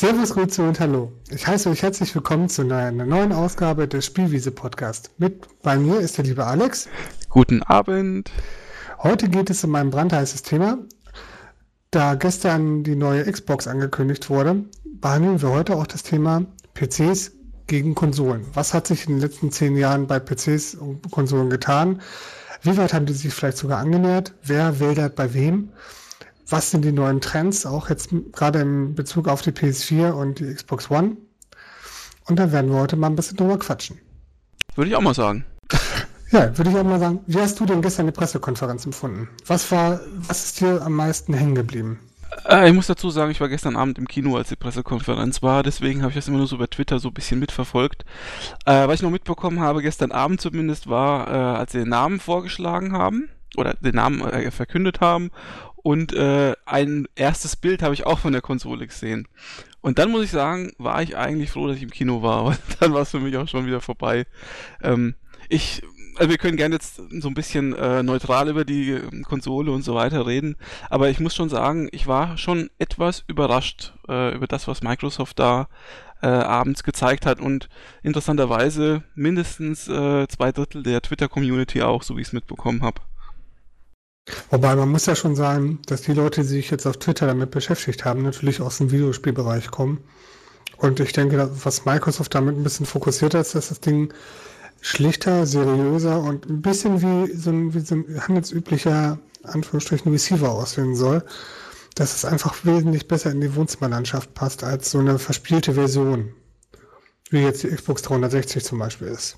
Servus, Grüße und Hallo. Ich heiße euch herzlich willkommen zu einer neuen Ausgabe des Spielwiese Podcast. Mit bei mir ist der liebe Alex. Guten Abend. Heute geht es um ein brandheißes Thema. Da gestern die neue Xbox angekündigt wurde, behandeln wir heute auch das Thema PCs gegen Konsolen. Was hat sich in den letzten zehn Jahren bei PCs und Konsolen getan? Wie weit haben die sich vielleicht sogar angenähert? Wer wählt bei wem? Was sind die neuen Trends, auch jetzt gerade im Bezug auf die PS4 und die Xbox One? Und da werden wir heute mal ein bisschen drüber quatschen. Würde ich auch mal sagen. Ja, würde ich auch mal sagen. Wie hast du denn gestern die Pressekonferenz empfunden? Was war, was ist dir am meisten hängen geblieben? Äh, ich muss dazu sagen, ich war gestern Abend im Kino, als die Pressekonferenz war, deswegen habe ich das immer nur so bei Twitter so ein bisschen mitverfolgt. Äh, was ich noch mitbekommen habe, gestern Abend zumindest, war, äh, als sie den Namen vorgeschlagen haben, oder den Namen äh, verkündet haben, und äh, ein erstes Bild habe ich auch von der Konsole gesehen. Und dann muss ich sagen, war ich eigentlich froh, dass ich im Kino war, weil dann war es für mich auch schon wieder vorbei. Ähm, ich also wir können gerne jetzt so ein bisschen äh, neutral über die ähm, Konsole und so weiter reden, aber ich muss schon sagen, ich war schon etwas überrascht äh, über das, was Microsoft da äh, abends gezeigt hat und interessanterweise mindestens äh, zwei Drittel der Twitter-Community auch, so wie ich es mitbekommen habe. Wobei man muss ja schon sagen, dass die Leute, die sich jetzt auf Twitter damit beschäftigt haben, natürlich aus dem Videospielbereich kommen. Und ich denke, was Microsoft damit ein bisschen fokussiert hat, ist, dass das Ding schlichter, seriöser und ein bisschen wie so ein, wie so ein handelsüblicher, Anführungsstrichen, Receiver aussehen soll, dass es einfach wesentlich besser in die Wohnzimmerlandschaft passt als so eine verspielte Version, wie jetzt die Xbox 360 zum Beispiel ist.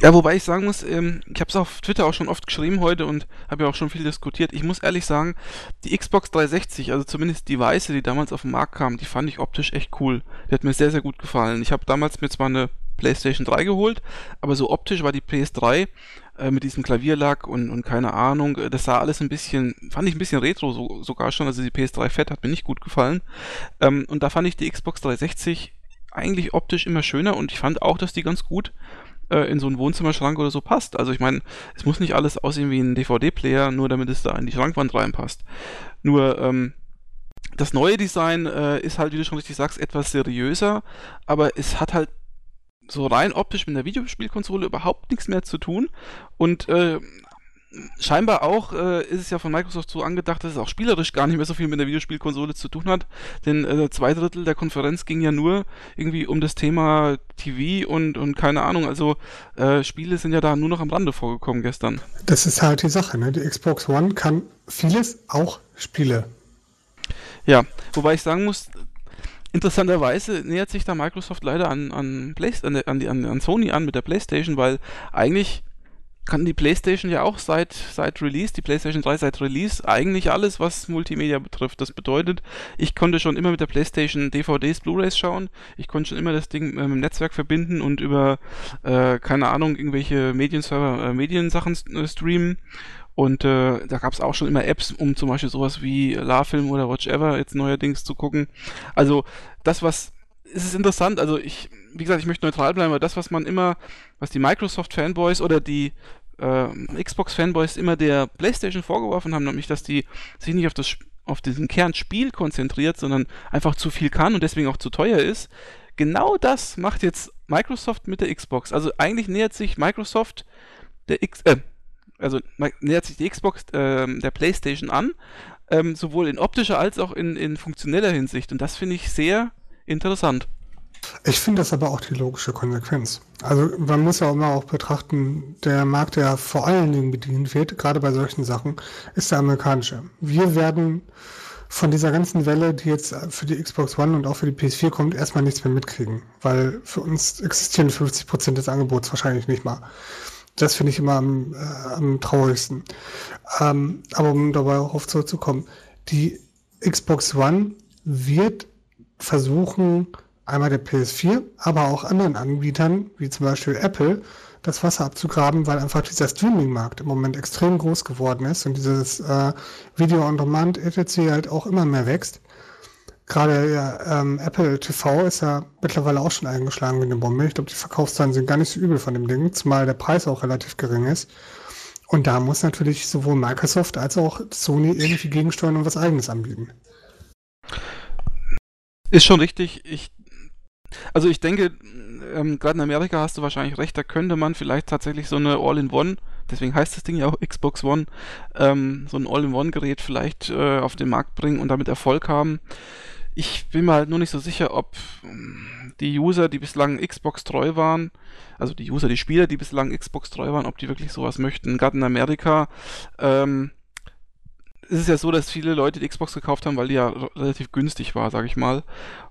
Ja, wobei ich sagen muss, ähm, ich habe es auf Twitter auch schon oft geschrieben heute und habe ja auch schon viel diskutiert. Ich muss ehrlich sagen, die Xbox 360, also zumindest die weiße, die damals auf den Markt kam, die fand ich optisch echt cool. Die hat mir sehr, sehr gut gefallen. Ich habe damals mir zwar eine PlayStation 3 geholt, aber so optisch war die PS3 äh, mit diesem Klavierlack und, und keine Ahnung, äh, das sah alles ein bisschen, fand ich ein bisschen retro so, sogar schon, also die PS3 Fett hat mir nicht gut gefallen. Ähm, und da fand ich die Xbox 360 eigentlich optisch immer schöner und ich fand auch, dass die ganz gut äh, in so einen Wohnzimmerschrank oder so passt. Also ich meine, es muss nicht alles aussehen wie ein DVD-Player, nur damit es da in die Schrankwand reinpasst. Nur, ähm, das neue Design äh, ist halt, wie du schon richtig sagst, etwas seriöser, aber es hat halt so rein optisch mit der Videospielkonsole überhaupt nichts mehr zu tun. Und äh, scheinbar auch äh, ist es ja von Microsoft so angedacht, dass es auch spielerisch gar nicht mehr so viel mit der Videospielkonsole zu tun hat. Denn äh, zwei Drittel der Konferenz ging ja nur irgendwie um das Thema TV und, und keine Ahnung. Also äh, Spiele sind ja da nur noch am Rande vorgekommen gestern. Das ist halt die Sache, ne? Die Xbox One kann vieles, auch Spiele. Ja, wobei ich sagen muss, Interessanterweise nähert sich da Microsoft leider an, an, Play an, an, an Sony an mit der PlayStation, weil eigentlich kann die PlayStation ja auch seit, seit Release, die PlayStation 3 seit Release, eigentlich alles, was Multimedia betrifft. Das bedeutet, ich konnte schon immer mit der PlayStation DVDs, Blu-rays schauen. Ich konnte schon immer das Ding äh, mit dem Netzwerk verbinden und über, äh, keine Ahnung, irgendwelche Medienserver, äh, Mediensachen äh, streamen. Und äh, da gab es auch schon immer Apps, um zum Beispiel sowas wie LaFilm oder Watchever jetzt neuerdings zu gucken. Also das, was es ist interessant, also ich, wie gesagt, ich möchte neutral bleiben, aber das, was man immer, was die Microsoft-Fanboys oder die äh, Xbox-Fanboys immer der PlayStation vorgeworfen haben, nämlich, dass die sich nicht auf das auf diesen Kernspiel konzentriert, sondern einfach zu viel kann und deswegen auch zu teuer ist. Genau das macht jetzt Microsoft mit der Xbox. Also eigentlich nähert sich Microsoft der X, äh, also nähert sich die Xbox äh, der PlayStation an, ähm, sowohl in optischer als auch in, in funktioneller Hinsicht. Und das finde ich sehr interessant. Ich finde das aber auch die logische Konsequenz. Also man muss ja immer auch betrachten, der Markt, der vor allen Dingen bedient wird, gerade bei solchen Sachen, ist der amerikanische. Wir werden von dieser ganzen Welle, die jetzt für die Xbox One und auch für die PS4 kommt, erstmal nichts mehr mitkriegen, weil für uns existieren 50 Prozent des Angebots wahrscheinlich nicht mal. Das finde ich immer am, äh, am traurigsten. Ähm, aber um dabei auch auf zurückzukommen, die Xbox One wird versuchen, einmal der PS4, aber auch anderen Anbietern, wie zum Beispiel Apple, das Wasser abzugraben, weil einfach dieser Streaming-Markt im Moment extrem groß geworden ist und dieses äh, Video on Demand etc. halt auch immer mehr wächst. Gerade ja, ähm, Apple TV ist ja mittlerweile auch schon eingeschlagen wie eine Bombe. Ich glaube, die Verkaufszahlen sind gar nicht so übel von dem Ding, zumal der Preis auch relativ gering ist. Und da muss natürlich sowohl Microsoft als auch Sony irgendwie gegensteuern und was eigenes anbieten. Ist schon richtig. Ich, also ich denke, ähm, gerade in Amerika hast du wahrscheinlich recht, da könnte man vielleicht tatsächlich so eine All-in-One, deswegen heißt das Ding ja auch Xbox One, ähm, so ein All-in-One-Gerät vielleicht äh, auf den Markt bringen und damit Erfolg haben. Ich bin mir halt nur nicht so sicher, ob ähm, die User, die bislang Xbox treu waren, also die User, die Spieler, die bislang Xbox treu waren, ob die wirklich sowas möchten. Gerade in Amerika ähm, ist es ja so, dass viele Leute die Xbox gekauft haben, weil die ja relativ günstig war, sag ich mal.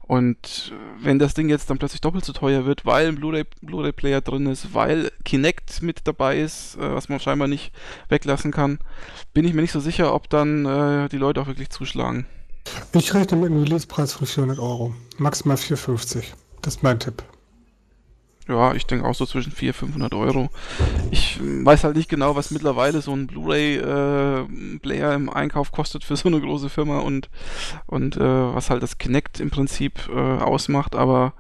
Und wenn das Ding jetzt dann plötzlich doppelt so teuer wird, weil ein Blu-ray-Player drin ist, weil Kinect mit dabei ist, äh, was man scheinbar nicht weglassen kann, bin ich mir nicht so sicher, ob dann äh, die Leute auch wirklich zuschlagen. Ich rechne mit einem Release-Preis von 400 Euro. Maximal 450. Das ist mein Tipp. Ja, ich denke auch so zwischen 400 500 Euro. Ich weiß halt nicht genau, was mittlerweile so ein Blu-ray-Player äh, im Einkauf kostet für so eine große Firma und, und äh, was halt das Kinect im Prinzip äh, ausmacht, aber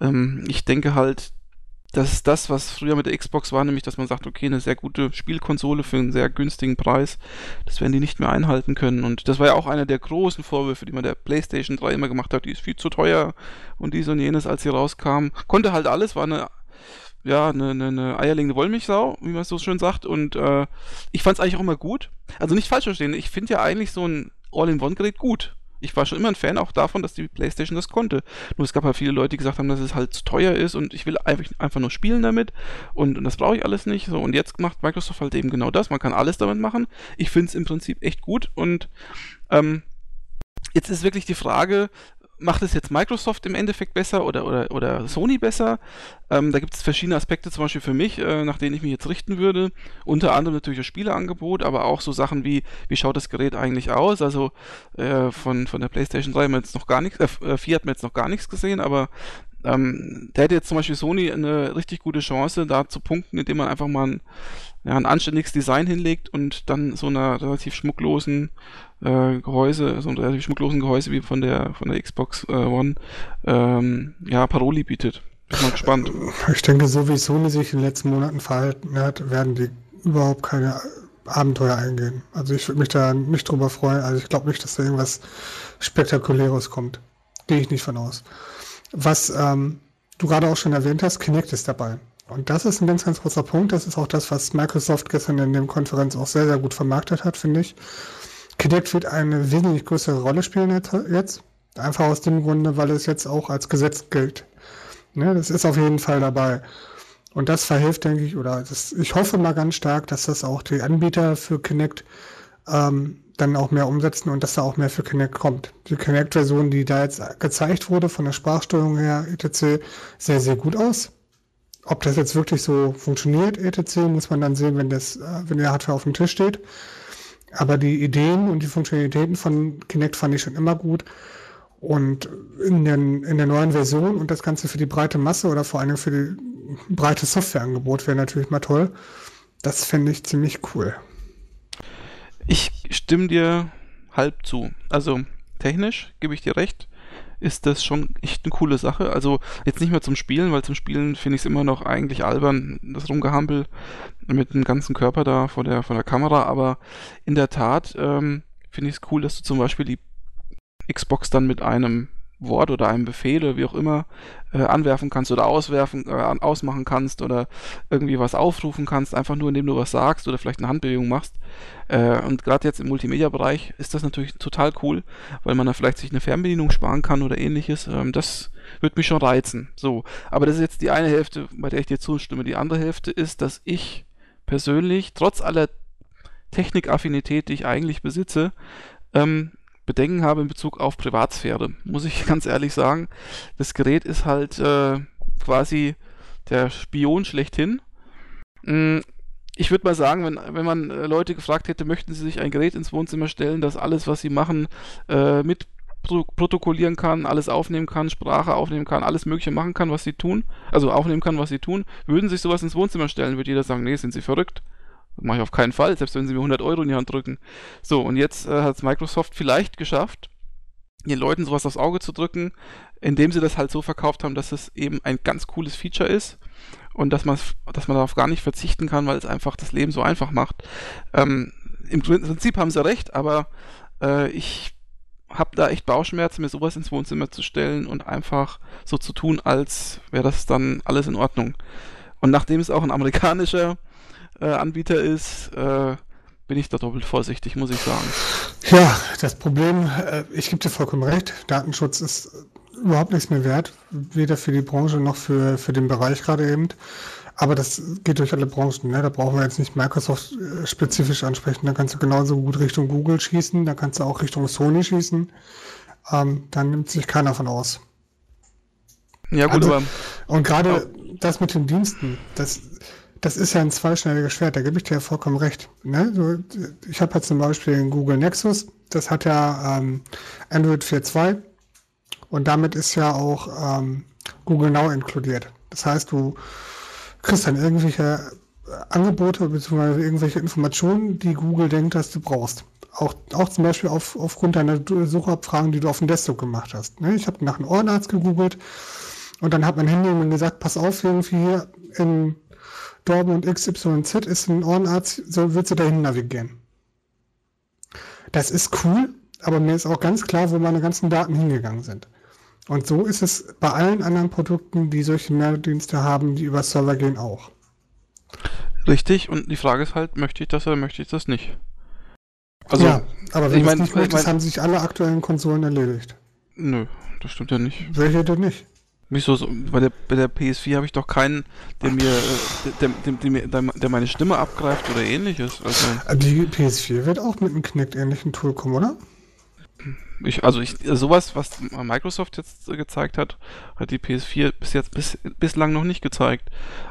ähm, ich denke halt, das ist das, was früher mit der Xbox war, nämlich dass man sagt, okay, eine sehr gute Spielkonsole für einen sehr günstigen Preis, das werden die nicht mehr einhalten können. Und das war ja auch einer der großen Vorwürfe, die man der PlayStation 3 immer gemacht hat, die ist viel zu teuer und dies und jenes, als sie rauskam. Konnte halt alles, war eine ja, eine, eine, eine eierlegende Wollmilchsau, wie man so schön sagt. Und äh, ich fand es eigentlich auch immer gut. Also nicht falsch verstehen, ich finde ja eigentlich so ein All-in-One-Gerät gut ich war schon immer ein Fan auch davon, dass die PlayStation das konnte. Nur es gab halt viele Leute, die gesagt haben, dass es halt zu teuer ist und ich will einfach, einfach nur spielen damit und, und das brauche ich alles nicht. So, und jetzt macht Microsoft halt eben genau das. Man kann alles damit machen. Ich finde es im Prinzip echt gut und ähm, jetzt ist wirklich die Frage, macht es jetzt Microsoft im Endeffekt besser oder, oder, oder Sony besser? Ähm, da gibt es verschiedene Aspekte, zum Beispiel für mich, äh, nach denen ich mich jetzt richten würde. Unter anderem natürlich das Spieleangebot, aber auch so Sachen wie, wie schaut das Gerät eigentlich aus? Also äh, von, von der PlayStation 3 haben wir jetzt noch gar nichts, äh, 4 hat man jetzt noch gar nichts gesehen, aber ähm, da hätte jetzt zum Beispiel Sony eine richtig gute Chance, da zu punkten, indem man einfach mal ein, ja, ein anständiges Design hinlegt und dann so einer relativ schmucklosen äh, Gehäuse, so einem relativ schmucklosen Gehäuse wie von der von der Xbox äh, One, ähm, ja, Paroli bietet. Bin mal gespannt. Ich denke, so wie Sony sich in den letzten Monaten verhalten hat, werden die überhaupt keine Abenteuer eingehen. Also ich würde mich da nicht drüber freuen. Also ich glaube nicht, dass da irgendwas Spektakuläres kommt. Gehe ich nicht von aus. Was ähm, du gerade auch schon erwähnt hast, Kinect ist dabei. Und das ist ein ganz, ganz großer Punkt. Das ist auch das, was Microsoft gestern in der Konferenz auch sehr, sehr gut vermarktet hat, finde ich. Kinect wird eine wesentlich größere Rolle spielen jetzt. Einfach aus dem Grunde, weil es jetzt auch als Gesetz gilt. Ne, das ist auf jeden Fall dabei. Und das verhilft, denke ich, oder das, ich hoffe mal ganz stark, dass das auch die Anbieter für Kinect ähm, dann auch mehr umsetzen und dass da auch mehr für Kinect kommt. Die Kinect-Version, die da jetzt gezeigt wurde, von der Sprachsteuerung her, etc., sehr, sehr gut aus. Ob das jetzt wirklich so funktioniert, etc., muss man dann sehen, wenn, das, äh, wenn der Hardware auf dem Tisch steht. Aber die Ideen und die Funktionalitäten von Kinect fand ich schon immer gut. Und in, den, in der neuen Version und das Ganze für die breite Masse oder vor allem für die breite Softwareangebot wäre natürlich mal toll. Das fände ich ziemlich cool. Ich stimme dir halb zu. Also technisch gebe ich dir recht ist das schon echt eine coole Sache. Also jetzt nicht mehr zum Spielen, weil zum Spielen finde ich es immer noch eigentlich albern, das Rumgehampel mit dem ganzen Körper da vor der, vor der Kamera, aber in der Tat ähm, finde ich es cool, dass du zum Beispiel die Xbox dann mit einem Wort oder einem Befehl oder wie auch immer äh, anwerfen kannst oder auswerfen, äh, ausmachen kannst oder irgendwie was aufrufen kannst, einfach nur indem du was sagst oder vielleicht eine Handbewegung machst. Äh, und gerade jetzt im Multimedia-Bereich ist das natürlich total cool, weil man da vielleicht sich eine Fernbedienung sparen kann oder ähnliches. Ähm, das wird mich schon reizen. So, aber das ist jetzt die eine Hälfte, bei der ich dir zustimme. Die andere Hälfte ist, dass ich persönlich, trotz aller Technikaffinität, die ich eigentlich besitze, ähm, Bedenken habe in Bezug auf Privatsphäre, muss ich ganz ehrlich sagen. Das Gerät ist halt äh, quasi der Spion schlechthin. Mm, ich würde mal sagen, wenn, wenn man äh, Leute gefragt hätte, möchten sie sich ein Gerät ins Wohnzimmer stellen, das alles, was sie machen, äh, mit protokollieren kann, alles aufnehmen kann, Sprache aufnehmen kann, alles Mögliche machen kann, was sie tun, also aufnehmen kann, was sie tun, würden sich sowas ins Wohnzimmer stellen, würde jeder sagen, nee, sind sie verrückt. Mache ich auf keinen Fall, selbst wenn sie mir 100 Euro in die Hand drücken. So, und jetzt äh, hat es Microsoft vielleicht geschafft, den Leuten sowas aufs Auge zu drücken, indem sie das halt so verkauft haben, dass es eben ein ganz cooles Feature ist und dass man, dass man darauf gar nicht verzichten kann, weil es einfach das Leben so einfach macht. Ähm, Im Prinzip haben sie recht, aber äh, ich habe da echt Bauchschmerzen, mir sowas ins Wohnzimmer zu stellen und einfach so zu tun, als wäre das dann alles in Ordnung. Und nachdem es auch ein amerikanischer äh, Anbieter ist, äh, bin ich da doppelt vorsichtig, muss ich sagen. Ja, das Problem, äh, ich gebe dir vollkommen recht, Datenschutz ist überhaupt nichts mehr wert, weder für die Branche noch für, für den Bereich gerade eben. Aber das geht durch alle Branchen. Ne? Da brauchen wir jetzt nicht Microsoft äh, spezifisch ansprechen. Da kannst du genauso gut Richtung Google schießen, da kannst du auch Richtung Sony schießen. Ähm, da nimmt sich keiner von aus. Ja gut, also, aber... Und gerade oh. das mit den Diensten, das, das ist ja ein zweischneidiges Schwert, da gebe ich dir ja vollkommen recht. Ne? Ich habe jetzt zum Beispiel den Google Nexus, das hat ja ähm, Android 4.2 und damit ist ja auch ähm, Google Now inkludiert. Das heißt, du kriegst dann irgendwelche Angebote bzw. irgendwelche Informationen, die Google denkt, dass du brauchst. Auch, auch zum Beispiel auf, aufgrund deiner Suchabfragen, die du auf dem Desktop gemacht hast. Ne? Ich habe nach einem Ohrenarzt gegoogelt und dann hat mein Handy mir gesagt, pass auf, irgendwie hier in Dortmund XYZ ist ein Ohrenarzt, so willst du dahin navigieren. Das ist cool, aber mir ist auch ganz klar, wo meine ganzen Daten hingegangen sind. Und so ist es bei allen anderen Produkten, die solche Mehrdienste haben, die über Server gehen, auch. Richtig, und die Frage ist halt, möchte ich das oder möchte ich das nicht? Also, ja, aber wenn ich mein, nicht möchtest, mein, haben sich alle aktuellen Konsolen erledigt. Nö, das stimmt ja nicht. Welche denn nicht? Wieso? So, bei, der, bei der PS4 habe ich doch keinen, der mir, äh, der, der, der, der, meine Stimme abgreift oder ähnliches. Also, die PS4 wird auch mit einem Kinect-ähnlichen Tool kommen, oder? Ich, also ich, sowas, was Microsoft jetzt gezeigt hat, hat die PS4 bis jetzt bis, bislang noch nicht gezeigt.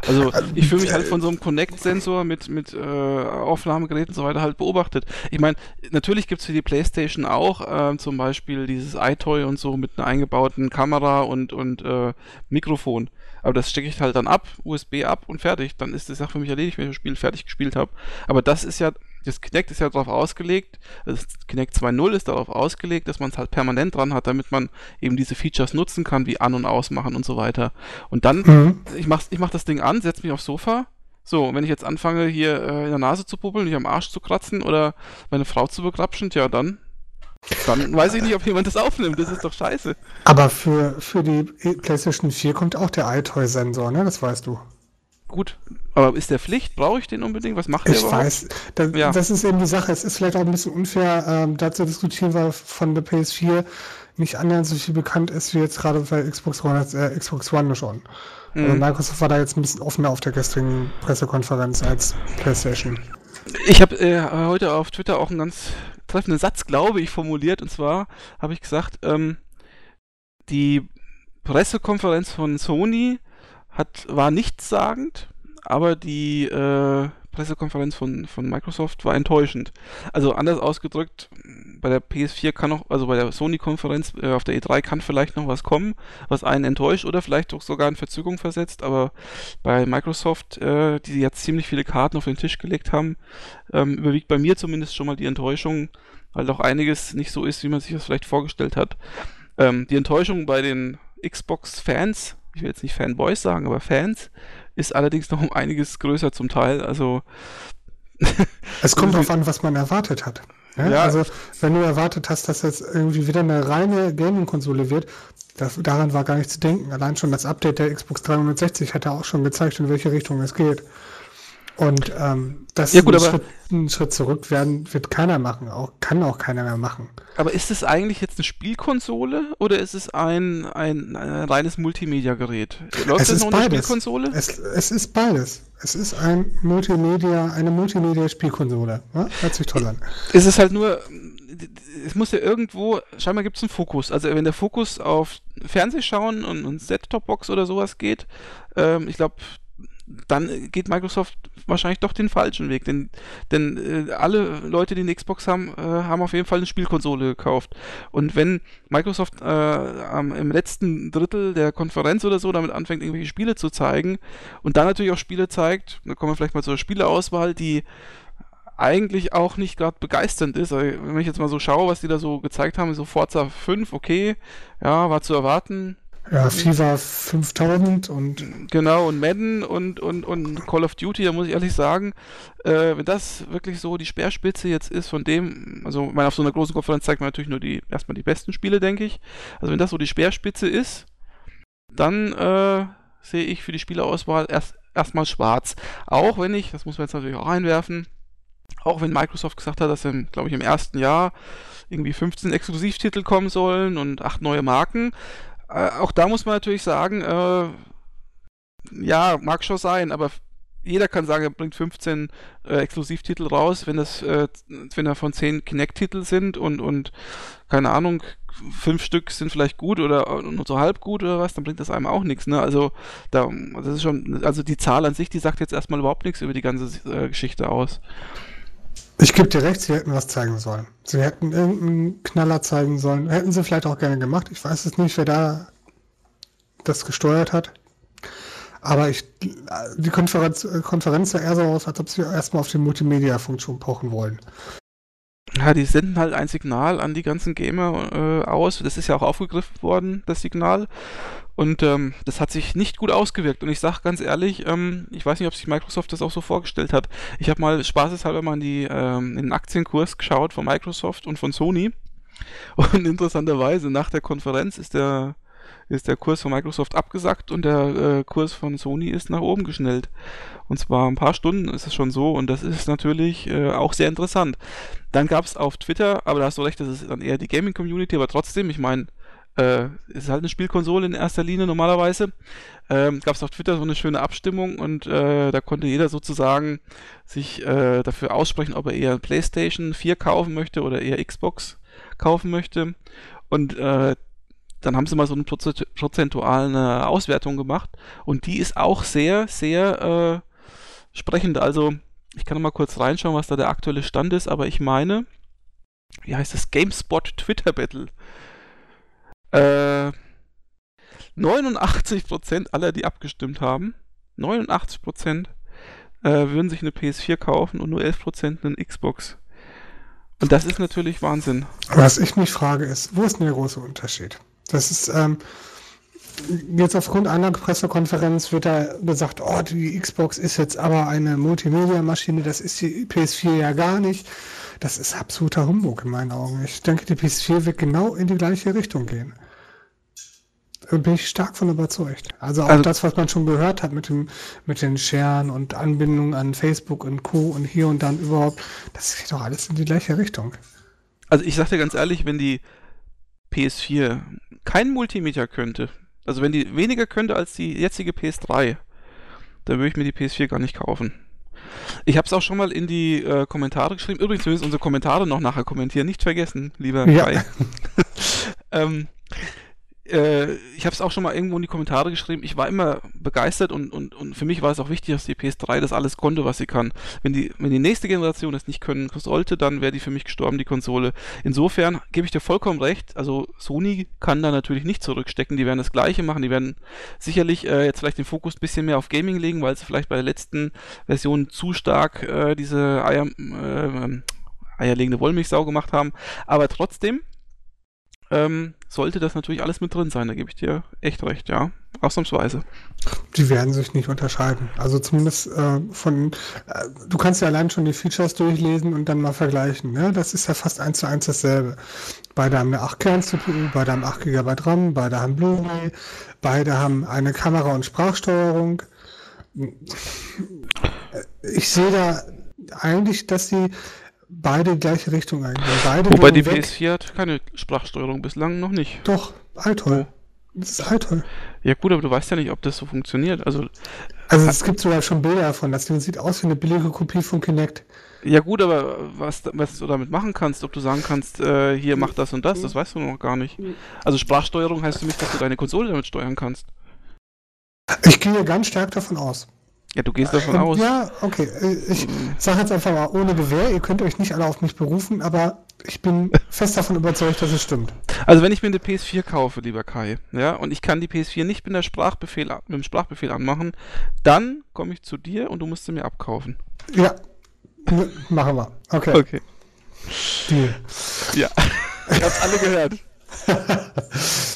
Also ich fühle mich halt von so einem Connect-Sensor mit, mit äh, Aufnahmegeräten und so weiter halt beobachtet. Ich meine, natürlich gibt es für die Playstation auch äh, zum Beispiel dieses iToy und so mit einer eingebauten Kamera und, und äh, Mikrofon. Aber das stecke ich halt dann ab, USB ab und fertig. Dann ist die Sache für mich erledigt, wenn ich das Spiel fertig gespielt habe. Aber das ist ja das Kinect ist ja darauf ausgelegt, das Kinect 2.0 ist darauf ausgelegt, dass man es halt permanent dran hat, damit man eben diese Features nutzen kann, wie an- und ausmachen und so weiter. Und dann, mhm. ich mach, ich mach das Ding an, setze mich aufs Sofa. So, wenn ich jetzt anfange, hier äh, in der Nase zu puppeln, mich am Arsch zu kratzen oder meine Frau zu begrapschen, ja, dann dann weiß ich nicht, ob jemand das aufnimmt. Das ist doch scheiße. Aber für, für die PlayStation 4 kommt auch der iToy-Sensor, ne? Das weißt du. Gut, aber ist der Pflicht? Brauche ich den unbedingt? Was macht der Ich überhaupt? weiß, das, ja. das, ist eben die Sache. Es ist vielleicht auch ein bisschen unfair, ähm, da zu diskutieren, weil von der PS4 nicht annähernd so viel bekannt ist wie jetzt gerade bei Xbox One, äh, Xbox One schon. Mhm. Also Microsoft war da jetzt ein bisschen offener auf der gestrigen Pressekonferenz als PlayStation. Ich habe äh, heute auf Twitter auch einen ganz treffenden Satz, glaube ich, formuliert. Und zwar habe ich gesagt, ähm, die Pressekonferenz von Sony hat, war nichtssagend, aber die äh, Pressekonferenz von, von Microsoft war enttäuschend. Also anders ausgedrückt, bei der PS4 kann noch, also bei der Sony-Konferenz äh, auf der E3 kann vielleicht noch was kommen, was einen enttäuscht oder vielleicht auch sogar in Verzögerung versetzt, aber bei Microsoft, äh, die jetzt ziemlich viele Karten auf den Tisch gelegt haben, ähm, überwiegt bei mir zumindest schon mal die Enttäuschung, weil doch einiges nicht so ist, wie man sich das vielleicht vorgestellt hat. Ähm, die Enttäuschung bei den Xbox-Fans ich will jetzt nicht Fanboys sagen, aber Fans, ist allerdings noch um einiges größer zum Teil. Also. es kommt darauf an, was man erwartet hat. Ja? Ja. Also, wenn du erwartet hast, dass jetzt irgendwie wieder eine reine Gaming-Konsole wird, das, daran war gar nicht zu denken. Allein schon das Update der Xbox 360 hat ja auch schon gezeigt, in welche Richtung es geht. Und ähm, das ja, gut, ein, Schritt, ein Schritt zurück werden wird keiner machen, auch kann auch keiner mehr machen. Aber ist es eigentlich jetzt eine Spielkonsole oder ist es ein, ein, ein reines Multimedia-Gerät? Läuft es ist noch beides. eine Spielkonsole? Es, es ist beides. Es ist ein Multimedia, eine Multimedia-Spielkonsole. Ja? Hört sich toll an. Es ist halt nur, es muss ja irgendwo, scheinbar gibt es einen Fokus. Also wenn der Fokus auf Fernsehschauen und, und Set-Top-Box oder sowas geht, ähm, ich glaube, dann geht Microsoft wahrscheinlich doch den falschen Weg. Denn, denn äh, alle Leute, die eine Xbox haben, äh, haben auf jeden Fall eine Spielkonsole gekauft. Und wenn Microsoft äh, im letzten Drittel der Konferenz oder so damit anfängt, irgendwelche Spiele zu zeigen und dann natürlich auch Spiele zeigt, dann kommen wir vielleicht mal zur Spieleauswahl, die eigentlich auch nicht gerade begeisternd ist. Also, wenn ich jetzt mal so schaue, was die da so gezeigt haben, so Forza 5, okay, ja, war zu erwarten, Ja, FIFA 5000 und. Genau, und Madden und, und, und Call of Duty, da muss ich ehrlich sagen, äh, wenn das wirklich so die Speerspitze jetzt ist von dem, also meine, auf so einer großen Konferenz zeigt man natürlich nur die, erstmal die besten Spiele, denke ich. Also wenn das so die Speerspitze ist, dann äh, sehe ich für die Spielerauswahl erst erstmal schwarz. Auch wenn ich, das muss man jetzt natürlich auch einwerfen, auch wenn Microsoft gesagt hat, dass glaube ich, im ersten Jahr irgendwie 15 Exklusivtitel kommen sollen und acht neue Marken. Äh, auch da muss man natürlich sagen, äh, ja, mag schon sein, aber jeder kann sagen, er bringt 15 äh, Exklusivtitel raus, wenn das, äh, wenn er von 10 Kinect-Titel sind und, und keine Ahnung, fünf Stück sind vielleicht gut oder nur so halb gut oder was, dann bringt das einem auch nichts. Ne? Also da, das ist schon, also die Zahl an sich, die sagt jetzt erstmal überhaupt nichts über die ganze äh, Geschichte aus. Ich gebe dir recht, sie hätten was zeigen sollen. Sie hätten irgendeinen Knaller zeigen sollen. Hätten sie vielleicht auch gerne gemacht. Ich weiß es nicht, wer da das gesteuert hat. Aber ich, die Konferenz, Konferenz sah eher so aus, als ob sie erstmal auf die Multimedia-Funktion pochen wollen. Ja, die senden halt ein Signal an die ganzen Gamer äh, aus. Das ist ja auch aufgegriffen worden, das Signal. Und ähm, das hat sich nicht gut ausgewirkt. Und ich sage ganz ehrlich, ähm, ich weiß nicht, ob sich Microsoft das auch so vorgestellt hat. Ich habe mal spaßeshalber mal in, die, ähm, in den Aktienkurs geschaut von Microsoft und von Sony. Und interessanterweise, nach der Konferenz ist der ist der Kurs von Microsoft abgesackt und der äh, Kurs von Sony ist nach oben geschnellt. Und zwar ein paar Stunden ist es schon so und das ist natürlich äh, auch sehr interessant. Dann gab es auf Twitter, aber da hast du recht, das ist dann eher die Gaming-Community, aber trotzdem, ich meine, äh, ist halt eine Spielkonsole in erster Linie normalerweise. Ähm, gab es auf Twitter so eine schöne Abstimmung und äh, da konnte jeder sozusagen sich äh, dafür aussprechen, ob er eher PlayStation 4 kaufen möchte oder eher Xbox kaufen möchte. Und äh, dann haben sie mal so eine prozentuale Auswertung gemacht und die ist auch sehr, sehr äh, sprechend. Also ich kann mal kurz reinschauen, was da der aktuelle Stand ist, aber ich meine, wie heißt das? GameSpot Twitter Battle. Äh, 89% aller, die abgestimmt haben, 89% äh, würden sich eine PS4 kaufen und nur 11% eine Xbox. Und das ist natürlich Wahnsinn. Was ich mich frage ist, wo ist denn der große Unterschied? Das ist ähm, jetzt aufgrund einer Pressekonferenz wird da gesagt, oh, die Xbox ist jetzt aber eine Multimedia-Maschine, das ist die PS4 ja gar nicht. Das ist absoluter Humbug in meinen Augen. Ich denke, die PS4 wird genau in die gleiche Richtung gehen. Da bin ich stark von überzeugt. Also auch also, das, was man schon gehört hat mit dem, mit den Scheren und Anbindungen an Facebook und Co. und hier und dann überhaupt, das geht doch alles in die gleiche Richtung. Also ich sag dir ganz ehrlich, wenn die PS4 kein Multimeter könnte, also wenn die weniger könnte als die jetzige PS3, dann würde ich mir die PS4 gar nicht kaufen. Ich habe es auch schon mal in die äh, Kommentare geschrieben. Übrigens, wir müssen unsere Kommentare noch nachher kommentieren. Nicht vergessen, lieber ja. Kai. ähm, äh, ich habe es auch schon mal irgendwo in die Kommentare geschrieben, ich war immer begeistert und, und, und für mich war es auch wichtig, dass die PS3 das alles konnte, was sie kann. Wenn die, wenn die nächste Generation das nicht können sollte, dann wäre die für mich gestorben, die Konsole. Insofern gebe ich dir vollkommen recht, also Sony kann da natürlich nicht zurückstecken, die werden das gleiche machen, die werden sicherlich äh, jetzt vielleicht den Fokus ein bisschen mehr auf Gaming legen, weil sie vielleicht bei der letzten Version zu stark äh, diese Eier, äh, eierlegende Wollmilchsau gemacht haben, aber trotzdem ähm, sollte das natürlich alles mit drin sein. Da gebe ich dir echt recht, ja. Ausnahmsweise. Die werden sich nicht unterscheiden. Also zumindest äh, von, äh, du kannst ja allein schon die Features durchlesen und dann mal vergleichen. Ne? Das ist ja fast eins zu eins dasselbe. Beide haben eine 8-Kern-CPU, beide haben 8 GB RAM, beide haben Blu-ray, beide haben eine Kamera- und Sprachsteuerung. Ich sehe da eigentlich, dass sie beide die gleiche Richtung eingehen. Beide Wobei die PS4 hat keine Sprachsteuerung bislang noch nicht. Doch, Altoll. Das ist Altoll. Ja gut, aber du weißt ja nicht, ob das so funktioniert. Also, also es gibt sogar schon Bilder davon. Das Ding sieht aus wie eine billige Kopie von Kinect. Ja gut, aber was, was du damit machen kannst, ob du sagen kannst, äh, hier mach das und das, das weißt du noch gar nicht. Also Sprachsteuerung heißt für mich, dass du deine Konsole damit steuern kannst. Ich gehe ganz stark davon aus. Ja, du gehst davon ähm, aus. Ja, okay. Ich sage jetzt einfach mal ohne Gewehr, ihr könnt euch nicht alle auf mich berufen, aber ich bin fest davon überzeugt, dass es stimmt. Also wenn ich mir eine PS4 kaufe, lieber Kai, ja, und ich kann die PS4 nicht mit, der Sprachbefehl, mit dem Sprachbefehl anmachen, dann komme ich zu dir und du musst sie mir abkaufen. Ja, machen wir. Okay. Okay. Deal. Ja, ich hab's alle gehört.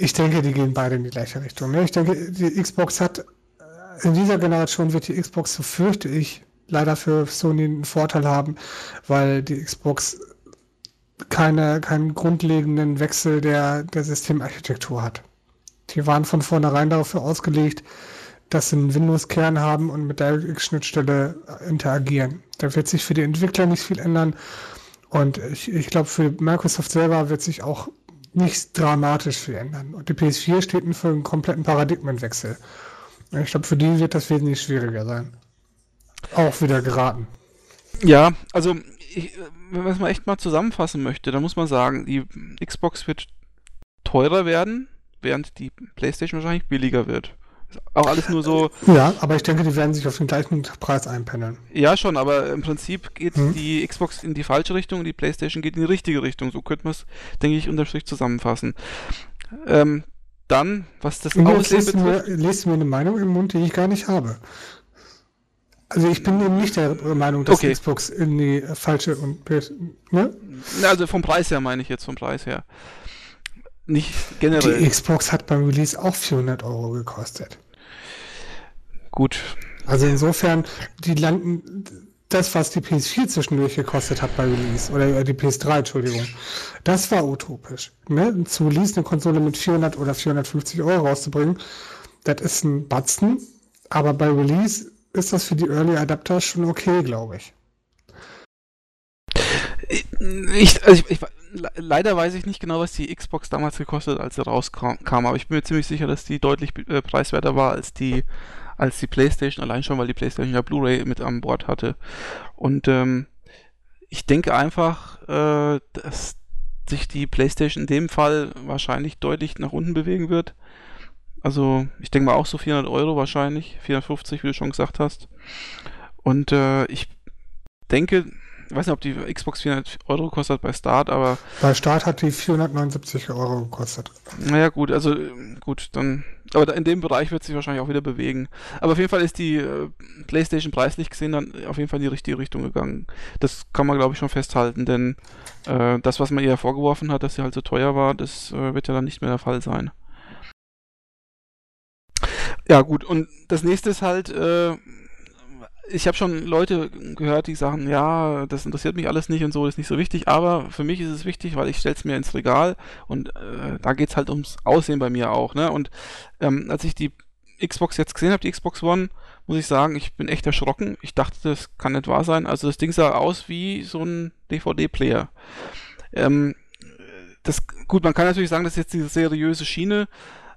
Ich denke, die gehen beide in die gleiche Richtung. Ne? Ich denke, die Xbox hat, äh, in dieser Generation wird die Xbox, so fürchte ich, leider für Sony einen Vorteil haben, weil die Xbox keine, keinen grundlegenden Wechsel der, der Systemarchitektur hat. Die waren von vornherein dafür ausgelegt, dass sie einen Windows-Kern haben und mit der X-Schnittstelle interagieren. Da wird sich für die Entwickler nicht viel ändern. Und ich, ich glaube, für Microsoft selber wird sich auch nicht dramatisch viel ändern. Und die PS4 steht für einen kompletten Paradigmenwechsel. Ich glaube, für die wird das wesentlich schwieriger sein. Auch wieder geraten. Ja, also ich, wenn man es mal echt mal zusammenfassen möchte, dann muss man sagen, die Xbox wird teurer werden, während die PlayStation wahrscheinlich billiger wird. Auch alles nur so. Ja, aber ich denke, die werden sich auf den gleichen Preis einpendeln. Ja, schon, aber im Prinzip geht hm. die Xbox in die falsche Richtung und die PlayStation geht in die richtige Richtung. So könnte man es, denke ich, unterm Strich zusammenfassen. Ähm, dann, was das Aussehen betrifft. Mir, lest mir eine Meinung im Mund, die ich gar nicht habe. Also ich bin eben nicht der Meinung, dass okay. Xbox in die falsche und ne? Also vom Preis her meine ich jetzt vom Preis her. Nicht generell. Die Xbox hat beim Release auch 400 Euro gekostet. Gut. Also insofern, die landen, das, was die PS4 zwischendurch gekostet hat bei Release, oder äh, die PS3, Entschuldigung, das war utopisch. Ne? Zu Release eine Konsole mit 400 oder 450 Euro rauszubringen, das ist ein Batzen, aber bei Release ist das für die Early Adapter schon okay, glaube ich. Ich, also ich, ich, leider weiß ich nicht genau, was die Xbox damals gekostet, hat, als sie rauskam, aber ich bin mir ziemlich sicher, dass die deutlich äh, preiswerter war als die, als die PlayStation, allein schon, weil die PlayStation ja Blu-ray mit an Bord hatte. Und ähm, ich denke einfach, äh, dass sich die PlayStation in dem Fall wahrscheinlich deutlich nach unten bewegen wird. Also ich denke mal auch so 400 Euro wahrscheinlich, 450, wie du schon gesagt hast. Und äh, ich denke, ich weiß nicht, ob die Xbox 400 Euro kostet bei Start, aber. Bei Start hat die 479 Euro gekostet. Naja, gut, also gut, dann. Aber in dem Bereich wird sich wahrscheinlich auch wieder bewegen. Aber auf jeden Fall ist die äh, PlayStation preislich gesehen dann auf jeden Fall in die richtige Richtung gegangen. Das kann man, glaube ich, schon festhalten, denn äh, das, was man ihr vorgeworfen hat, dass sie halt so teuer war, das äh, wird ja dann nicht mehr der Fall sein. Ja, gut, und das nächste ist halt, äh, ich habe schon Leute gehört, die sagen, ja, das interessiert mich alles nicht und so, ist nicht so wichtig, aber für mich ist es wichtig, weil ich stelle es mir ins Regal und äh, da geht es halt ums Aussehen bei mir auch, ne? Und ähm, als ich die Xbox jetzt gesehen habe, die Xbox One, muss ich sagen, ich bin echt erschrocken. Ich dachte, das kann nicht wahr sein. Also das Ding sah aus wie so ein DVD-Player. Ähm, das, gut, man kann natürlich sagen, das ist jetzt diese seriöse Schiene,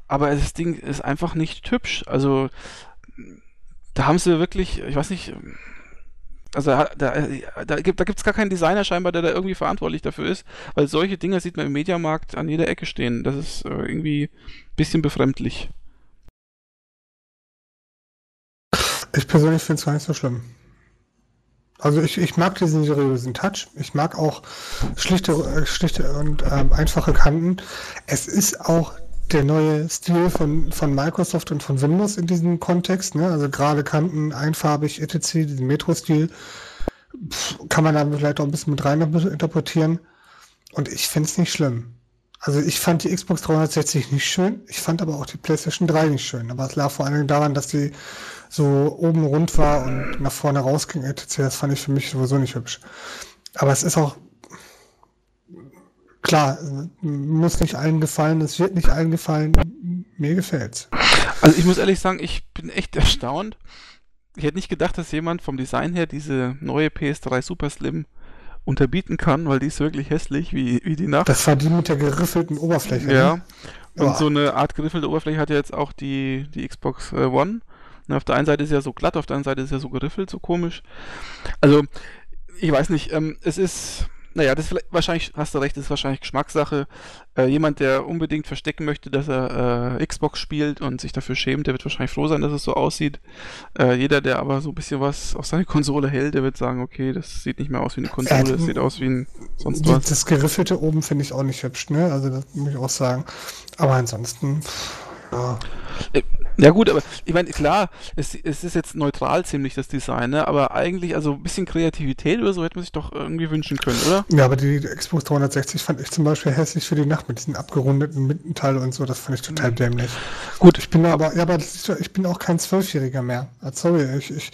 aber das Ding ist einfach nicht hübsch. Also da haben sie wirklich, ich weiß nicht, also da, da, da gibt es gar keinen Designer scheinbar, der da irgendwie verantwortlich dafür ist, weil solche Dinge sieht man im Mediamarkt an jeder Ecke stehen. Das ist äh, irgendwie ein bisschen befremdlich. Ich persönlich finde es gar nicht so schlimm. Also ich, ich mag diesen seriösen Touch. Ich mag auch schlichte, äh, schlichte und ähm, einfache Kanten. Es ist auch der neue Stil von, von Microsoft und von Windows in diesem Kontext, ne? also gerade Kanten, einfarbig, etc., diesen Metro-Stil, kann man da vielleicht auch ein bisschen mit rein interpretieren. Und ich finde es nicht schlimm. Also ich fand die Xbox 360 nicht schön, ich fand aber auch die PlayStation 3 nicht schön. Aber es lag vor allem daran, dass die so oben rund war und nach vorne rausging, etc. Das fand ich für mich sowieso nicht hübsch. Aber es ist auch klar, muss nicht allen gefallen, es wird nicht allen gefallen. Mir gefällt's. Also ich muss ehrlich sagen, ich bin echt erstaunt. Ich hätte nicht gedacht, dass jemand vom Design her diese neue PS3 Super Slim unterbieten kann, weil die ist wirklich hässlich wie, wie die Nacht. Das war die mit der geriffelten Oberfläche. Ja. Ne? Und so eine Art geriffelte Oberfläche hat ja jetzt auch die, die Xbox äh, One. Und auf der einen Seite ist ja so glatt, auf der anderen Seite ist ja so geriffelt, so komisch. Also, ich weiß nicht, ähm, es ist naja, das ist wahrscheinlich, hast du recht, das ist wahrscheinlich Geschmackssache. Äh, jemand, der unbedingt verstecken möchte, dass er äh, Xbox spielt und sich dafür schämt, der wird wahrscheinlich froh sein, dass es so aussieht. Äh, jeder, der aber so ein bisschen was auf seine Konsole hält, der wird sagen, okay, das sieht nicht mehr aus wie eine Konsole, das sieht aus wie ein sonst was. Das Geriffelte oben finde ich auch nicht hübsch, ne? Also das muss ich auch sagen. Aber ansonsten, ja. Ja gut, aber ich meine, klar, es, es ist jetzt neutral ziemlich das Design, ne? aber eigentlich, also ein bisschen Kreativität oder so hätte man sich doch irgendwie wünschen können, oder? Ja, aber die Xbox 360 fand ich zum Beispiel hässlich für die Nacht mit diesen abgerundeten Mittenteile und so, das fand ich total mhm. dämlich. Gut, ich bin aber, ja, aber ich bin auch kein Zwölfjähriger mehr. Ah, sorry, ich, ich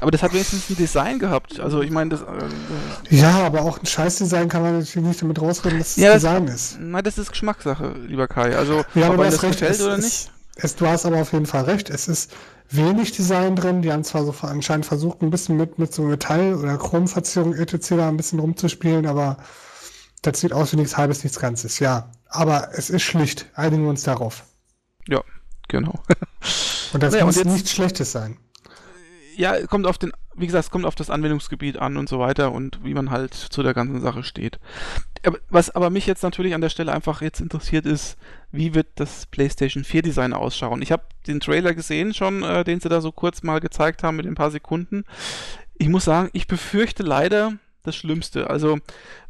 aber das hat wenigstens ein Design gehabt. Also ich meine, das. Äh, ja, aber auch ein Scheißdesign kann man natürlich nicht damit rausreden, dass es ja, Design das, ist. Nein, das ist Geschmackssache, lieber Kai. Also ja, ob das recht, gefällt oder ist, nicht. Es, du hast aber auf jeden Fall recht. Es ist wenig Design drin. Die haben zwar so anscheinend versucht, ein bisschen mit, mit so Metall- oder Chromverzierung etc. da ein bisschen rumzuspielen, aber das sieht aus wie nichts Halbes, nichts Ganzes. Ja, aber es ist schlicht. Einigen wir uns darauf. Ja, genau. und das naja, muss und jetzt, nichts Schlechtes sein ja, kommt auf den, wie gesagt, es kommt auf das Anwendungsgebiet an und so weiter und wie man halt zu der ganzen Sache steht. Was aber mich jetzt natürlich an der Stelle einfach jetzt interessiert ist, wie wird das PlayStation 4 Design ausschauen? Ich habe den Trailer gesehen schon, äh, den sie da so kurz mal gezeigt haben mit ein paar Sekunden. Ich muss sagen, ich befürchte leider das Schlimmste. Also,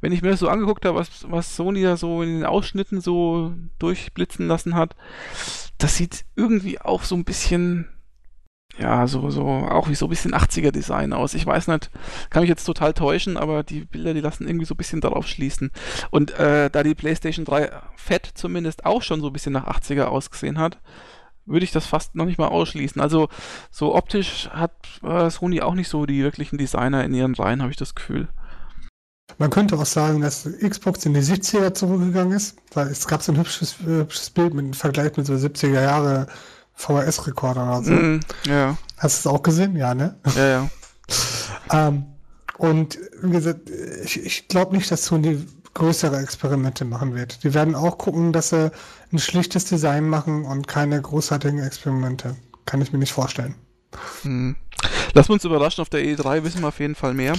wenn ich mir das so angeguckt habe, was, was Sony da so in den Ausschnitten so durchblitzen lassen hat, das sieht irgendwie auch so ein bisschen ja, so, so, auch wie so ein bisschen 80er-Design aus. Ich weiß nicht, kann mich jetzt total täuschen, aber die Bilder, die lassen irgendwie so ein bisschen darauf schließen. Und äh, da die PlayStation 3 Fett zumindest auch schon so ein bisschen nach 80er ausgesehen hat, würde ich das fast noch nicht mal ausschließen. Also so optisch hat äh, Sony auch nicht so die wirklichen Designer in ihren Reihen, habe ich das Gefühl. Man könnte auch sagen, dass Xbox in die 70er zurückgegangen ist, weil es gab so ein hübsches, hübsches Bild mit einem Vergleich mit so 70er Jahre VHS-Rekorder oder so. Mm, ja. Hast du es auch gesehen? Ja, ne? Ja, ja. ähm, und wie gesagt, ich, ich glaube nicht, dass Sony größere Experimente machen wird. Die werden auch gucken, dass sie ein schlichtes Design machen und keine großartigen Experimente. Kann ich mir nicht vorstellen. Hm. Lassen wir uns überraschen, auf der E3 wissen wir auf jeden Fall mehr.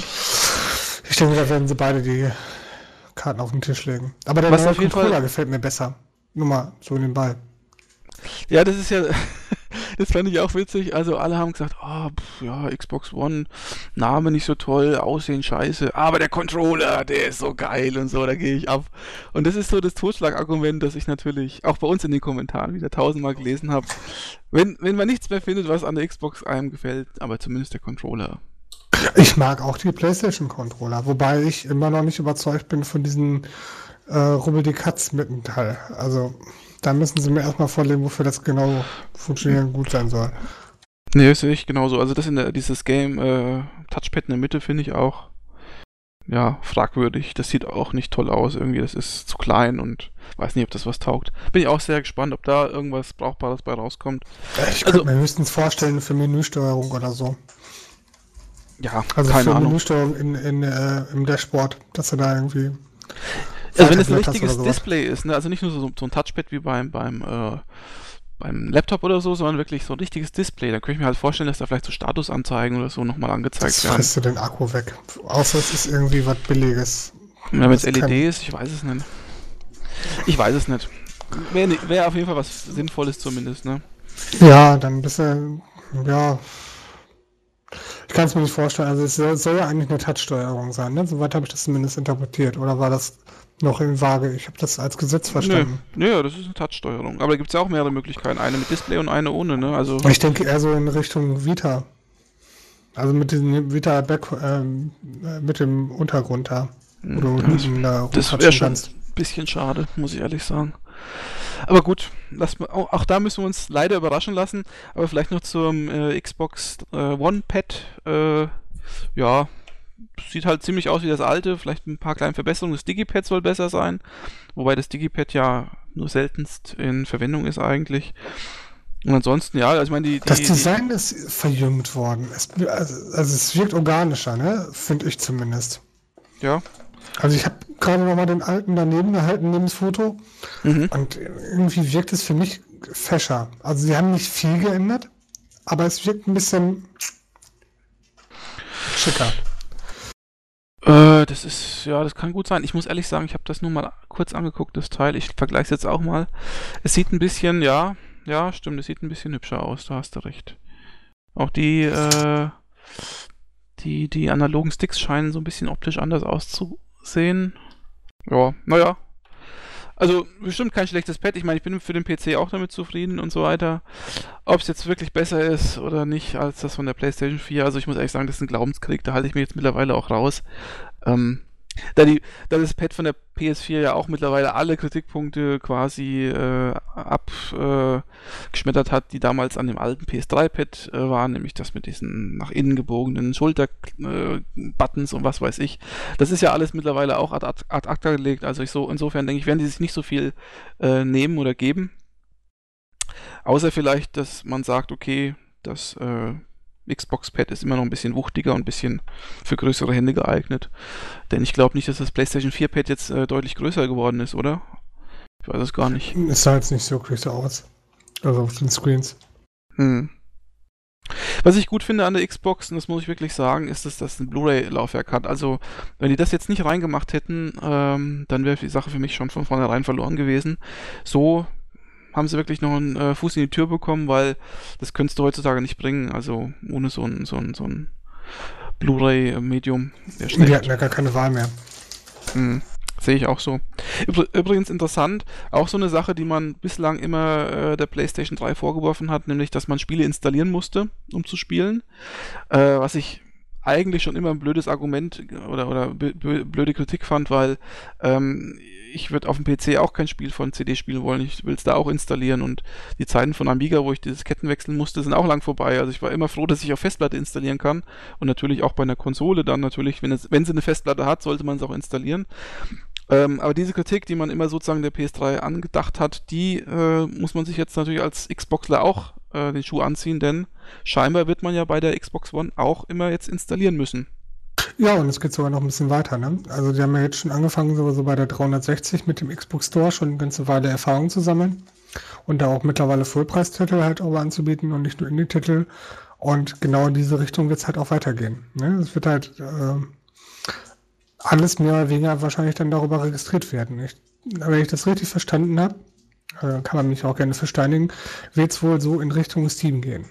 Ich denke, da werden sie beide die Karten auf den Tisch legen. Aber der Was neue Controller Fall... gefällt mir besser. Nur mal so in den Ball. Ja, das ist ja, das fand ich auch witzig. Also alle haben gesagt, oh, pff, ja, Xbox One, Name nicht so toll, Aussehen scheiße, aber der Controller, der ist so geil und so, da gehe ich ab. Und das ist so das Totschlagargument, das ich natürlich auch bei uns in den Kommentaren wieder tausendmal gelesen habe. Wenn, wenn man nichts mehr findet, was an der Xbox einem gefällt, aber zumindest der Controller. Ich mag auch die PlayStation-Controller, wobei ich immer noch nicht überzeugt bin von diesen äh, Rubbel die Katz Mittenteil. Also da müssen sie mir erstmal vorlegen, wofür das genau funktionieren und gut sein soll. Nee, sehe ich genauso. Also das in der, dieses Game äh, Touchpad in der Mitte finde ich auch ja, fragwürdig. Das sieht auch nicht toll aus. Irgendwie, das ist zu klein und weiß nicht, ob das was taugt. Bin ich auch sehr gespannt, ob da irgendwas Brauchbares bei rauskommt. Ich also, könnte mir höchstens vorstellen für Menüsteuerung oder so. Ja, also keine für Ahnung. Menüsteuerung in, in, äh, im Dashboard, dass er da irgendwie also wenn es ein richtiges Display ist, ne? also nicht nur so, so ein Touchpad wie beim, beim, äh, beim Laptop oder so, sondern wirklich so ein richtiges Display, dann könnte ich mir halt vorstellen, dass da vielleicht so Statusanzeigen oder so nochmal angezeigt das werden. frisst du den Akku weg. Außer es ist irgendwie was Billiges. Ja, wenn es LED kann... ist, ich weiß es nicht. Ich weiß es nicht. Wäre wär auf jeden Fall was Sinnvolles zumindest, ne? Ja, dann ein bisschen, ja. Ich kann es mir nicht vorstellen. Also es soll ja eigentlich eine Touchsteuerung sein, ne? Soweit habe ich das zumindest interpretiert. Oder war das noch in Waage. Ich habe das als Gesetz verstanden. Nö, ja, das ist eine Touchsteuerung. Aber da gibt es ja auch mehrere Möglichkeiten. Eine mit Display und eine ohne, ne? Also ich denke eher so in Richtung Vita. Also mit diesem Vita Back, ähm, äh, mit dem Untergrund da. Oder ja, das das wäre schon ein bisschen schade, muss ich ehrlich sagen. Aber gut, lass, auch, auch, da müssen wir uns leider überraschen lassen. Aber vielleicht noch zum äh, Xbox äh, One Pad. Äh, ja, sieht halt ziemlich aus wie das alte, vielleicht ein paar kleine Verbesserungen. Das Digipad soll besser sein, wobei das Digipad ja nur seltenst in Verwendung ist eigentlich. Und ansonsten, ja, also ich meine, die, die Das Design die, ist verjüngt worden. Es, also, also, es wirkt organischer, ne? Finde ich zumindest. Ja. Also ich habe gerade noch mal den alten daneben gehalten, neben das Foto. Mhm. Und irgendwie wirkt es für mich fescher. Also sie haben nicht viel geändert, aber es wirkt ein bisschen schicker. Äh, das ist, ja, das kann gut sein. Ich muss ehrlich sagen, ich habe das nur mal kurz angeguckt, das Teil. Ich vergleiche es jetzt auch mal. Es sieht ein bisschen, ja, ja, stimmt, es sieht ein bisschen hübscher aus, da hast du recht. Auch die, äh, die, die analogen Sticks scheinen so ein bisschen optisch anders auszusehen. Ja, naja. Also bestimmt kein schlechtes Pad. Ich meine, ich bin für den PC auch damit zufrieden und so weiter. Ob es jetzt wirklich besser ist oder nicht als das von der PlayStation 4. Also ich muss ehrlich sagen, das ist ein Glaubenskrieg. Da halte ich mich jetzt mittlerweile auch raus. Ähm, da, die, da das Pad von der PS4 ja auch mittlerweile alle Kritikpunkte quasi äh, abgeschmettert äh, hat, die damals an dem alten PS3-Pad äh, waren, nämlich das mit diesen nach innen gebogenen Schulter-Buttons äh, und was weiß ich. Das ist ja alles mittlerweile auch ad, ad, ad acta gelegt. Also ich so, insofern denke ich, werden die sich nicht so viel äh, nehmen oder geben. Außer vielleicht, dass man sagt, okay, das äh, Xbox-Pad ist immer noch ein bisschen wuchtiger und ein bisschen für größere Hände geeignet. Denn ich glaube nicht, dass das PlayStation 4-Pad jetzt äh, deutlich größer geworden ist, oder? Ich weiß es gar nicht. Es sah jetzt nicht so größer aus. Also auf den Screens. Hm. Was ich gut finde an der Xbox, und das muss ich wirklich sagen, ist, dass das ein Blu-ray-Laufwerk hat. Also, wenn die das jetzt nicht reingemacht hätten, ähm, dann wäre die Sache für mich schon von vornherein verloren gewesen. So haben sie wirklich noch einen äh, Fuß in die Tür bekommen, weil das könntest du heutzutage nicht bringen. Also ohne so ein, so ein, so ein Blu-ray-Medium. Die hatten ja gar keine Wahl mehr. Hm, Sehe ich auch so. Übrigens interessant, auch so eine Sache, die man bislang immer äh, der PlayStation 3 vorgeworfen hat, nämlich, dass man Spiele installieren musste, um zu spielen. Äh, was ich eigentlich schon immer ein blödes Argument oder, oder blöde Kritik fand, weil ähm, ich würde auf dem PC auch kein Spiel von CD spielen wollen. Ich will es da auch installieren und die Zeiten von Amiga, wo ich dieses Ketten wechseln musste, sind auch lang vorbei. Also ich war immer froh, dass ich auf Festplatte installieren kann und natürlich auch bei einer Konsole dann natürlich, wenn, es, wenn sie eine Festplatte hat, sollte man es auch installieren. Ähm, aber diese Kritik, die man immer sozusagen der PS3 angedacht hat, die äh, muss man sich jetzt natürlich als Xboxler auch äh, den Schuh anziehen, denn scheinbar wird man ja bei der Xbox One auch immer jetzt installieren müssen. Ja, und es geht sogar noch ein bisschen weiter. Ne? Also die haben ja jetzt schon angefangen, sowieso bei der 360 mit dem Xbox Store schon eine ganze Weile Erfahrung zu sammeln und da auch mittlerweile Vollpreistitel halt auch anzubieten und nicht nur Indie-Titel. Und genau in diese Richtung wird es halt auch weitergehen. Ne? Es wird halt äh, alles mehr oder weniger wahrscheinlich dann darüber registriert werden. Ich, wenn ich das richtig verstanden habe, äh, kann man mich auch gerne versteinigen, wird es wohl so in Richtung Steam gehen.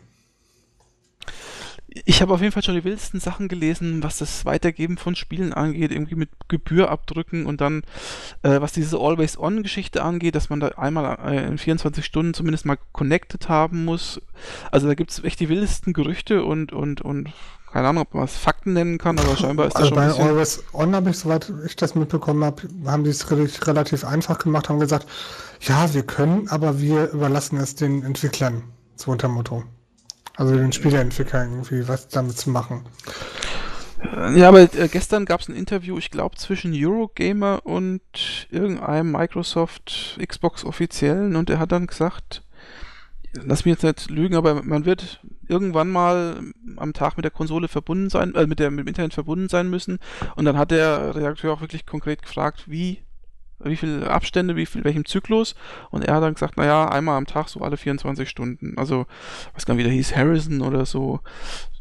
Ich habe auf jeden Fall schon die wildesten Sachen gelesen, was das Weitergeben von Spielen angeht, irgendwie mit Gebühr abdrücken und dann, äh, was diese Always-On-Geschichte angeht, dass man da einmal äh, in 24 Stunden zumindest mal connected haben muss. Also da gibt es echt die wildesten Gerüchte und, und, und keine Ahnung, ob man es Fakten nennen kann, aber scheinbar ist also das schon bei Always On habe ich, soweit ich das mitbekommen habe, haben die es relativ einfach gemacht, haben gesagt, ja, wir können, aber wir überlassen es den Entwicklern, so unter Motto. Also den Spieleentwicklern irgendwie was damit zu machen. Ja, aber äh, gestern gab es ein Interview, ich glaube, zwischen Eurogamer und irgendeinem Microsoft Xbox Offiziellen und er hat dann gesagt, lass mich jetzt nicht lügen, aber man wird irgendwann mal am Tag mit der Konsole verbunden sein, äh, mit, der, mit dem Internet verbunden sein müssen. Und dann hat der Redakteur auch wirklich konkret gefragt, wie, wie viele Abstände, wie viel, welchem Zyklus. Und er hat dann gesagt, naja, einmal am Tag, so alle 24 Stunden. Also, weiß gar nicht, wie der hieß, Harrison oder so.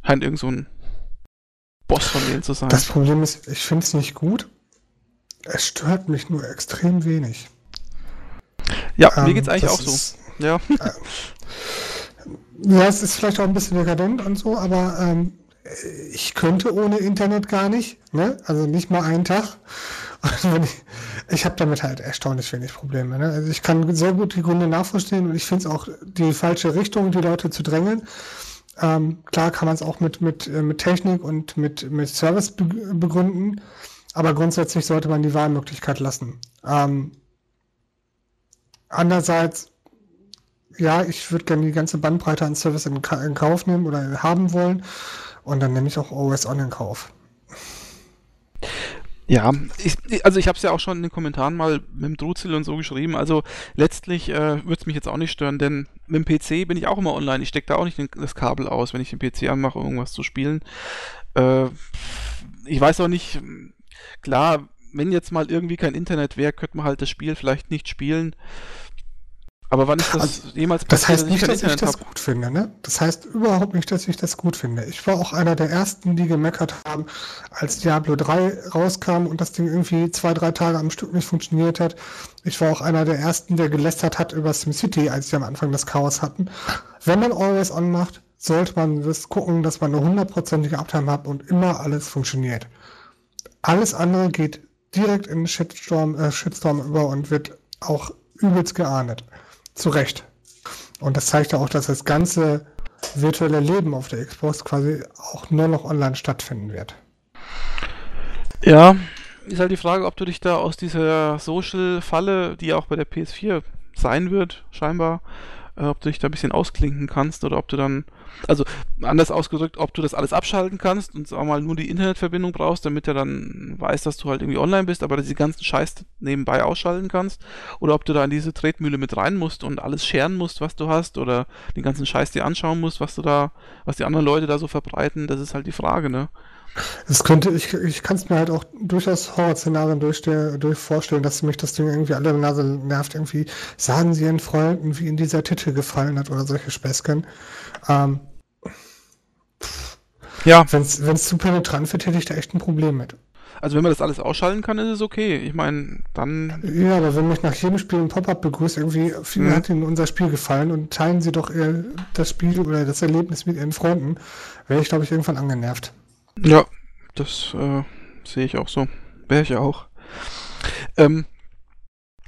Scheint irgend so ein Boss von denen zu sein. Das Problem ist, ich finde es nicht gut. Es stört mich nur extrem wenig. Ja, ähm, mir geht's eigentlich auch so. Ja. Äh, ja, es ist vielleicht auch ein bisschen dekadent und so, aber ähm, ich könnte ohne Internet gar nicht, ne? Also nicht mal einen Tag. ich, ich habe damit halt erstaunlich wenig Probleme. Ne? Also ich kann sehr gut die Gründe nachvollziehen und ich finde es auch die falsche Richtung, die Leute zu drängeln. Ähm, klar kann man es auch mit, mit, äh, mit Technik und mit, mit Service begründen, aber grundsätzlich sollte man die Wahlmöglichkeit lassen. Ähm, andererseits ja, ich würde gerne die ganze Bandbreite an Service in, in, Kauf nehmen oder haben wollen. Und dann nehme ich auch OS On in Kauf. Ja, ich, also ich habe es ja auch schon in den Kommentaren mal mit dem Druzel und so geschrieben. Also letztlich äh, würde es mich jetzt auch nicht stören, denn mit dem PC bin ich auch immer online. Ich stecke da auch nicht den, das Kabel aus, wenn ich den PC anmache, um irgendwas zu spielen. Äh, ich weiß auch nicht, klar, wenn jetzt mal irgendwie kein Internet wäre, könnte man halt das Spiel vielleicht nicht spielen. Aber wann ist das also, jemals passiert? Das heißt nicht, dass ich das hab? gut finde, ne? Das heißt überhaupt nicht, dass ich das gut finde. Ich war auch einer der ersten, die gemeckert haben, als Diablo 3 rauskam und das Ding irgendwie zwei, drei Tage am Stück nicht funktioniert hat. Ich war auch einer der ersten, der gelästert hat über SimCity, als sie am Anfang das Chaos hatten. Wenn man Always On macht, sollte man das gucken, dass man eine hundertprozentige Uptime hat und immer alles funktioniert. Alles andere geht direkt in den Shitstorm, äh, Shitstorm über und wird auch übelst geahndet. Zu Recht. Und das zeigt ja auch, dass das ganze virtuelle Leben auf der Xbox quasi auch nur noch online stattfinden wird. Ja, ist halt die Frage, ob du dich da aus dieser Social-Falle, die auch bei der PS4 sein wird, scheinbar, äh, ob du dich da ein bisschen ausklinken kannst oder ob du dann, also anders ausgedrückt, ob du das alles abschalten kannst und sag mal nur die Internetverbindung brauchst, damit er dann weiß, dass du halt irgendwie online bist, aber diese ganzen Scheiß nebenbei ausschalten kannst oder ob du da in diese Tretmühle mit rein musst und alles scheren musst, was du hast oder den ganzen Scheiß dir anschauen musst, was du da, was die anderen Leute da so verbreiten, das ist halt die Frage, ne? Es könnte, ich, ich kann es mir halt auch durchaus Horrorszenarien durch, durch vorstellen, dass mich das Ding irgendwie alle Nase nervt. Irgendwie sagen sie ihren Freunden, wie in dieser Titel gefallen hat oder solche Späßchen. Ähm, ja. Wenn es zu penetrant wird, hätte ich da echt ein Problem mit. Also wenn man das alles ausschalten kann, ist es okay. Ich meine, dann. Ja, aber wenn mich nach jedem Spiel ein Pop-up begrüßt, irgendwie, vielen mhm. hat Ihnen unser Spiel gefallen und teilen Sie doch ihr, das Spiel oder das Erlebnis mit Ihren Freunden, wäre ich, glaube ich, irgendwann angenervt. Ja, das äh, sehe ich auch so. Wäre ich auch. Ähm,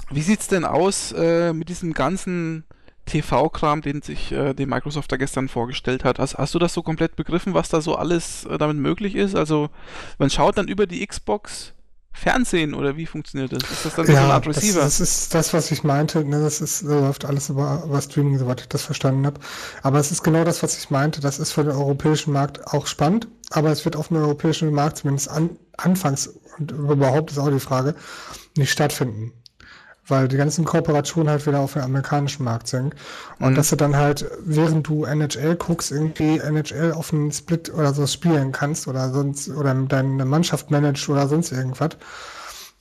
wie sieht's denn aus äh, mit diesem ganzen TV-Kram, den sich äh, den Microsoft da gestern vorgestellt hat? Hast, hast du das so komplett begriffen, was da so alles äh, damit möglich ist? Also man schaut dann über die Xbox Fernsehen oder wie funktioniert das? Ist das dann ja, so eine Art Receiver? Das, das, ist das, was ich meinte. Ne? Das ist, läuft alles über, über Streaming, soweit ich das verstanden habe. Aber es ist genau das, was ich meinte. Das ist für den europäischen Markt auch spannend, aber es wird auf dem europäischen Markt zumindest an, anfangs und überhaupt ist auch die Frage, nicht stattfinden weil die ganzen Kooperationen halt wieder auf den amerikanischen Markt sind. Und mhm. dass du dann halt, während du NHL guckst, irgendwie NHL auf einen Split oder so spielen kannst oder sonst, oder deine Mannschaft managst oder sonst irgendwas.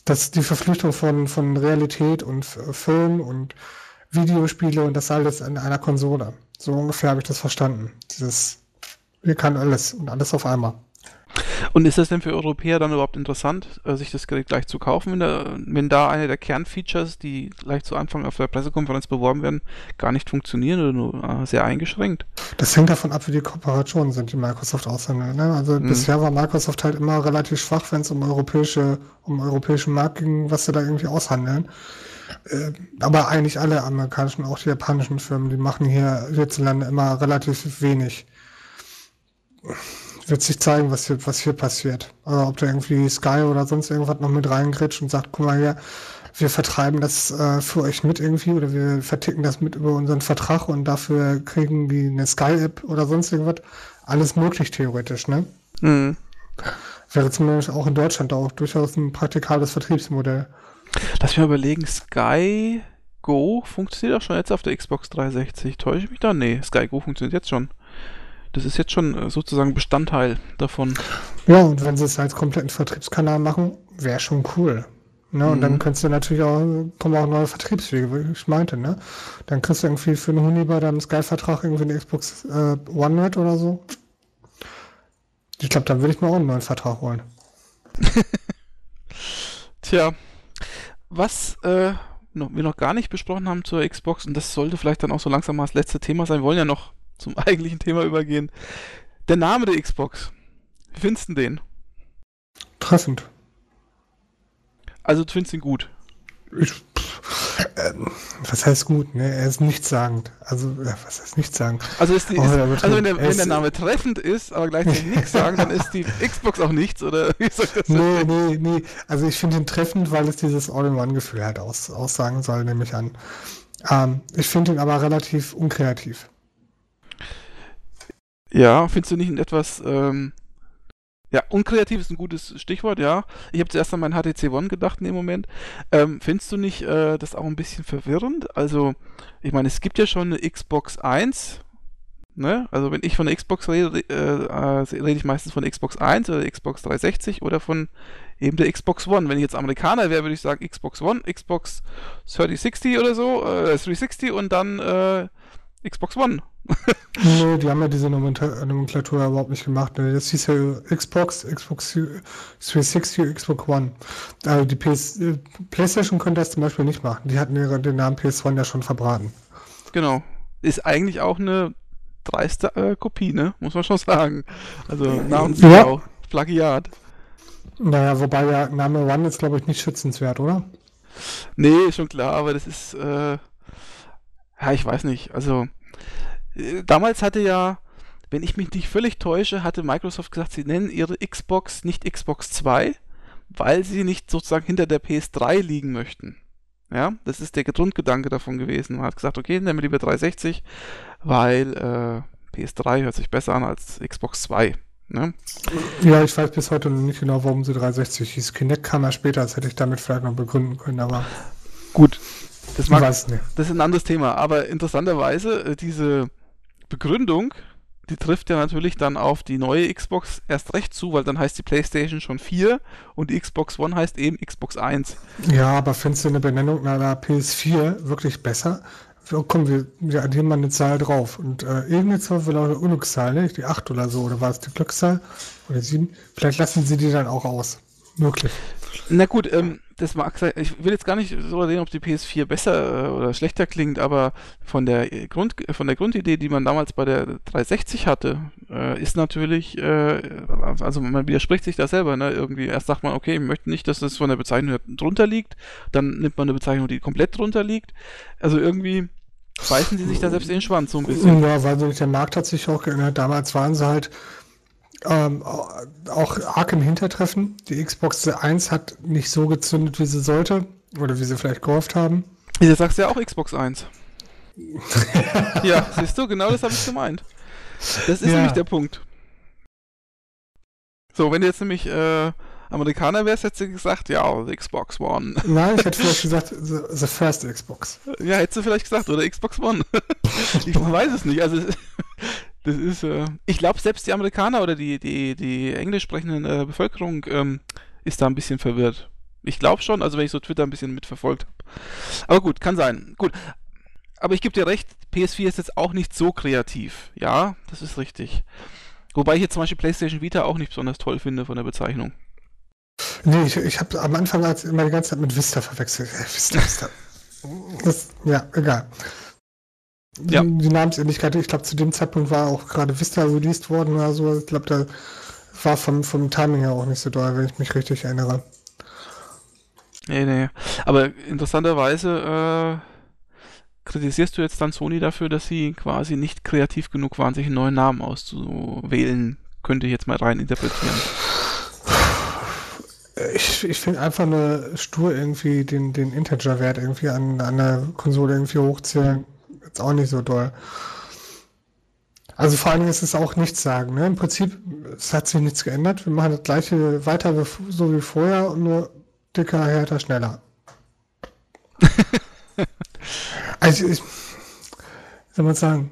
Dass die Verflüchtung von, von Realität und Film und Videospiele und das alles in einer Konsole. So ungefähr habe ich das verstanden. Dieses, wir kann alles und alles auf einmal. Und ist das denn für Europäer dann überhaupt interessant, äh, sich das Gerät gleich zu kaufen, wenn, da, wenn da eine der Kernfeatures, die gleich zu Anfang auf der Pressekonferenz beworben werden, gar nicht funktionieren oder nur äh, sehr eingeschränkt? Das hängt davon ab, wie die Kooperationen sind, die Microsoft aushandelt. Ne? Also mhm. bisher war Microsoft halt immer relativ schwach, wenn es um europäische, um europäischen Markt ging, was sie da irgendwie aushandeln. Äh, aber eigentlich alle amerikanischen, auch die japanischen Firmen, die machen hier hierzulande immer relativ wenig wird sich zeigen, was hier, was hier passiert. Also ob da irgendwie Sky oder sonst irgendwas noch mit reingritscht und sagt, guck mal hier, wir vertreiben das äh, für euch mit irgendwie oder wir verticken das mit über unseren Vertrag und dafür kriegen die eine Sky-App oder sonst irgendwas. Alles möglich theoretisch, ne? Mhm. Wäre zumindest auch in Deutschland auch durchaus ein praktikables Vertriebsmodell. Lass mich mal überlegen, Sky Go funktioniert auch schon jetzt auf der Xbox 360. Täusche ich mich da? Nee, Sky Go funktioniert jetzt schon. Das ist jetzt schon äh, sozusagen Bestandteil davon. Ja, und wenn sie es als kompletten Vertriebskanal machen, wäre schon cool. Ne? Und mhm. dann kannst du natürlich auch, kommen auch neue Vertriebswege, wie ich meinte, ne? Dann kriegst du irgendwie für einen Huni bei deinem Sky-Vertrag irgendwie eine Xbox äh, One mit oder so. Ich glaube, dann würde ich mir auch einen neuen Vertrag holen. Tja, was äh, noch, wir noch gar nicht besprochen haben zur Xbox, und das sollte vielleicht dann auch so langsam mal das letzte Thema sein, wir wollen ja noch zum eigentlichen Thema übergehen. Der Name der Xbox. Wie findest du den? Treffend. Also du findest ihn gut? Ich, äh, was heißt gut? Ne? Er ist nichtssagend. Also, äh, was heißt nichtssagend? Also, ist die, oh, ist, also wenn, der, wenn der Name treffend ist, aber gleichzeitig nichts sagen, dann ist die Xbox auch nichts, oder wie soll das Nee, nee, nee. Also ich finde ihn treffend, weil es dieses All-in-One-Gefühl halt aus, aussagen soll, nehme ich an. Ähm, ich finde ihn aber relativ unkreativ. Ja, findest du nicht etwas, ähm, ja, unkreativ ist ein gutes Stichwort, ja. Ich habe zuerst an mein HTC One gedacht in dem Moment. Ähm, findest du nicht äh, das auch ein bisschen verwirrend? Also, ich meine, es gibt ja schon eine Xbox 1, ne? Also, wenn ich von der Xbox rede, äh, äh, rede ich meistens von Xbox 1 oder der Xbox 360 oder von eben der Xbox One. Wenn ich jetzt Amerikaner wäre, würde ich sagen Xbox One, Xbox 3060 oder so, äh, 360 und dann äh, Xbox One. Nee, die haben ja diese Nomenklatur überhaupt nicht gemacht. Ne? Das hieß ja Xbox, Xbox 360, Xbox One. Also die PS, PlayStation könnte das zum Beispiel nicht machen. Die hatten ihre, den Namen PS1 ja schon verbraten. Genau. Ist eigentlich auch eine dreiste äh, Kopie, ne? Muss man schon sagen. Also Namensbau, ja. Plagiat. Naja, wobei der Name One ist, glaube ich, nicht schützenswert, oder? Nee, schon klar, aber das ist, äh, ja, ich weiß nicht. Also, damals hatte ja, wenn ich mich nicht völlig täusche, hatte Microsoft gesagt, sie nennen ihre Xbox nicht Xbox 2, weil sie nicht sozusagen hinter der PS3 liegen möchten. Ja, das ist der Grundgedanke davon gewesen. Man hat gesagt, okay, nehmen wir lieber 360, weil äh, PS3 hört sich besser an als Xbox 2. Ne? Ja, ich weiß bis heute noch nicht genau, warum sie 360 hieß. Kinect kam ja später, das hätte ich damit vielleicht noch begründen können, aber. Gut, das, mag, das ist ein anderes Thema. Aber interessanterweise, äh, diese Begründung, die trifft ja natürlich dann auf die neue Xbox erst recht zu, weil dann heißt die PlayStation schon 4 und die Xbox One heißt eben Xbox 1. Ja, aber findest du eine Benennung einer PS4 wirklich besser? Kommen wir, wir addieren mal eine Zahl drauf. Und äh, irgendeine Zahl will auch eine Unglückszahl, ne? Die 8 oder so, oder war es die Glückszahl? Oder 7? Vielleicht lassen sie die dann auch aus. Möglich. Na gut, ähm, das mag sein. Ich will jetzt gar nicht so sehen, ob die PS4 besser äh, oder schlechter klingt, aber von der Grund, von der Grundidee, die man damals bei der 360 hatte, äh, ist natürlich, äh, also man widerspricht sich da selber, ne? Irgendwie erst sagt man, okay, ich möchte nicht, dass das von der Bezeichnung drunter liegt, dann nimmt man eine Bezeichnung, die komplett drunter liegt. Also irgendwie beißen sie sich da selbst in den Schwanz so ein bisschen. Ja, weil der Markt hat sich auch geändert. Damals waren sie halt ähm, auch im Hintertreffen. Die Xbox 1 hat nicht so gezündet, wie sie sollte. Oder wie sie vielleicht gehofft haben. Du sagst ja auch Xbox 1. ja, siehst du, genau das habe ich gemeint. Das ist ja. nämlich der Punkt. So, wenn du jetzt nämlich äh, Amerikaner wärst, hättest du gesagt, ja, Xbox One. Nein, ich hätte vielleicht gesagt, the, the, first Xbox. Ja, hättest du vielleicht gesagt, oder Xbox One. ich weiß es nicht. Also, das ist, äh, ich glaube, selbst die Amerikaner oder die, die, die englisch sprechenden äh, Bevölkerung ähm, ist da ein bisschen verwirrt. Ich glaube schon, also wenn ich so Twitter ein bisschen mitverfolgt habe. Aber gut, kann sein. Gut. Aber ich gebe dir recht, PS4 ist jetzt auch nicht so kreativ. Ja, das ist richtig. Wobei ich jetzt zum Beispiel PlayStation Vita auch nicht besonders toll finde von der Bezeichnung. Nee, ich, ich habe am Anfang immer die ganze Zeit mit Vista verwechselt. Vista, Vista. Das, ja, egal. Ja. Die Namensähnlichkeit, ich glaube, zu dem Zeitpunkt war auch gerade Vista released worden oder so. Ich glaube, da war vom, vom Timing her auch nicht so doll, wenn ich mich richtig erinnere. Nee, nee. Aber interessanterweise äh, kritisierst du jetzt dann Sony dafür, dass sie quasi nicht kreativ genug waren, sich einen neuen Namen auszuwählen. Könnte ich jetzt mal rein interpretieren. Ich, ich finde einfach nur stur irgendwie den, den Integer-Wert irgendwie an, an der Konsole irgendwie hochzählen jetzt auch nicht so doll. Also vor allen Dingen ist es auch nichts sagen. Ne? Im Prinzip, es hat sich nichts geändert. Wir machen das gleiche weiter so wie vorher, nur dicker, härter, schneller. also ich soll man sagen,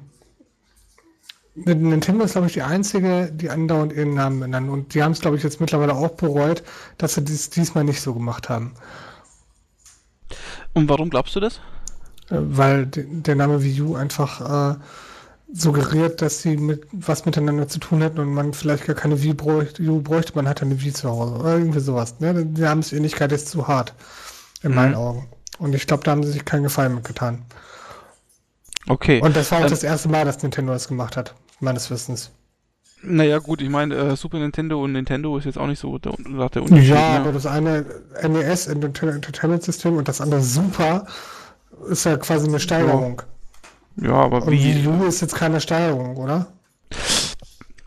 Nintendo ist, glaube ich, die einzige, die andauernd ihren Namen benennen. Und die haben es, glaube ich, jetzt mittlerweile auch bereut, dass sie dies diesmal nicht so gemacht haben. Und warum glaubst du das? Weil der Name Wii U einfach äh, suggeriert, dass sie mit was miteinander zu tun hätten und man vielleicht gar keine Wii bräuchte, Wii bräuchte man hat eine Wii zu Hause oder irgendwie sowas. Ne? Die Namensähnlichkeit ist zu hart, in mhm. meinen Augen. Und ich glaube, da haben sie sich keinen Gefallen mitgetan. Okay. Und das war auch ähm, das erste Mal, dass Nintendo das gemacht hat, meines Wissens. Naja, gut, ich meine, äh, Super Nintendo und Nintendo ist jetzt auch nicht so der, der Unterschied. Ja, ne? aber das eine NES, Entertainment System, und das andere Super ist ja quasi eine Steigerung. Ja, aber Und wie? Wii U ist jetzt keine Steigerung, oder?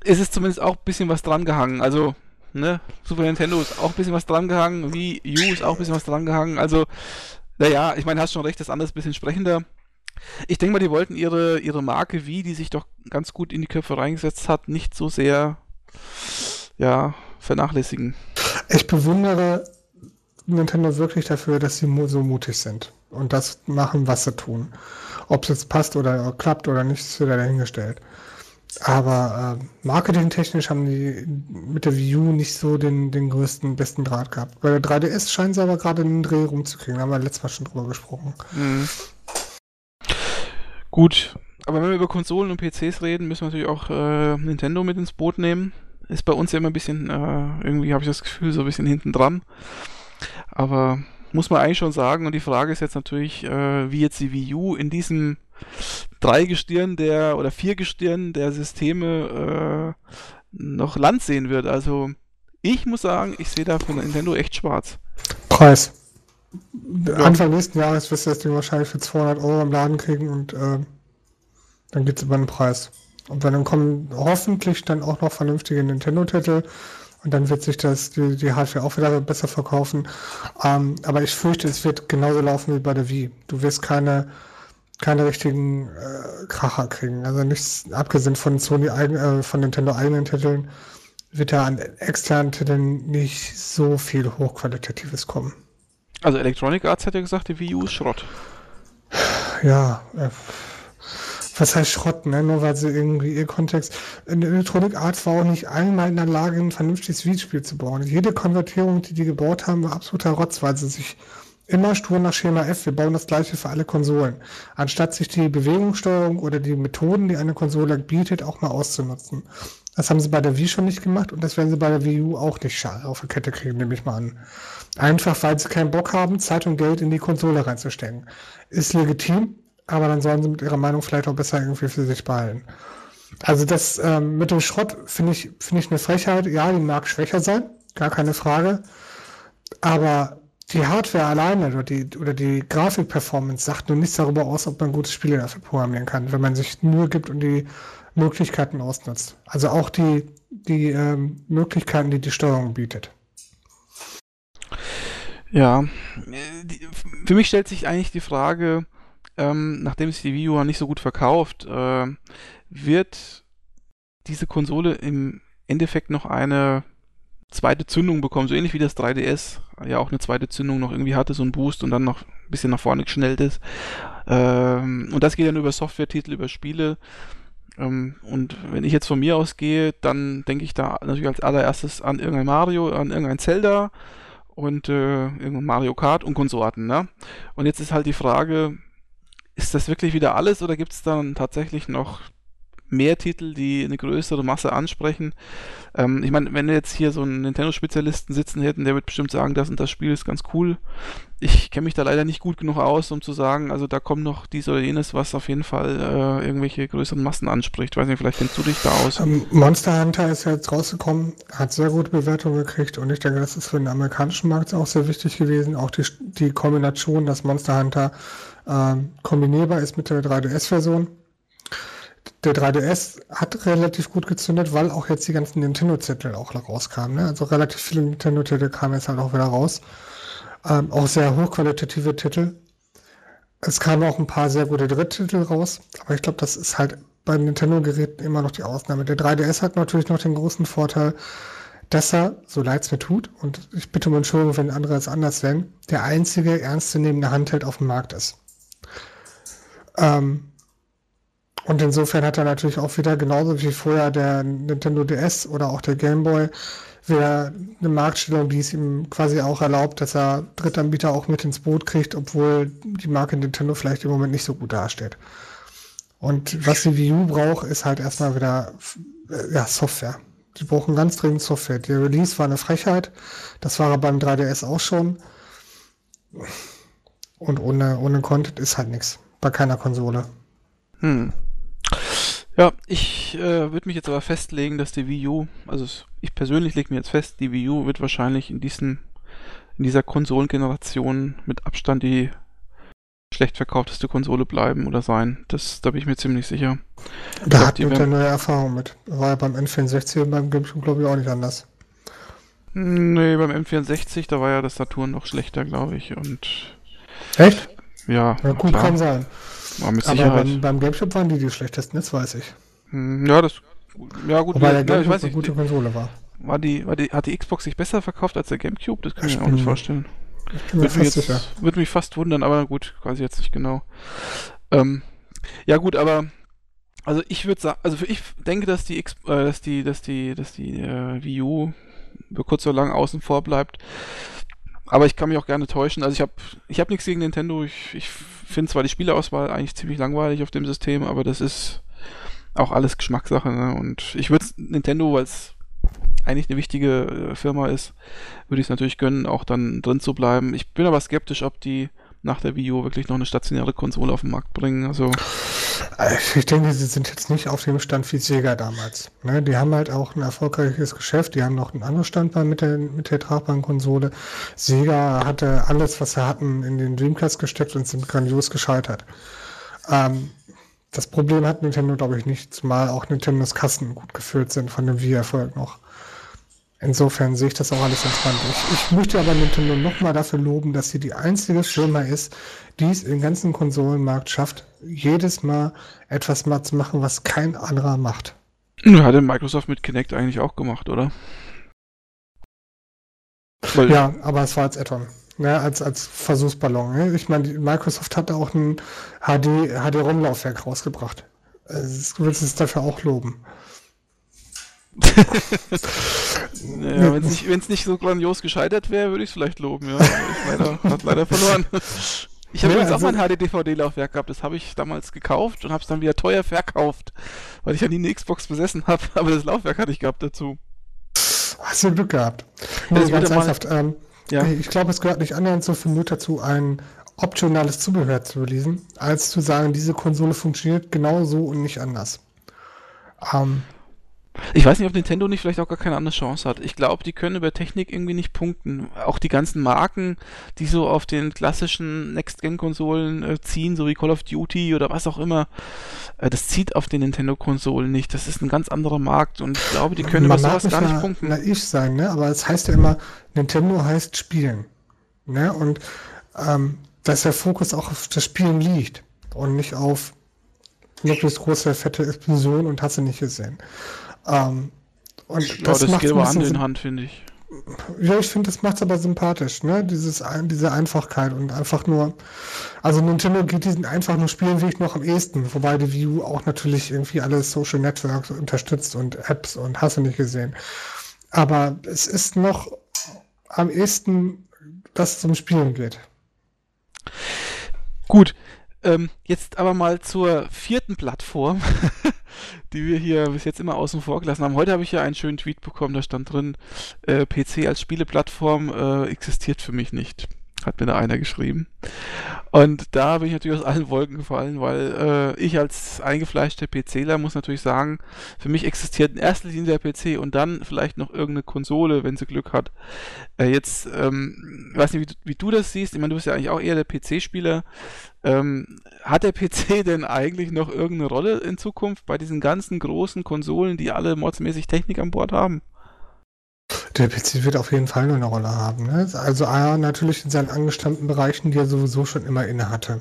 Es ist zumindest auch ein bisschen was dran gehangen. Also, ne, Super Nintendo ist auch ein bisschen was dran gehangen, Wii U ist auch ein bisschen was dran gehangen. Also, naja, ich meine, hast schon recht, das andere ist ein bisschen sprechender. Ich denke mal, die wollten ihre, ihre Marke Wii, die sich doch ganz gut in die Köpfe reingesetzt hat, nicht so sehr, ja, vernachlässigen. Ich bewundere Nintendo wirklich dafür, dass sie so mutig sind und das machen, was sie tun. Ob es jetzt passt oder klappt oder nicht, ist wieder dahingestellt. Aber äh, marketingtechnisch haben die mit der View nicht so den, den größten, besten Draht gehabt. Bei der 3DS scheinen sie aber gerade einen Dreh rumzukriegen. Da haben wir letztes Mal schon drüber gesprochen. Mhm. Gut, aber wenn wir über Konsolen und PCs reden, müssen wir natürlich auch äh, Nintendo mit ins Boot nehmen. Ist bei uns ja immer ein bisschen, äh, irgendwie habe ich das Gefühl, so ein bisschen hinten dran. Aber muss man eigentlich schon sagen. Und die Frage ist jetzt natürlich, äh, wie jetzt die Wii U in diesem Dreigestirn der oder Viergestirn der Systeme äh, noch Land sehen wird. Also ich muss sagen, ich sehe da für Nintendo echt schwarz. Preis. ja. Anfang nächsten Jahres wirst du das Ding wahrscheinlich für 200 Euro im Laden kriegen und äh, dann geht es über den Preis. Und dann kommen hoffentlich dann auch noch vernünftige Nintendo-Titel und dann wird sich das, die, die Hardware auch wieder besser verkaufen. Ähm, aber ich fürchte, es wird genauso laufen wie bei der Wii. Du wirst keine, keine richtigen äh, Kracher kriegen. Also nichts, abgesehen von Sony eigen, äh, von Nintendo eigenen Titeln, wird da an externen Titeln nicht so viel Hochqualitatives kommen. Also Electronic Arts hat ja gesagt, die Wii U ist Schrott. Ja, äh, was heißt Schrott, ne? Nur weil sie irgendwie ihr Kontext. Electronic Arts war auch nicht einmal in der Lage, ein vernünftiges Videospiel zu bauen. Jede Konvertierung, die die gebaut haben, war absoluter Rotz, weil sie sich immer stur nach Schema F, wir bauen das gleiche für alle Konsolen, anstatt sich die Bewegungssteuerung oder die Methoden, die eine Konsole bietet, auch mal auszunutzen. Das haben sie bei der Wii schon nicht gemacht und das werden sie bei der Wii U auch nicht auf die Kette kriegen, nehme ich mal an. Einfach, weil sie keinen Bock haben, Zeit und Geld in die Konsole reinzustecken. Ist legitim, aber dann sollen sie mit ihrer Meinung vielleicht auch besser irgendwie für sich behalten. Also das ähm, mit dem Schrott finde ich, finde ich eine Frechheit. Ja, die mag schwächer sein, gar keine Frage. Aber die Hardware alleine oder die, oder die Grafikperformance sagt nur nichts darüber aus, ob man gute Spiele dafür programmieren kann, wenn man sich nur gibt und die Möglichkeiten ausnutzt. Also auch die, die ähm, Möglichkeiten, die die Steuerung bietet. Ja, die, für mich stellt sich eigentlich die Frage, ähm, nachdem sich die Wii U nicht so gut verkauft, äh, wird diese Konsole im Endeffekt noch eine zweite Zündung bekommen, so ähnlich wie das 3DS ja auch eine zweite Zündung noch irgendwie hatte, so ein Boost und dann noch ein bisschen nach vorne geschnellt ist. Ähm, und das geht dann über Software-Titel, über Spiele. Ähm, und wenn ich jetzt von mir ausgehe, dann denke ich da natürlich als allererstes an irgendein Mario, an irgendein Zelda und äh, irgendein Mario Kart und Konsorten. Ne? Und jetzt ist halt die Frage, ist das wirklich wieder alles oder gibt es dann tatsächlich noch mehr Titel, die eine größere Masse ansprechen? Ähm, ich meine, wenn wir jetzt hier so einen Nintendo-Spezialisten sitzen hätten, der wird bestimmt sagen, das und das Spiel ist ganz cool. Ich kenne mich da leider nicht gut genug aus, um zu sagen, also da kommt noch dies oder jenes, was auf jeden Fall äh, irgendwelche größeren Massen anspricht. Weiß nicht, vielleicht kennst du dich da aus. Ähm, Monster Hunter ist ja jetzt rausgekommen, hat sehr gute Bewertungen gekriegt und ich denke, das ist für den amerikanischen Markt auch sehr wichtig gewesen. Auch die, die Kombination, dass Monster Hunter ähm, kombinierbar ist mit der 3DS-Version. Der 3DS hat relativ gut gezündet, weil auch jetzt die ganzen Nintendo-Titel auch rauskamen. Ne? Also relativ viele Nintendo-Titel kamen jetzt halt auch wieder raus. Ähm, auch sehr hochqualitative Titel. Es kamen auch ein paar sehr gute Dritttitel raus, aber ich glaube, das ist halt bei Nintendo-Geräten immer noch die Ausnahme. Der 3DS hat natürlich noch den großen Vorteil, dass er, so leid es mir tut, und ich bitte um Entschuldigung, wenn andere es anders sehen, der einzige ernstzunehmende Handheld auf dem Markt ist. Ähm, und insofern hat er natürlich auch wieder genauso wie vorher der Nintendo DS oder auch der Game Boy wieder eine Marktstellung, die es ihm quasi auch erlaubt, dass er Drittanbieter auch mit ins Boot kriegt, obwohl die Marke Nintendo vielleicht im Moment nicht so gut dasteht. Und was die Wii U braucht, ist halt erstmal wieder äh, ja, Software. Die brauchen ganz dringend Software. Der Release war eine Frechheit. Das war beim 3DS auch schon. Und ohne, ohne Content ist halt nichts bei keiner Konsole. Hm. Ja, ich äh, würde mich jetzt aber festlegen, dass die Wii U, also ich persönlich lege mir jetzt fest, die Wii U wird wahrscheinlich in diesen, in dieser Konsolengeneration mit Abstand die schlecht verkaufteste Konsole bleiben oder sein. Das, da bin ich mir ziemlich sicher. Da hat man ja neue Erfahrung mit. War ja beim N64 und beim GameCube, glaube ich, auch nicht anders. Nee, beim M64, da war ja das Saturn noch schlechter, glaube ich. Und Echt? Ja, ja gut, klar. kann sein. Aber, mit Aber beim, beim GameCube waren die die schlechtesten, das weiß ich. Hm, ja, das. Ja, gut. Wobei der GameCube ja, ich weiß eine gute Konsole war. War die, war die, hat die Xbox sich besser verkauft als der GameCube? Das kann ich, ich mir auch nicht vorstellen. Ich bin mir fast sicher. Würde mich fast wundern, aber gut, quasi jetzt nicht genau. Ähm, ja, gut, aber also ich würde sagen, also ich denke, dass die X, äh, dass die, dass die, dass die äh, Wii U über kurz oder lang außen vor bleibt. Aber ich kann mich auch gerne täuschen. Also ich habe ich hab nichts gegen Nintendo. Ich, ich finde zwar die Spieleauswahl eigentlich ziemlich langweilig auf dem System, aber das ist auch alles Geschmackssache. Ne? Und ich würde Nintendo, weil es eigentlich eine wichtige äh, Firma ist, würde ich es natürlich gönnen, auch dann drin zu bleiben. Ich bin aber skeptisch, ob die nach der Wii U wirklich noch eine stationäre Konsole auf den Markt bringen. Also Ich denke, sie sind jetzt nicht auf dem Stand wie Sega damals. Ne? Die haben halt auch ein erfolgreiches Geschäft. Die haben noch ein anderes Standbein mit der, mit der tragbaren Konsole. Sega hatte alles, was sie hatten, in den Dreamcast gesteckt und sind grandios gescheitert. Ähm, das Problem hat Nintendo, glaube ich, nicht, zumal auch Nintendos Kassen gut gefüllt sind von dem Wii-Erfolg noch. Insofern sehe ich das auch alles entspannt. Ich, ich möchte aber Nintendo nochmal dafür loben, dass sie die einzige Firma ist, die es im ganzen Konsolenmarkt schafft, jedes Mal etwas mal zu machen, was kein anderer macht. Hat Microsoft mit Kinect eigentlich auch gemacht, oder? Weil ja, aber es war als Add-on, ne, als, als Versuchsballon. Ne? Ich meine, Microsoft hat auch ein HD, HD-ROM-Laufwerk rausgebracht. Also, du willst es dafür auch loben. naja, wenn es nicht, nicht so grandios gescheitert wäre, würde ich es vielleicht loben, ja. Ich leider, hat leider verloren. Ich habe ja, jetzt also, auch mal ein HD-DVD-Laufwerk gehabt, das habe ich damals gekauft und habe es dann wieder teuer verkauft, weil ich ja nie eine Xbox besessen habe, aber das Laufwerk hatte ich gehabt dazu. Hast du Glück gehabt. Ja, ganz ernsthaft. Ähm, ja. Ich glaube, es gehört nicht annähernd so viel Mut dazu, ein optionales Zubehör zu releasen, als zu sagen, diese Konsole funktioniert genau so und nicht anders. Ähm, ich weiß nicht, ob Nintendo nicht vielleicht auch gar keine andere Chance hat. Ich glaube, die können über Technik irgendwie nicht punkten. Auch die ganzen Marken, die so auf den klassischen Next-Gen-Konsolen äh, ziehen, so wie Call of Duty oder was auch immer, äh, das zieht auf den Nintendo-Konsolen nicht. Das ist ein ganz anderer Markt und ich glaube, die können Man über sowas gar nicht punkten. naiv sein, ne? aber es heißt ja immer, Nintendo heißt Spielen. Ne? Und ähm, dass der Fokus auch auf das Spielen liegt und nicht auf möglichst große, fette Explosion und hast du nicht gesehen. Ähm, und ja, das, das geht aber Hand in Hand, finde ich. Ja, ich finde, das macht es aber sympathisch, ne? Dieses, diese Einfachkeit und einfach nur, also Nintendo geht diesen einfach nur Spielenweg noch am ehesten, wobei die Wii U auch natürlich irgendwie alle Social Networks unterstützt und Apps und hast du nicht gesehen. Aber es ist noch am ehesten, dass es um Spielen geht. Gut, ähm, jetzt aber mal zur vierten Plattform. die wir hier bis jetzt immer außen vor gelassen haben. Heute habe ich ja einen schönen Tweet bekommen, da stand drin, äh, PC als Spieleplattform äh, existiert für mich nicht hat mir da einer geschrieben. Und da bin ich natürlich aus allen Wolken gefallen, weil äh, ich als eingefleischter PCler muss natürlich sagen, für mich existiert in erster Linie der PC und dann vielleicht noch irgendeine Konsole, wenn sie Glück hat. Äh, jetzt, ähm, weiß nicht, wie, wie, du das siehst, ich meine, du bist ja eigentlich auch eher der PC-Spieler. Ähm, hat der PC denn eigentlich noch irgendeine Rolle in Zukunft bei diesen ganzen großen Konsolen, die alle modsmäßig Technik an Bord haben? Der PC wird auf jeden Fall nur eine Rolle haben. Ne? Also A, natürlich in seinen angestammten Bereichen, die er sowieso schon immer inne hatte.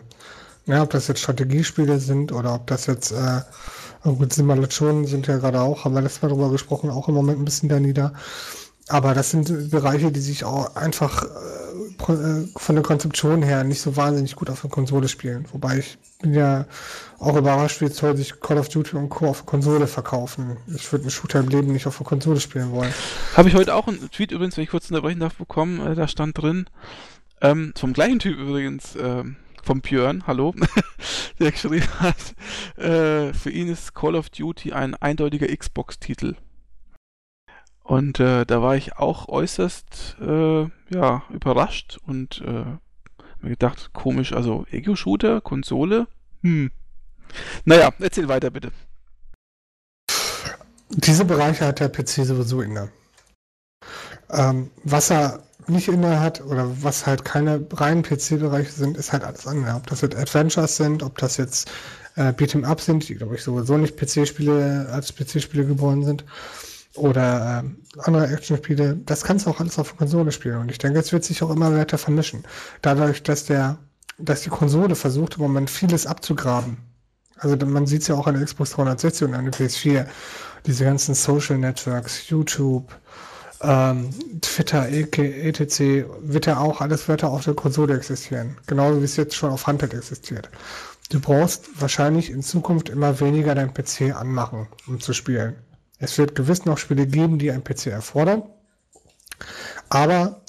Ja, ob das jetzt Strategiespiele sind oder ob das jetzt, äh, gut, Simulationen sind ja gerade auch, haben wir letztes Mal drüber gesprochen, auch im Moment ein bisschen da nieder. Aber das sind Bereiche, die sich auch einfach äh, von der Konzeption her nicht so wahnsinnig gut auf der Konsole spielen. Wobei ich bin ja auch überrascht, wie toll sich Call of Duty und Co. auf der Konsole verkaufen. Ich würde einen Shooter im Leben nicht auf der Konsole spielen wollen. Habe ich heute auch einen Tweet übrigens, wenn ich kurz unterbrechen darf, bekommen. Äh, da stand drin, ähm, vom gleichen Typ übrigens, äh, vom Björn, hallo, der geschrieben hat, äh, für ihn ist Call of Duty ein eindeutiger Xbox-Titel. Und äh, da war ich auch äußerst äh, ja, überrascht und äh, mir gedacht, komisch, also Ego-Shooter, Konsole, hm. Naja, erzähl weiter bitte. Diese Bereiche hat der PC sowieso inne. Ähm, was er nicht inne hat oder was halt keine reinen PC-Bereiche sind, ist halt alles andere. Ob das jetzt Adventures sind, ob das jetzt äh, Beat'em Up sind, die glaube ich sowieso nicht PC-Spiele als PC-Spiele geboren sind oder äh, andere Actionspiele, das kannst du auch alles auf der Konsole spielen. Und ich denke, es wird sich auch immer weiter vermischen. Dadurch, dass der, dass die Konsole versucht, im Moment vieles abzugraben. Also man sieht es ja auch an der Xbox 360 und an der PS4. Diese ganzen Social Networks, YouTube, ähm, Twitter, etc. wird ja auch, alles ja auf der Konsole existieren. Genauso wie es jetzt schon auf Handheld existiert. Du brauchst wahrscheinlich in Zukunft immer weniger dein PC anmachen, um zu spielen. Es wird gewiss noch Spiele geben, die ein PC erfordern. Aber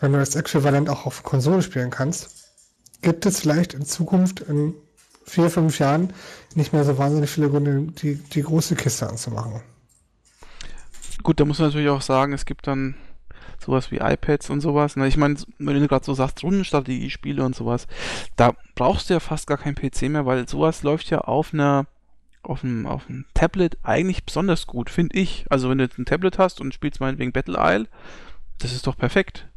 wenn du das Äquivalent auch auf Konsole spielen kannst, gibt es vielleicht in Zukunft in vier, fünf Jahren nicht mehr so wahnsinnig viele Gründe, die, die große Kiste anzumachen. Gut, da muss man natürlich auch sagen, es gibt dann sowas wie iPads und sowas. Ne? Ich meine, wenn du gerade so sagst, Rundenstrategiespiele und sowas, da brauchst du ja fast gar kein PC mehr, weil sowas läuft ja auf einer auf einem, auf einem Tablet eigentlich besonders gut, finde ich. Also wenn du jetzt ein Tablet hast und spielst meinetwegen Battle Isle, das ist doch perfekt.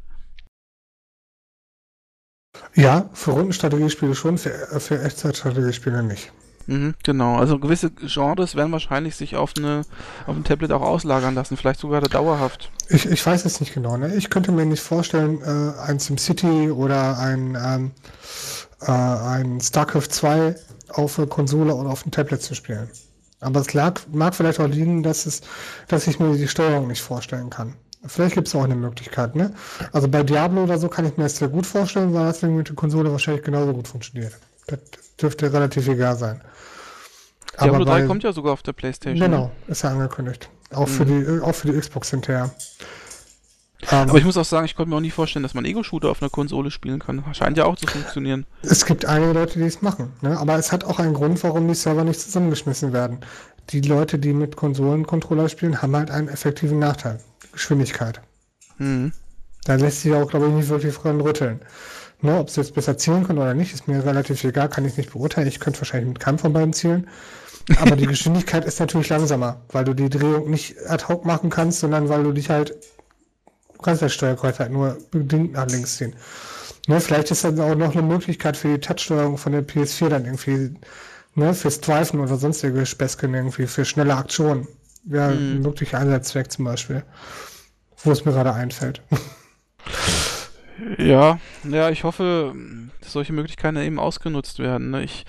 Ja, für Rundenstrategiespiele schon, für, für Echtzeitstrategiespiele nicht. Mhm, genau, also gewisse Genres werden wahrscheinlich sich auf, eine, auf ein Tablet auch auslagern lassen, vielleicht sogar dauerhaft. Ich, ich weiß es nicht genau. Ne? Ich könnte mir nicht vorstellen, äh, ein SimCity oder ein, ähm, äh, ein StarCraft 2 auf eine Konsole oder auf ein Tablet zu spielen. Aber es lag, mag vielleicht auch liegen, dass, es, dass ich mir die Steuerung nicht vorstellen kann. Vielleicht gibt es auch eine Möglichkeit, ne? Also bei Diablo oder so kann ich mir das sehr gut vorstellen, weil das mit der Konsole wahrscheinlich genauso gut funktioniert. Das dürfte relativ egal sein. Diablo Aber 3 kommt ja sogar auf der Playstation. Genau, ist ja angekündigt. Auch, mhm. für, die, auch für die Xbox hinterher. Aber ich muss auch sagen, ich konnte mir auch nie vorstellen, dass man Ego-Shooter auf einer Konsole spielen kann. Scheint ja auch zu funktionieren. Es gibt einige Leute, die es machen. Ne? Aber es hat auch einen Grund, warum die Server nicht zusammengeschmissen werden. Die Leute, die mit Konsolencontroller spielen, haben halt einen effektiven Nachteil. Geschwindigkeit. Mhm. Da lässt sich auch, glaube ich, nicht wirklich dran rütteln. Ne, ob sie jetzt besser zielen können oder nicht, ist mir relativ egal, kann ich nicht beurteilen. Ich könnte wahrscheinlich mit keinem von beiden zielen. Aber die Geschwindigkeit ist natürlich langsamer, weil du die Drehung nicht ad hoc machen kannst, sondern weil du dich halt Du kannst das Steuerkreuz halt nur bedingt nach links ziehen. Ne, vielleicht ist das auch noch eine Möglichkeit für die Touchsteuerung von der PS4 dann irgendwie, ne, fürs Driven oder sonstige Späßchen irgendwie, für schnelle Aktionen. Mhm. ein möglicher Einsatzzweck zum Beispiel. Wo es mir gerade einfällt. Ja, ja, ich hoffe, dass solche Möglichkeiten eben ausgenutzt werden. Ne? Ich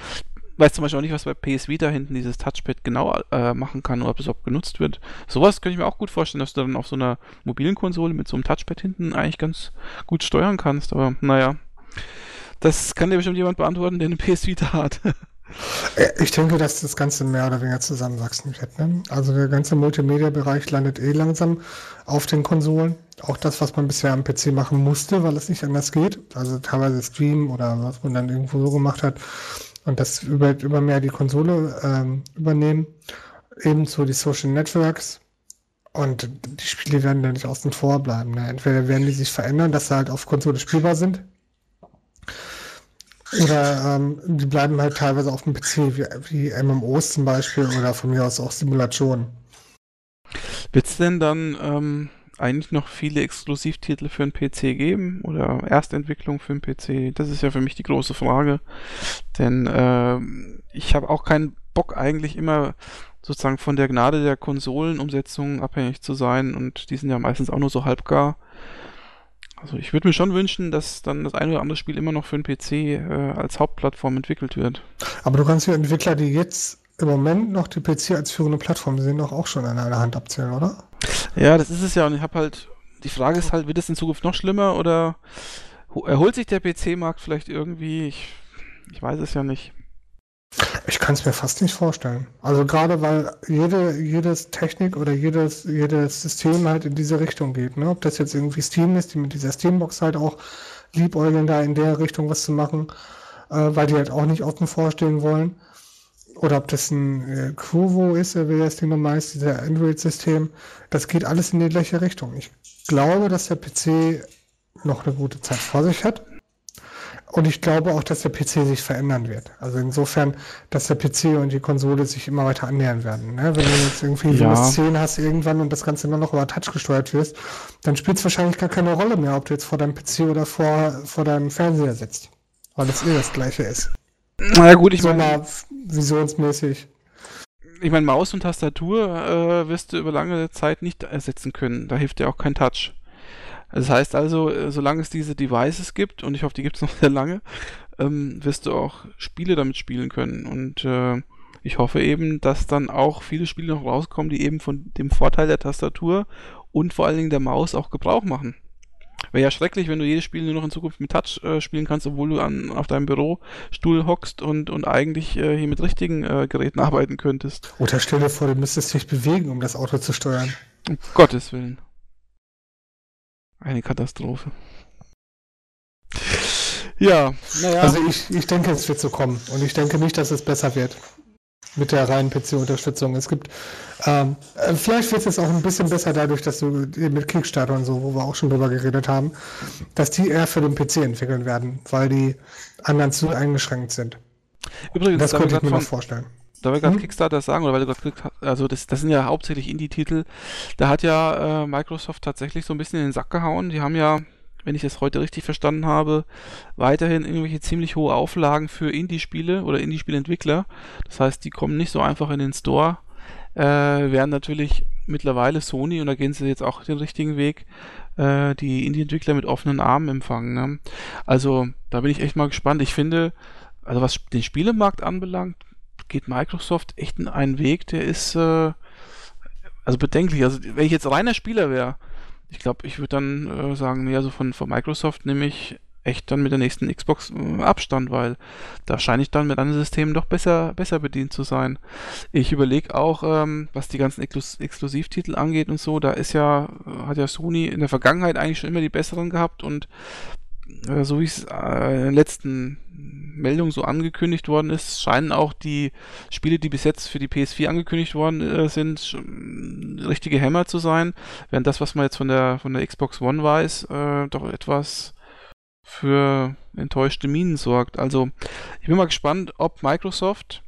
weiß zum Beispiel auch nicht, was bei PS Vita hinten dieses Touchpad genau äh, machen kann oder ob es überhaupt genutzt wird. Sowas könnte ich mir auch gut vorstellen, dass du dann auf so einer mobilen Konsole mit so einem Touchpad hinten eigentlich ganz gut steuern kannst. Aber naja, das kann dir bestimmt jemand beantworten, der eine PS Vita hat. Äh, ich denke, dass das Ganze mehr oder weniger zusammenwachsen wird. Ne? Also der ganze Multimedia-Bereich landet eh langsam auf den Konsolen. Auch das, was man bisher am PC machen musste, weil es nicht anders geht. Also teilweise Stream oder was man dann irgendwo so gemacht hat und das über, über mehr die Konsole ähm, übernehmen. Ebenso die Social Networks. Und die Spiele werden dann nicht außen vor bleiben. Ne? Entweder werden die sich verändern, dass sie halt auf Konsole spielbar sind. Oder ähm, die bleiben halt teilweise auf dem PC, wie, wie MMOs zum Beispiel oder von mir aus auch Simulationen. Wird es denn dann ähm, eigentlich noch viele Exklusivtitel für den PC geben oder Erstentwicklung für den PC? Das ist ja für mich die große Frage. Denn äh, ich habe auch keinen Bock eigentlich immer sozusagen von der Gnade der Konsolenumsetzung abhängig zu sein und die sind ja meistens auch nur so halbgar. Also ich würde mir schon wünschen, dass dann das eine oder andere Spiel immer noch für den PC äh, als Hauptplattform entwickelt wird. Aber du kannst ja Entwickler, die jetzt im Moment noch die PC als führende Plattform sehen, doch auch schon an einer Hand abzählen, oder? Ja, das ist es ja. Und ich habe halt, die Frage ist halt, wird es in Zukunft noch schlimmer oder erholt sich der PC-Markt vielleicht irgendwie? Ich, ich weiß es ja nicht. Ich kann es mir fast nicht vorstellen. Also gerade weil jede, jedes Technik oder jedes, jedes System halt in diese Richtung geht. Ne? Ob das jetzt irgendwie Steam ist, die mit dieser Steambox halt auch liebäugeln, da in der Richtung was zu machen, äh, weil die halt auch nicht offen vorstellen wollen oder ob das ein äh, Quovo ist, wie das Ding nochmal ist, dieser Android-System, das geht alles in die gleiche Richtung. Ich glaube, dass der PC noch eine gute Zeit vor sich hat. Und ich glaube auch, dass der PC sich verändern wird. Also insofern, dass der PC und die Konsole sich immer weiter annähern werden. Ne? Wenn du jetzt irgendwie ja. Windows 10 hast irgendwann und das Ganze immer noch über Touch gesteuert wirst, dann spielt es wahrscheinlich gar keine Rolle mehr, ob du jetzt vor deinem PC oder vor, vor deinem Fernseher sitzt. Weil es eh das gleiche ist. Na gut, ich meine. Visionsmäßig. Ich meine, Maus und Tastatur äh, wirst du über lange Zeit nicht ersetzen können. Da hilft dir auch kein Touch. Das heißt also, äh, solange es diese Devices gibt, und ich hoffe, die gibt es noch sehr lange, ähm, wirst du auch Spiele damit spielen können. Und äh, ich hoffe eben, dass dann auch viele Spiele noch rauskommen, die eben von dem Vorteil der Tastatur und vor allen Dingen der Maus auch Gebrauch machen. Wäre ja schrecklich, wenn du jedes Spiel nur noch in Zukunft mit Touch äh, spielen kannst, obwohl du an, auf deinem Bürostuhl hockst und, und eigentlich äh, hier mit richtigen äh, Geräten arbeiten könntest. Oder stell dir vor, du müsstest dich bewegen, um das Auto zu steuern. Um Gottes Willen. Eine Katastrophe. Ja, naja. Also ich, ich denke, es wird so kommen. Und ich denke nicht, dass es besser wird. Mit der reinen PC-Unterstützung. Es gibt, ähm, äh, vielleicht wird es auch ein bisschen besser dadurch, dass du mit Kickstarter und so, wo wir auch schon drüber geredet haben, dass die eher für den PC entwickeln werden, weil die anderen zu eingeschränkt sind. Übrigens, das könnte ich mir noch vorstellen. Da wir gerade hm? Kickstarter sagen, oder weil du gerade also das, das sind ja hauptsächlich Indie-Titel, da hat ja äh, Microsoft tatsächlich so ein bisschen in den Sack gehauen. Die haben ja wenn ich das heute richtig verstanden habe, weiterhin irgendwelche ziemlich hohe Auflagen für Indie-Spiele oder Indie-Spielentwickler. Das heißt, die kommen nicht so einfach in den Store. Äh, werden natürlich mittlerweile Sony, und da gehen sie jetzt auch den richtigen Weg, äh, die Indie-Entwickler mit offenen Armen empfangen. Ne? Also da bin ich echt mal gespannt. Ich finde, also was den Spielemarkt anbelangt, geht Microsoft echt in einen Weg, der ist äh, also bedenklich. Also wenn ich jetzt reiner Spieler wäre, ich glaube, ich würde dann äh, sagen, nee, also von, von Microsoft nehme ich echt dann mit der nächsten Xbox äh, Abstand, weil da scheine ich dann mit anderen Systemen doch besser, besser bedient zu sein. Ich überlege auch, ähm, was die ganzen Exklus Exklusivtitel angeht und so, da ist ja, äh, hat ja Sony in der Vergangenheit eigentlich schon immer die besseren gehabt und so wie es äh, in den letzten Meldungen so angekündigt worden ist, scheinen auch die Spiele, die bis jetzt für die PS4 angekündigt worden äh, sind, richtige Hämmer zu sein, während das, was man jetzt von der von der Xbox One weiß, äh, doch etwas für enttäuschte Minen sorgt. Also ich bin mal gespannt, ob Microsoft,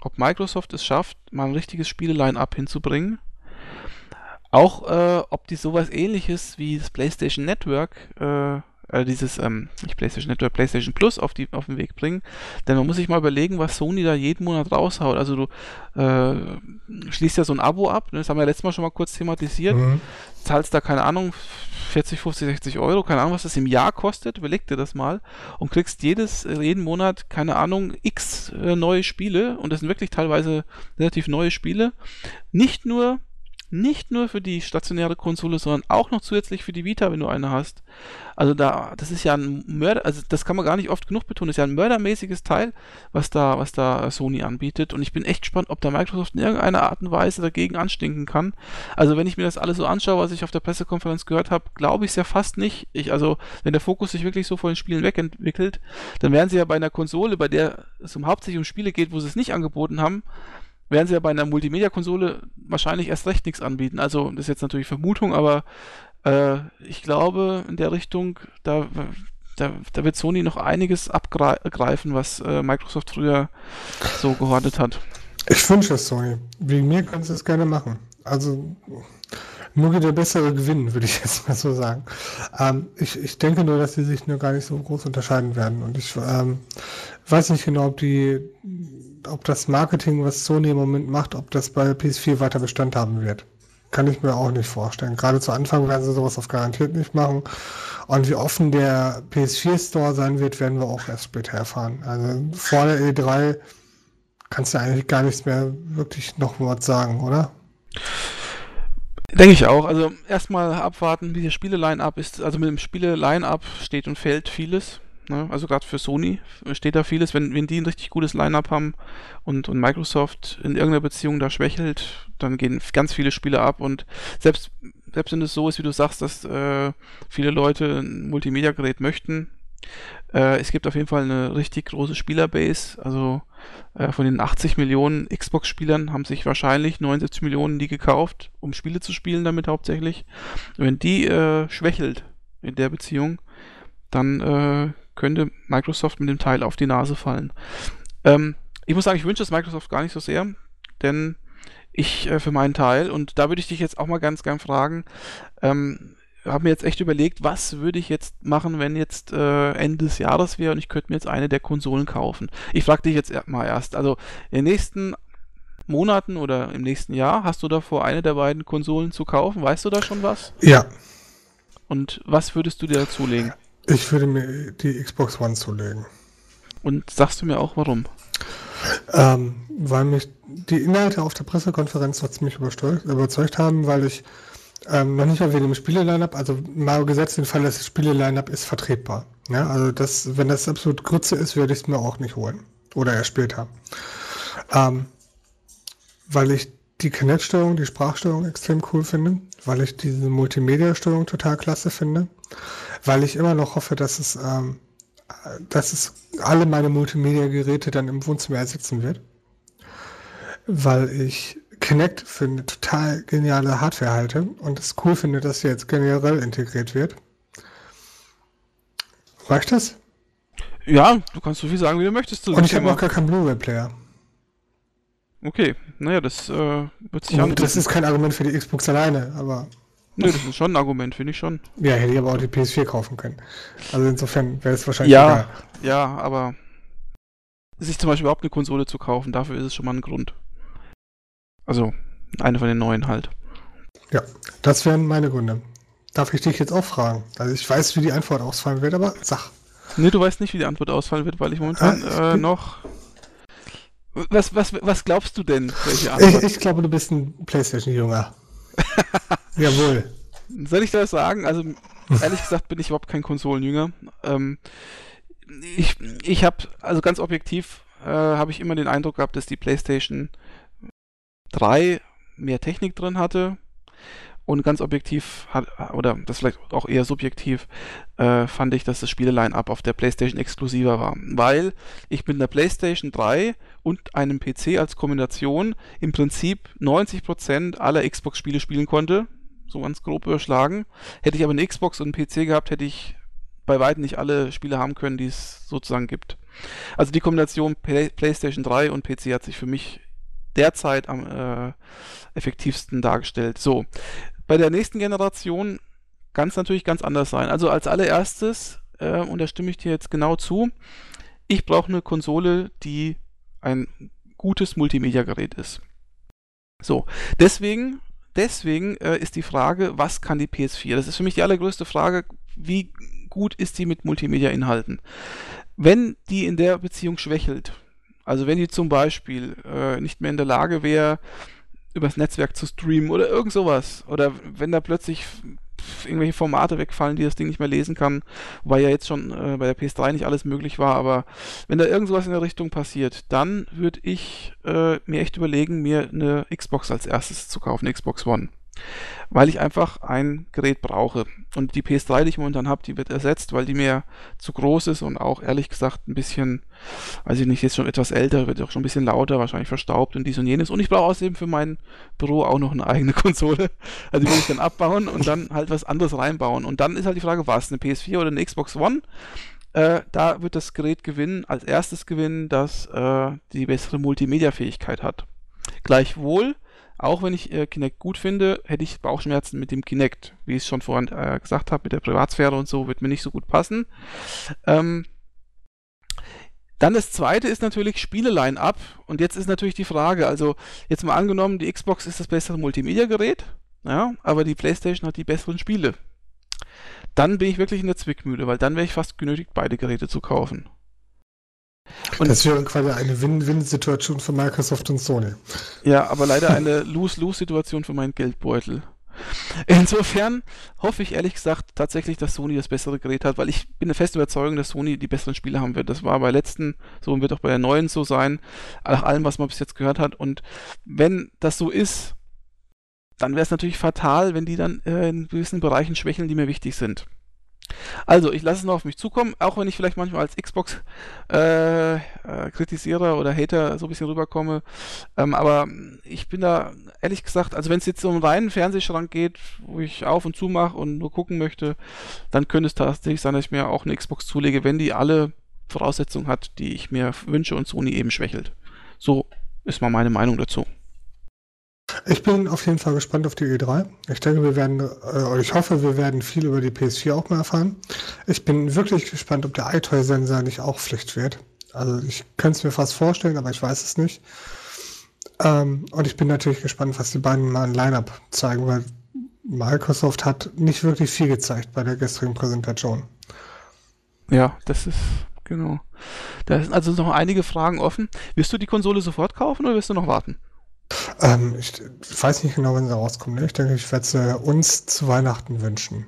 ob Microsoft es schafft, mal ein richtiges Spiele-Line-Up hinzubringen. Auch äh, ob die sowas ähnliches wie das PlayStation Network äh, äh, dieses, ähm, nicht PlayStation Network, PlayStation Plus auf, die, auf den Weg bringen. Denn man muss sich mal überlegen, was Sony da jeden Monat raushaut. Also du äh, schließt ja so ein Abo ab, ne? das haben wir ja letztes Mal schon mal kurz thematisiert, mhm. zahlst da, keine Ahnung, 40, 50, 60 Euro, keine Ahnung, was das im Jahr kostet, überleg dir das mal und kriegst jedes, äh, jeden Monat, keine Ahnung, x äh, neue Spiele und das sind wirklich teilweise relativ neue Spiele. Nicht nur nicht nur für die stationäre Konsole, sondern auch noch zusätzlich für die Vita, wenn du eine hast. Also da, das ist ja ein Mörder, also das kann man gar nicht oft genug betonen, das ist ja ein mördermäßiges Teil, was da, was da Sony anbietet. Und ich bin echt gespannt, ob da Microsoft in irgendeiner Art und Weise dagegen anstinken kann. Also wenn ich mir das alles so anschaue, was ich auf der Pressekonferenz gehört habe, glaube ich es ja fast nicht. Ich, also, wenn der Fokus sich wirklich so von den Spielen wegentwickelt, dann wären sie ja bei einer Konsole, bei der es um hauptsächlich um Spiele geht, wo sie es nicht angeboten haben, werden sie ja bei einer Multimedia-Konsole wahrscheinlich erst recht nichts anbieten. Also, das ist jetzt natürlich Vermutung, aber äh, ich glaube, in der Richtung, da, da, da wird Sony noch einiges abgreifen, was äh, Microsoft früher so gehortet hat. Ich wünsche es Sony. Wegen mir kannst du es gerne machen. Also, nur der bessere gewinnen, würde ich jetzt mal so sagen. Ähm, ich, ich denke nur, dass sie sich nur gar nicht so groß unterscheiden werden. Und ich ähm, weiß nicht genau, ob die ob das Marketing, was Sony im Moment macht, ob das bei PS4 weiter Bestand haben wird. Kann ich mir auch nicht vorstellen. Gerade zu Anfang werden sie sowas auf garantiert nicht machen. Und wie offen der PS4 Store sein wird, werden wir auch erst später erfahren. Also vor der E3 kannst du eigentlich gar nichts mehr wirklich noch was sagen, oder? Denke ich auch. Also erstmal abwarten, wie das Spiele-Line-Up ist. Also mit dem Spiele-Line-Up steht und fällt vieles. Ne? Also gerade für Sony steht da vieles, wenn, wenn die ein richtig gutes Line-Up haben und, und Microsoft in irgendeiner Beziehung da schwächelt, dann gehen ganz viele Spiele ab und selbst, selbst wenn es so ist, wie du sagst, dass äh, viele Leute ein Multimedia-Gerät möchten, äh, es gibt auf jeden Fall eine richtig große Spielerbase, also äh, von den 80 Millionen Xbox-Spielern haben sich wahrscheinlich 79 Millionen die gekauft, um Spiele zu spielen damit hauptsächlich. Wenn die äh, schwächelt in der Beziehung, dann äh, könnte Microsoft mit dem Teil auf die Nase fallen. Ähm, ich muss sagen, ich wünsche es Microsoft gar nicht so sehr, denn ich äh, für meinen Teil, und da würde ich dich jetzt auch mal ganz gern fragen, ähm, habe mir jetzt echt überlegt, was würde ich jetzt machen, wenn jetzt äh, Ende des Jahres wäre und ich könnte mir jetzt eine der Konsolen kaufen. Ich frage dich jetzt mal erst, also in den nächsten Monaten oder im nächsten Jahr hast du davor, eine der beiden Konsolen zu kaufen? Weißt du da schon was? Ja. Und was würdest du dir dazulegen? Ich würde mir die Xbox One zulegen. Und sagst du mir auch warum? Ähm, weil mich die Inhalte auf der Pressekonferenz so ziemlich überzeugt haben, weil ich ähm, noch nicht mal wegen dem Spiele-Line-Up, also mal gesetzt den Fall, dass das Spiele-Line-Up ist vertretbar. Ja, also das, wenn das absolut Grütze ist, würde ich es mir auch nicht holen. Oder erst später. Ähm, weil ich die Kinect-Steuerung, die Sprachsteuerung extrem cool finde, weil ich diese Multimedia-Steuerung total klasse finde, weil ich immer noch hoffe, dass es, ähm, dass es alle meine Multimedia-Geräte dann im Wohnzimmer ersetzen wird. weil ich Kinect für eine total geniale Hardware halte und es cool finde, dass sie jetzt generell integriert wird. Reicht das? Ja, du kannst so viel sagen, wie du möchtest. Und ich habe auch gar keinen Blu-ray-Player. Okay, naja, das äh, wird sich an. Das ist kein Argument für die Xbox alleine, aber. Nö, das ist schon ein Argument, finde ich schon. Ja, hätte ich aber auch die PS4 kaufen können. Also insofern wäre es wahrscheinlich ja, egal. Ja, aber sich zum Beispiel überhaupt eine Konsole zu kaufen, dafür ist es schon mal ein Grund. Also, eine von den neuen halt. Ja, das wären meine Gründe. Darf ich dich jetzt auch fragen? Also ich weiß, wie die Antwort ausfallen wird, aber sag. Nee, du weißt nicht, wie die Antwort ausfallen wird, weil ich momentan ja, äh, noch. Was, was, was glaubst du denn, welche Antwort? Ich, ich glaube, du bist ein Playstation-Jünger. Jawohl. Soll ich das sagen? Also, ehrlich gesagt bin ich überhaupt kein Konsolenjünger. Ähm, ich ich habe, also ganz objektiv, äh, habe ich immer den Eindruck gehabt, dass die PlayStation 3 mehr Technik drin hatte. Und ganz objektiv, hat, oder das vielleicht auch eher subjektiv, äh, fand ich, dass das Spiele-Line-Up auf der PlayStation exklusiver war. Weil ich mit der PlayStation 3 und einem PC als Kombination im Prinzip 90% aller Xbox-Spiele spielen konnte. So ganz grob überschlagen. Hätte ich aber eine Xbox und einen PC gehabt, hätte ich bei weitem nicht alle Spiele haben können, die es sozusagen gibt. Also die Kombination Play PlayStation 3 und PC hat sich für mich derzeit am äh, effektivsten dargestellt. So, bei der nächsten Generation kann es natürlich ganz anders sein. Also als allererstes, äh, und da stimme ich dir jetzt genau zu, ich brauche eine Konsole, die ein gutes Multimedia-Gerät ist. So, deswegen, deswegen äh, ist die Frage, was kann die PS4? Das ist für mich die allergrößte Frage, wie gut ist die mit Multimedia-Inhalten? Wenn die in der Beziehung schwächelt, also wenn die zum Beispiel äh, nicht mehr in der Lage wäre, übers Netzwerk zu streamen oder irgend sowas. Oder wenn da plötzlich irgendwelche Formate wegfallen, die das Ding nicht mehr lesen kann, wobei ja jetzt schon äh, bei der PS3 nicht alles möglich war, aber wenn da irgend sowas in der Richtung passiert, dann würde ich äh, mir echt überlegen, mir eine Xbox als erstes zu kaufen, Xbox One weil ich einfach ein Gerät brauche. Und die PS3, die ich momentan habe, die wird ersetzt, weil die mir zu groß ist und auch ehrlich gesagt ein bisschen, weiß ich nicht, jetzt schon etwas älter, wird auch schon ein bisschen lauter, wahrscheinlich verstaubt und dies und jenes. Und ich brauche außerdem für mein Büro auch noch eine eigene Konsole. Also die will ich dann abbauen und dann halt was anderes reinbauen. Und dann ist halt die Frage, was, eine PS4 oder eine Xbox One? Äh, da wird das Gerät gewinnen, als erstes gewinnen, das äh, die bessere Multimedia-Fähigkeit hat. Gleichwohl auch wenn ich äh, Kinect gut finde, hätte ich Bauchschmerzen mit dem Kinect. Wie ich es schon vorhin äh, gesagt habe, mit der Privatsphäre und so, wird mir nicht so gut passen. Ähm, dann das zweite ist natürlich Spiele-Line-Up. Und jetzt ist natürlich die Frage, also jetzt mal angenommen, die Xbox ist das bessere Multimedia-Gerät, ja, aber die PlayStation hat die besseren Spiele. Dann bin ich wirklich in der Zwickmühle, weil dann wäre ich fast genötigt, beide Geräte zu kaufen. Und das wäre quasi eine Win-Win-Situation für Microsoft und Sony. Ja, aber leider eine Lose-Lose-Situation für meinen Geldbeutel. Insofern hoffe ich ehrlich gesagt tatsächlich, dass Sony das bessere Gerät hat, weil ich bin der festen Überzeugung, dass Sony die besseren Spiele haben wird. Das war bei letzten so und wird auch bei der neuen so sein, nach allem, was man bis jetzt gehört hat. Und wenn das so ist, dann wäre es natürlich fatal, wenn die dann äh, in gewissen Bereichen schwächeln, die mir wichtig sind. Also, ich lasse es noch auf mich zukommen, auch wenn ich vielleicht manchmal als Xbox-Kritisierer äh, äh, oder Hater so ein bisschen rüberkomme. Ähm, aber ich bin da, ehrlich gesagt, also wenn es jetzt um einen reinen Fernsehschrank geht, wo ich auf und zu mache und nur gucken möchte, dann könnte es tatsächlich sein, dass ich mir auch eine Xbox zulege, wenn die alle Voraussetzungen hat, die ich mir wünsche und Sony eben schwächelt. So ist mal meine Meinung dazu. Ich bin auf jeden Fall gespannt auf die E3. Ich denke, wir werden, äh, ich hoffe, wir werden viel über die PS4 auch mal erfahren. Ich bin wirklich gespannt, ob der iToy-Sensor nicht auch Pflicht wird. Also ich könnte es mir fast vorstellen, aber ich weiß es nicht. Ähm, und ich bin natürlich gespannt, was die beiden mal ein Line-Up zeigen, weil Microsoft hat nicht wirklich viel gezeigt bei der gestrigen Präsentation. Ja, das ist genau. Da sind also noch einige Fragen offen. Wirst du die Konsole sofort kaufen oder wirst du noch warten? Ähm, ich, weiß nicht genau, wann sie rauskommt. Ne? Ich denke, ich werde sie uns zu Weihnachten wünschen.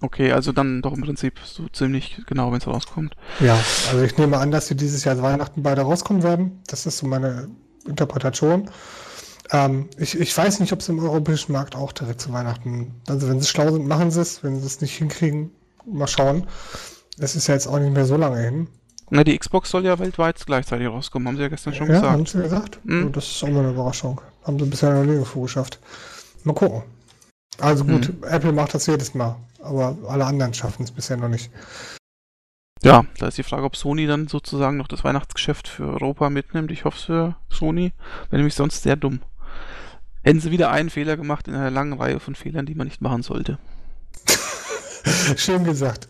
Okay, also dann doch im Prinzip so ziemlich genau, wenn es rauskommt. Ja, also ich nehme an, dass sie dieses Jahr Weihnachten beide rauskommen werden. Das ist so meine Interpretation. Ähm, ich, ich weiß nicht, ob sie im europäischen Markt auch direkt zu Weihnachten, also wenn sie schlau sind, machen sie es. Wenn sie es nicht hinkriegen, mal schauen. Es ist ja jetzt auch nicht mehr so lange hin. Na, die Xbox soll ja weltweit gleichzeitig rauskommen, haben sie ja gestern schon ja, gesagt. haben sie gesagt. Mhm. Das ist auch mal eine Überraschung. Haben sie bisher noch nirgendwo geschafft. Mal gucken. Also gut, Apple macht das jedes Mal, aber alle anderen schaffen es bisher noch nicht. Ja, da ist die Frage, ob Sony dann sozusagen noch das Weihnachtsgeschäft für Europa mitnimmt. Ich hoffe es für Sony, wäre nämlich sonst sehr dumm. Hätten sie wieder einen Fehler gemacht in einer langen Reihe von Fehlern, die man nicht machen sollte. Schön gesagt.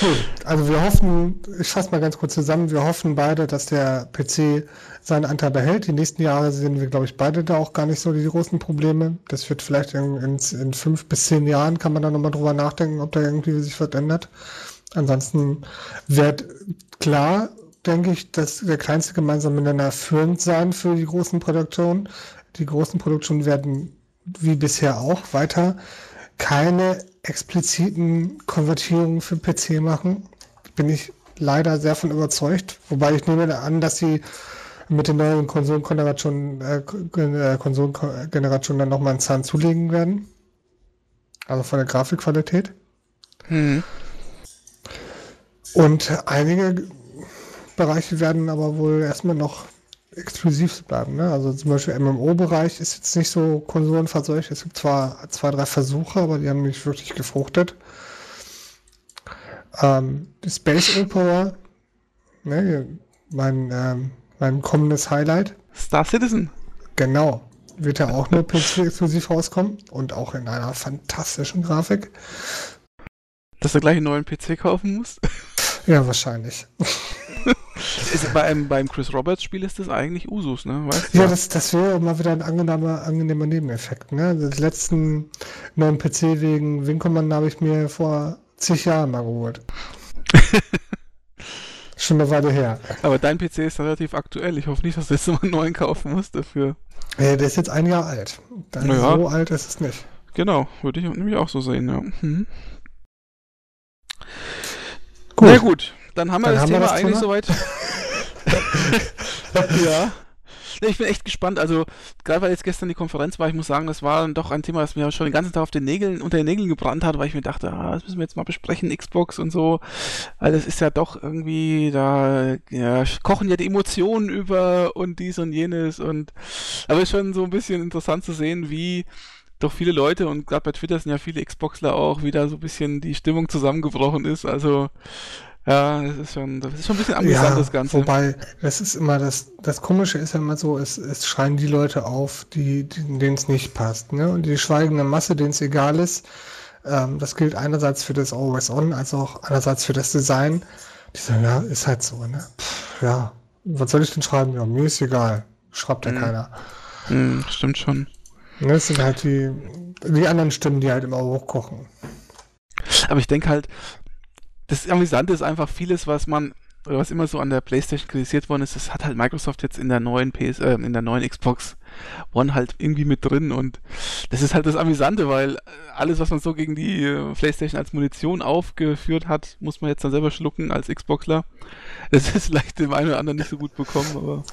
Gut, also wir hoffen, ich fasse mal ganz kurz zusammen, wir hoffen beide, dass der PC seinen Anteil behält. Die nächsten Jahre sehen wir, glaube ich, beide da auch gar nicht so die großen Probleme. Das wird vielleicht in, in, in fünf bis zehn Jahren, kann man da nochmal drüber nachdenken, ob da irgendwie sich was ändert. Ansonsten wird klar, denke ich, dass der kleinste gemeinsame Nenner führend sein für die großen Produktionen. Die großen Produktionen werden wie bisher auch weiter keine expliziten Konvertierungen für PC machen. Bin ich leider sehr von überzeugt. Wobei ich nehme an, dass sie mit der neuen Konsolengeneration äh, äh, Konsolengeneration dann nochmal einen Zahn zulegen werden. Also von der Grafikqualität. Hm. Und einige Bereiche werden aber wohl erstmal noch exklusiv bleiben. Ne? Also zum Beispiel MMO-Bereich ist jetzt nicht so konsolenverseucht. Es gibt zwar zwei, drei Versuche, aber die haben nicht wirklich gefruchtet. Ähm, Space Opera, ne, mein, ähm, mein kommendes Highlight. Star Citizen. Genau. Wird ja auch nur PC-exklusiv rauskommen und auch in einer fantastischen Grafik. Dass du gleich einen neuen PC kaufen musst? Ja, wahrscheinlich. ist, bei einem, beim Chris Roberts Spiel ist das eigentlich Usus, ne? Weißt du? Ja, das, das wäre mal wieder ein angenehmer, angenehmer Nebeneffekt. Ne? Den letzten neuen PC wegen Commander habe ich mir vor zig Jahren mal geholt. Schon eine Weile her. Aber dein PC ist relativ aktuell. Ich hoffe nicht, dass du jetzt mal einen neuen kaufen musst dafür. Ja, der ist jetzt ein Jahr alt. Naja. So alt ist es nicht. Genau, würde ich nämlich auch so sehen, ja. Mhm. Gut. Na gut, dann haben wir dann das haben Thema wir das eigentlich Thema? soweit. ja. Ich bin echt gespannt. Also, gerade weil jetzt gestern die Konferenz war, ich muss sagen, das war dann doch ein Thema, das mir schon den ganzen Tag auf den Nägeln, unter den Nägeln gebrannt hat, weil ich mir dachte, ah, das müssen wir jetzt mal besprechen, Xbox und so. Weil das ist ja doch irgendwie, da ja, kochen ja die Emotionen über und dies und jenes und aber es ist schon so ein bisschen interessant zu sehen, wie doch viele Leute und gerade bei Twitter sind ja viele Xboxler auch wieder so ein bisschen die Stimmung zusammengebrochen ist. Also ja, das ist schon, das ist schon ein bisschen amüsant, ja, das Ganze. Wobei, das ist immer das, das Komische ist ja immer so, es, es schreien die Leute auf, die, denen es nicht passt, ne? Und die schweigende Masse, denen es egal ist. Ähm, das gilt einerseits für das Always On, als auch einerseits für das Design. Die sagen, ja, ist halt so, ne? Pff, ja, was soll ich denn schreiben? Ja, mir ist egal. Schreibt ja mhm. keiner. Mhm, stimmt schon. Ne, das sind halt die, die anderen Stimmen, die halt immer hochkochen. Aber ich denke halt, das Amüsante ist einfach vieles, was man, oder was immer so an der PlayStation kritisiert worden ist, das hat halt Microsoft jetzt in der neuen PS, äh, in der neuen Xbox One halt irgendwie mit drin und das ist halt das Amüsante, weil alles, was man so gegen die äh, PlayStation als Munition aufgeführt hat, muss man jetzt dann selber schlucken als Xboxler. Das ist vielleicht dem einen oder anderen nicht so gut bekommen, aber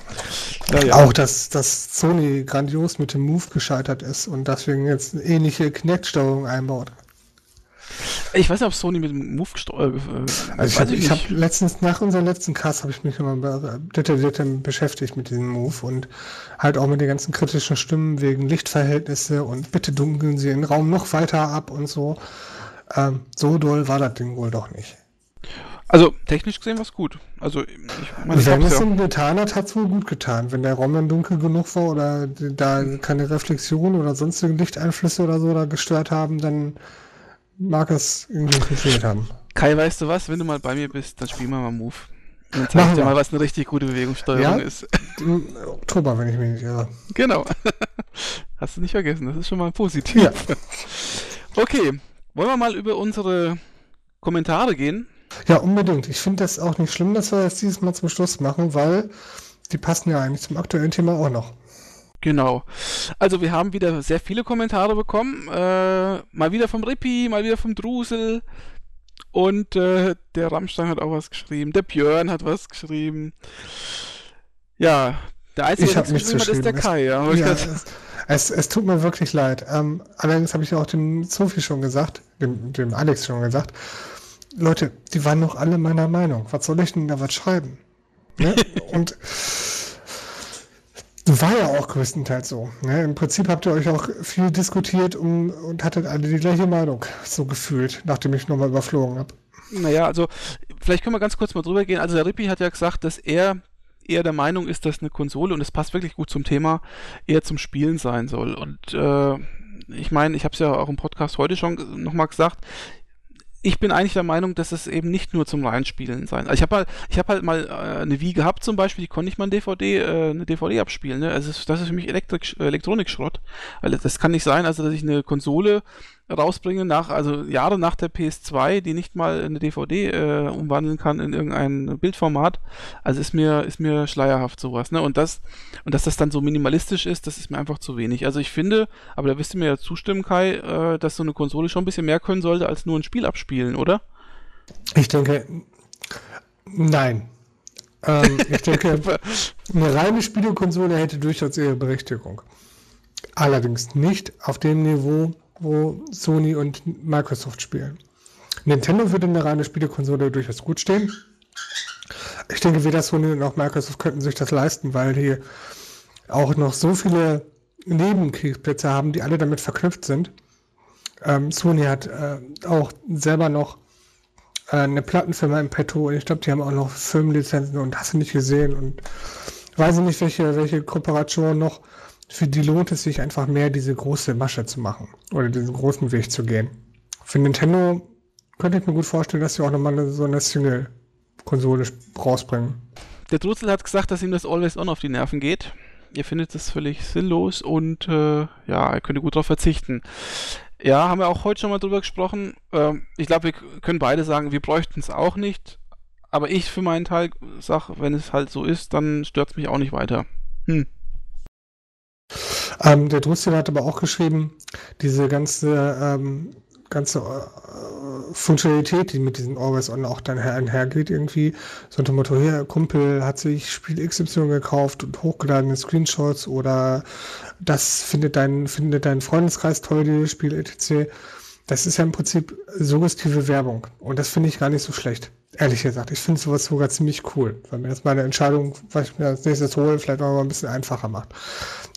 ja, Auch, dass, dass Sony grandios mit dem Move gescheitert ist und deswegen jetzt eine ähnliche Kinect-Steuerung einbaut. Ich weiß nicht, ob Sony mit dem Move gesteuert. Äh, also ich, ich habe hab letztens, nach unserem letzten Cast, habe ich mich immer detailliert beschäftigt mit diesem Move und halt auch mit den ganzen kritischen Stimmen wegen Lichtverhältnisse und bitte dunkeln Sie den Raum noch weiter ab und so. Ähm, so doll war das Ding wohl doch nicht. Also technisch gesehen war es gut. Also ich meine, Wenn es ihm getan hat, hat es wohl gut getan. Wenn der Raum dann dunkel genug war oder da keine Reflexion oder sonstige Lichteinflüsse oder so da gestört haben, dann mag es irgendwie funktioniert haben. Kai, weißt du was? Wenn du mal bei mir bist, dann spielen wir mal Move. Und dann zeig ich dir mal, was eine richtig gute Bewegungssteuerung ja? ist. Im Oktober, wenn ich mich nicht irre. Genau. Hast du nicht vergessen, das ist schon mal positiv. Ja. Okay, wollen wir mal über unsere Kommentare gehen? Ja, unbedingt. Ich finde das auch nicht schlimm, dass wir das dieses Mal zum Schluss machen, weil die passen ja eigentlich zum aktuellen Thema auch noch. Genau. Also wir haben wieder sehr viele Kommentare bekommen. Äh, mal wieder vom Rippi, mal wieder vom Drusel. Und äh, der Rammstein hat auch was geschrieben. Der Björn hat was geschrieben. Ja, der Einzige, der nichts geschrieben hat, ist der Kai. Ja, ja es, es, es, tut mir wirklich leid. Ähm, allerdings habe ich auch dem Sophie schon gesagt, dem, dem Alex schon gesagt, Leute, die waren noch alle meiner Meinung. Was soll ich denn da was schreiben? Ne? Und war ja auch größtenteils so. Ne? Im Prinzip habt ihr euch auch viel diskutiert um, und hattet alle die gleiche Meinung, so gefühlt, nachdem ich nochmal überflogen habe. Naja, also vielleicht können wir ganz kurz mal drüber gehen. Also der Rippi hat ja gesagt, dass er eher der Meinung ist, dass eine Konsole, und es passt wirklich gut zum Thema, eher zum Spielen sein soll. Und äh, ich meine, ich habe es ja auch im Podcast heute schon nochmal gesagt, ich bin eigentlich der Meinung, dass es eben nicht nur zum Reinspielen sein. Also ich habe halt, ich habe halt mal äh, eine Wii gehabt zum Beispiel, die konnte ich mal ein DVD, äh, eine DVD abspielen. Ne? Also das ist für mich Elektrik, Elektronikschrott, weil das kann nicht sein, also dass ich eine Konsole rausbringen nach, also Jahre nach der PS2, die nicht mal eine DVD äh, umwandeln kann in irgendein Bildformat. Also ist mir, ist mir schleierhaft sowas, ne? Und das, und dass das dann so minimalistisch ist, das ist mir einfach zu wenig. Also ich finde, aber da wirst du mir ja zustimmen, Kai, äh, dass so eine Konsole schon ein bisschen mehr können sollte, als nur ein Spiel abspielen, oder? Ich denke, nein. Ähm, ich denke, eine reine Spielekonsole hätte durchaus ihre Berechtigung. Allerdings nicht auf dem Niveau, wo Sony und Microsoft spielen. Nintendo würde eine reine Spielekonsole durchaus gut stehen. Ich denke, weder Sony noch Microsoft könnten sich das leisten, weil die auch noch so viele Nebenkriegsplätze haben, die alle damit verknüpft sind. Ähm, Sony hat äh, auch selber noch äh, eine Plattenfirma im Petto und ich glaube, die haben auch noch Firmenlizenzen und hast du nicht gesehen und weiß nicht, welche, welche Kooperation noch für die lohnt es sich einfach mehr, diese große Masche zu machen oder diesen großen Weg zu gehen. Für Nintendo könnte ich mir gut vorstellen, dass sie auch nochmal so eine Single-Konsole rausbringen. Der Drutzel hat gesagt, dass ihm das Always On auf die Nerven geht. Ihr findet das völlig sinnlos und äh, ja, er könnte gut darauf verzichten. Ja, haben wir auch heute schon mal drüber gesprochen. Ähm, ich glaube, wir können beide sagen, wir bräuchten es auch nicht. Aber ich für meinen Teil sage, wenn es halt so ist, dann stört es mich auch nicht weiter. Hm. Ähm, der Drustil hat aber auch geschrieben, diese ganze, ähm, ganze äh, Funktionalität, die mit diesem Always On auch dann einhergeht, irgendwie, so unter Motto, hier, Kumpel hat sich Spiel XY gekauft und hochgeladene Screenshots oder das findet dein, findet dein Freundeskreis toll, dieses Spiel etc. Das ist ja im Prinzip suggestive Werbung und das finde ich gar nicht so schlecht. Ehrlich gesagt, ich finde sowas sogar ziemlich cool, weil mir das meine Entscheidung, was ich mir als nächstes hole, vielleicht auch mal ein bisschen einfacher macht.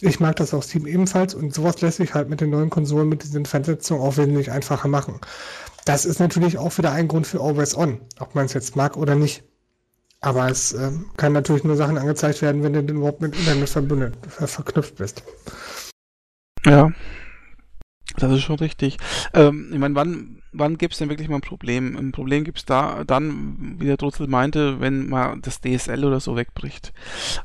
Ich mag das auf Steam ebenfalls und sowas lässt sich halt mit den neuen Konsolen, mit diesen Vernetzungen auch wesentlich einfacher machen. Das ist natürlich auch wieder ein Grund für Always On, ob man es jetzt mag oder nicht. Aber es äh, kann natürlich nur Sachen angezeigt werden, wenn du überhaupt mit Internet verbündet, ver verknüpft bist. Ja, das ist schon richtig. Ähm, ich meine, wann, wann gibt es denn wirklich mal ein Problem? Ein Problem gibt es da dann, wie der Drutzel meinte, wenn mal das DSL oder so wegbricht.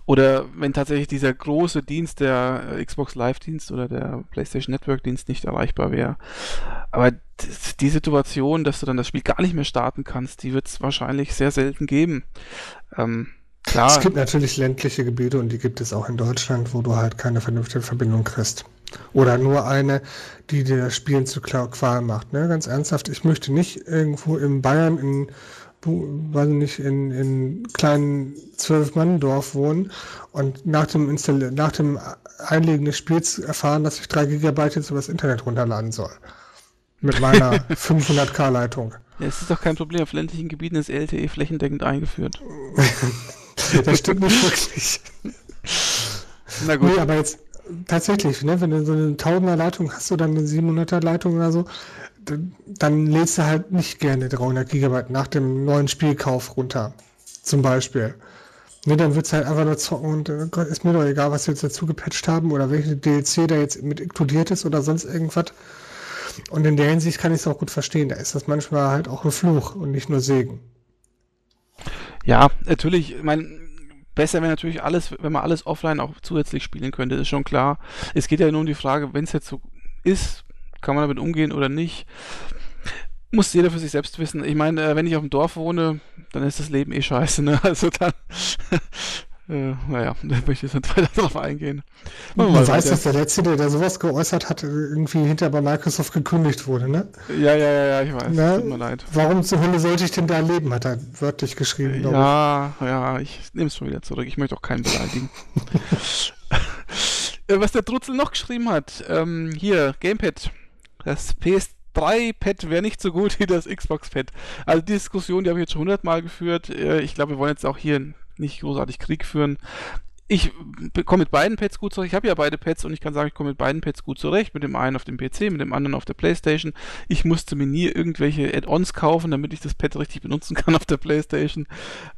Oder wenn tatsächlich dieser große Dienst, der Xbox Live-Dienst oder der PlayStation Network-Dienst nicht erreichbar wäre. Aber die Situation, dass du dann das Spiel gar nicht mehr starten kannst, die wird es wahrscheinlich sehr selten geben. Ähm, Klar. Es gibt natürlich ländliche Gebiete und die gibt es auch in Deutschland, wo du halt keine vernünftige Verbindung kriegst. Oder nur eine, die dir das Spielen zu Qual macht. Ne? Ganz ernsthaft, ich möchte nicht irgendwo in Bayern in weiß nicht, in, in kleinen Zwölf-Mann-Dorf wohnen und nach dem, Install nach dem Einlegen des Spiels erfahren, dass ich drei Gigabyte jetzt über das Internet runterladen soll. Mit meiner 500k-Leitung. Ja, es ist doch kein Problem. Auf ländlichen Gebieten ist LTE flächendeckend eingeführt. das stimmt nicht wirklich. Na gut. Nee, aber jetzt, tatsächlich, ne, wenn du so eine 1000er Leitung hast oder eine 700er Leitung oder so, dann, dann lädst du halt nicht gerne 300 Gigabyte nach dem neuen Spielkauf runter. Zum Beispiel. Ne, dann wird's halt einfach nur zocken und äh, Gott, ist mir doch egal, was sie jetzt dazu gepatcht haben oder welche DLC da jetzt mit inkludiert ist oder sonst irgendwas. Und in der Hinsicht kann ich es auch gut verstehen. Da ist das manchmal halt auch ein Fluch und nicht nur Segen. Ja, natürlich. Ich meine, besser wäre natürlich alles, wenn man alles offline auch zusätzlich spielen könnte, ist schon klar. Es geht ja nur um die Frage, wenn es jetzt so ist, kann man damit umgehen oder nicht. Muss jeder für sich selbst wissen. Ich meine, äh, wenn ich auf dem Dorf wohne, dann ist das Leben eh scheiße, ne? Also dann äh, naja, da möchte ich jetzt nicht weiter drauf eingehen. Man weiß, dass der Letzte, der da sowas geäußert hat, irgendwie hinterher bei Microsoft gekündigt wurde, ne? Ja, ja, ja, ja ich weiß. Na, Tut mir leid. Warum zur Hölle sollte ich denn da leben, hat er wörtlich geschrieben. Ja, ich. ja, ich nehme es schon wieder zurück. Ich möchte auch keinen beleidigen. Äh, was der Drutzel noch geschrieben hat, ähm, hier, Gamepad. Das PS PS3-Pad wäre nicht so gut wie das Xbox-Pad. Also die Diskussion, die habe ich jetzt schon hundertmal geführt. Äh, ich glaube, wir wollen jetzt auch hier nicht großartig Krieg führen ich komme mit beiden Pads gut zurecht. Ich habe ja beide Pads und ich kann sagen, ich komme mit beiden Pads gut zurecht. Mit dem einen auf dem PC, mit dem anderen auf der Playstation. Ich musste mir nie irgendwelche Add-ons kaufen, damit ich das Pad richtig benutzen kann auf der Playstation.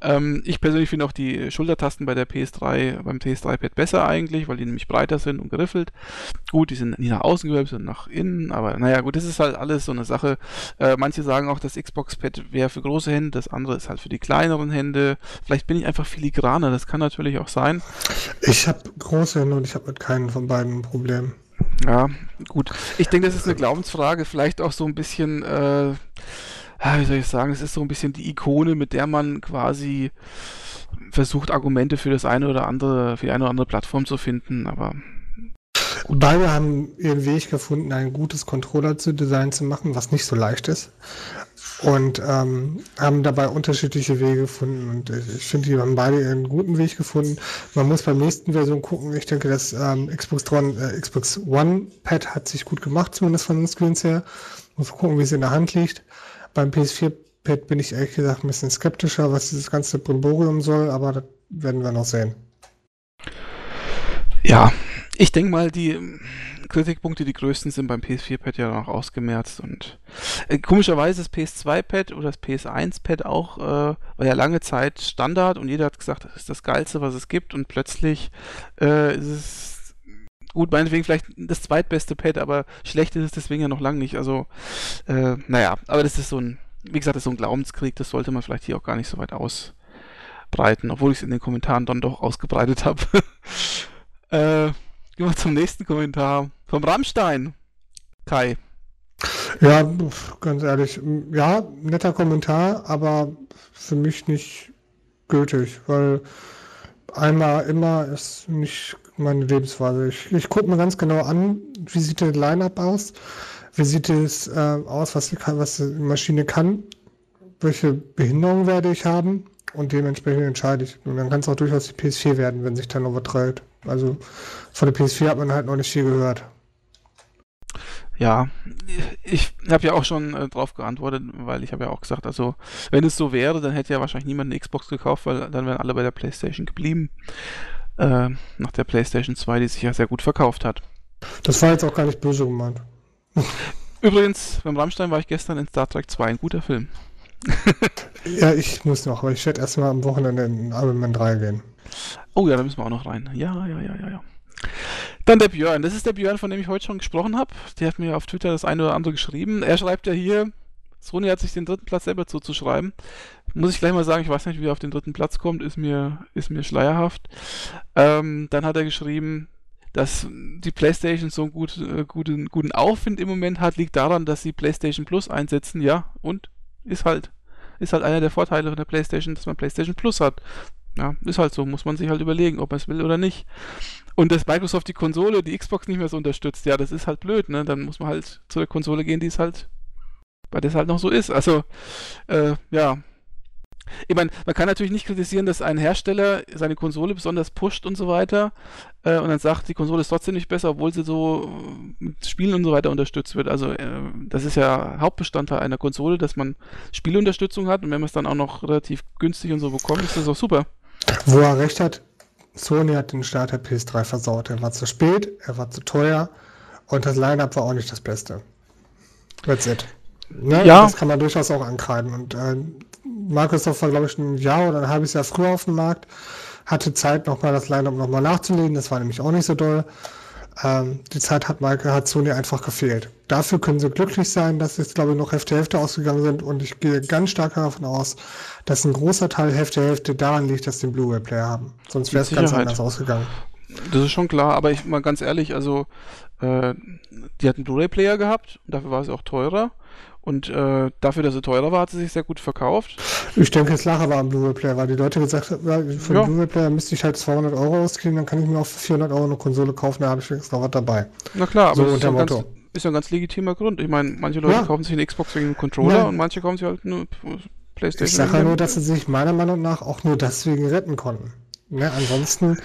Ähm, ich persönlich finde auch die Schultertasten bei der PS3, beim PS3-Pad besser eigentlich, weil die nämlich breiter sind und geriffelt. Gut, die sind nicht nach außen gewölbt, sondern nach innen, aber naja, gut, das ist halt alles so eine Sache. Äh, manche sagen auch, das Xbox-Pad wäre für große Hände, das andere ist halt für die kleineren Hände. Vielleicht bin ich einfach filigraner, das kann natürlich auch sein. Ich habe große und ich habe mit keinem von beiden ein Problem. Ja, gut. Ich denke, das ist eine Glaubensfrage, vielleicht auch so ein bisschen, äh, wie soll ich sagen, es ist so ein bisschen die Ikone, mit der man quasi versucht, Argumente für das eine oder andere, für die eine oder andere Plattform zu finden, aber Beide haben ihren Weg gefunden, ein gutes Controller zu Design zu machen, was nicht so leicht ist und ähm, haben dabei unterschiedliche Wege gefunden. Und ich finde, die haben beide einen guten Weg gefunden. Man muss beim nächsten Version gucken. Ich denke, das ähm, Xbox One, äh, Xbox One Pad hat sich gut gemacht, zumindest von den Screens her. Muss gucken, wie es in der Hand liegt. Beim PS4 Pad bin ich ehrlich gesagt ein bisschen skeptischer, was dieses ganze Brimborium soll, aber das werden wir noch sehen. Ja, ich denke mal, die Kritikpunkte, die größten sind beim PS4-Pad ja noch ausgemerzt und äh, komischerweise das PS2-Pad oder das PS1-Pad auch äh, war ja lange Zeit Standard und jeder hat gesagt, das ist das Geilste, was es gibt und plötzlich äh, ist es gut, meinetwegen vielleicht das zweitbeste Pad, aber schlecht ist es deswegen ja noch lange nicht. Also, äh, naja, aber das ist so ein, wie gesagt, das ist so ein Glaubenskrieg, das sollte man vielleicht hier auch gar nicht so weit ausbreiten, obwohl ich es in den Kommentaren dann doch ausgebreitet habe. äh, Gehen wir zum nächsten Kommentar. Vom Rammstein. Kai. Ja, ganz ehrlich, ja, netter Kommentar, aber für mich nicht gültig, weil einmal immer ist nicht meine Lebensweise. Ich, ich gucke mir ganz genau an, wie sieht der Line-Up aus, wie sieht es äh, aus, was die, was die Maschine kann, welche Behinderungen werde ich haben und dementsprechend entscheide ich. Und dann kann es auch durchaus die PS4 werden, wenn sich dann überträgt. Also von der PS4 hat man halt noch nicht viel gehört. Ja, ich habe ja auch schon äh, drauf geantwortet, weil ich habe ja auch gesagt, also wenn es so wäre, dann hätte ja wahrscheinlich niemand eine Xbox gekauft, weil dann wären alle bei der PlayStation geblieben. Äh, nach der PlayStation 2, die sich ja sehr gut verkauft hat. Das war jetzt auch gar nicht böse gemeint. Übrigens, beim Rammstein war ich gestern in Star Trek 2, ein guter Film. ja, ich muss noch, aber ich werde erstmal am Wochenende in Iron Man 3 gehen. Oh ja, da müssen wir auch noch rein. Ja, ja, ja, ja, ja. Dann der Björn. Das ist der Björn, von dem ich heute schon gesprochen habe. Der hat mir auf Twitter das eine oder andere geschrieben. Er schreibt ja hier, Sony hat sich den dritten Platz selber zuzuschreiben. Muss ich gleich mal sagen, ich weiß nicht, wie er auf den dritten Platz kommt, ist mir, ist mir schleierhaft. Ähm, dann hat er geschrieben, dass die PlayStation so einen gut, äh, guten, guten Aufwind im Moment hat, liegt daran, dass sie PlayStation Plus einsetzen. Ja, und ist halt, ist halt einer der Vorteile von der PlayStation, dass man PlayStation Plus hat. Ja, ist halt so, muss man sich halt überlegen, ob man es will oder nicht. Und dass Microsoft die Konsole, die Xbox nicht mehr so unterstützt, ja, das ist halt blöd, ne? Dann muss man halt zu der Konsole gehen, die es halt, weil das halt noch so ist. Also, äh, ja. Ich meine, man kann natürlich nicht kritisieren, dass ein Hersteller seine Konsole besonders pusht und so weiter äh, und dann sagt, die Konsole ist trotzdem nicht besser, obwohl sie so mit Spielen und so weiter unterstützt wird. Also äh, das ist ja Hauptbestandteil einer Konsole, dass man Spielunterstützung hat und wenn man es dann auch noch relativ günstig und so bekommt, ist das auch super. Wo er recht hat, Sony hat den Start der PS3 versaut. Er war zu spät, er war zu teuer und das Line-Up war auch nicht das Beste. That's it. Ne? Ja. Das kann man durchaus auch ankreiden. Und äh, Microsoft war, glaube ich, ein Jahr oder ein halbes Jahr früher auf dem Markt, hatte Zeit, nochmal das Line-Up nochmal nachzulegen. Das war nämlich auch nicht so doll. Ähm, die Zeit hat, Michael, hat Sony einfach gefehlt. Dafür können sie glücklich sein, dass jetzt, glaube ich, noch Hälfte Hälfte ausgegangen sind und ich gehe ganz stark davon aus, dass ein großer Teil Hälfte Hälfte daran liegt, dass sie den Blu-ray-Player haben. Sonst wäre es ganz anders ausgegangen. Das ist schon klar, aber ich mal ganz ehrlich, also äh, die hat einen Blu-ray-Player gehabt und dafür war es auch teurer. Und äh, dafür, dass sie teurer war, hat sie sich sehr gut verkauft. Ich denke, es lag aber am Blu-ray-Player, weil die Leute gesagt haben, für ja. den Blu-ray-Player müsste ich halt 200 Euro ausgeben, dann kann ich mir auch für 400 Euro eine Konsole kaufen, da habe ich wenigstens noch was dabei. Na klar, aber so ist, ja ganz, ist ja ein ganz legitimer Grund. Ich meine, manche Leute ja. kaufen sich eine Xbox wegen einem Controller ja. und manche kaufen sich halt eine Playstation. Ich sage ja nur, dass sie sich meiner Meinung nach auch nur deswegen retten konnten. Ne? Ansonsten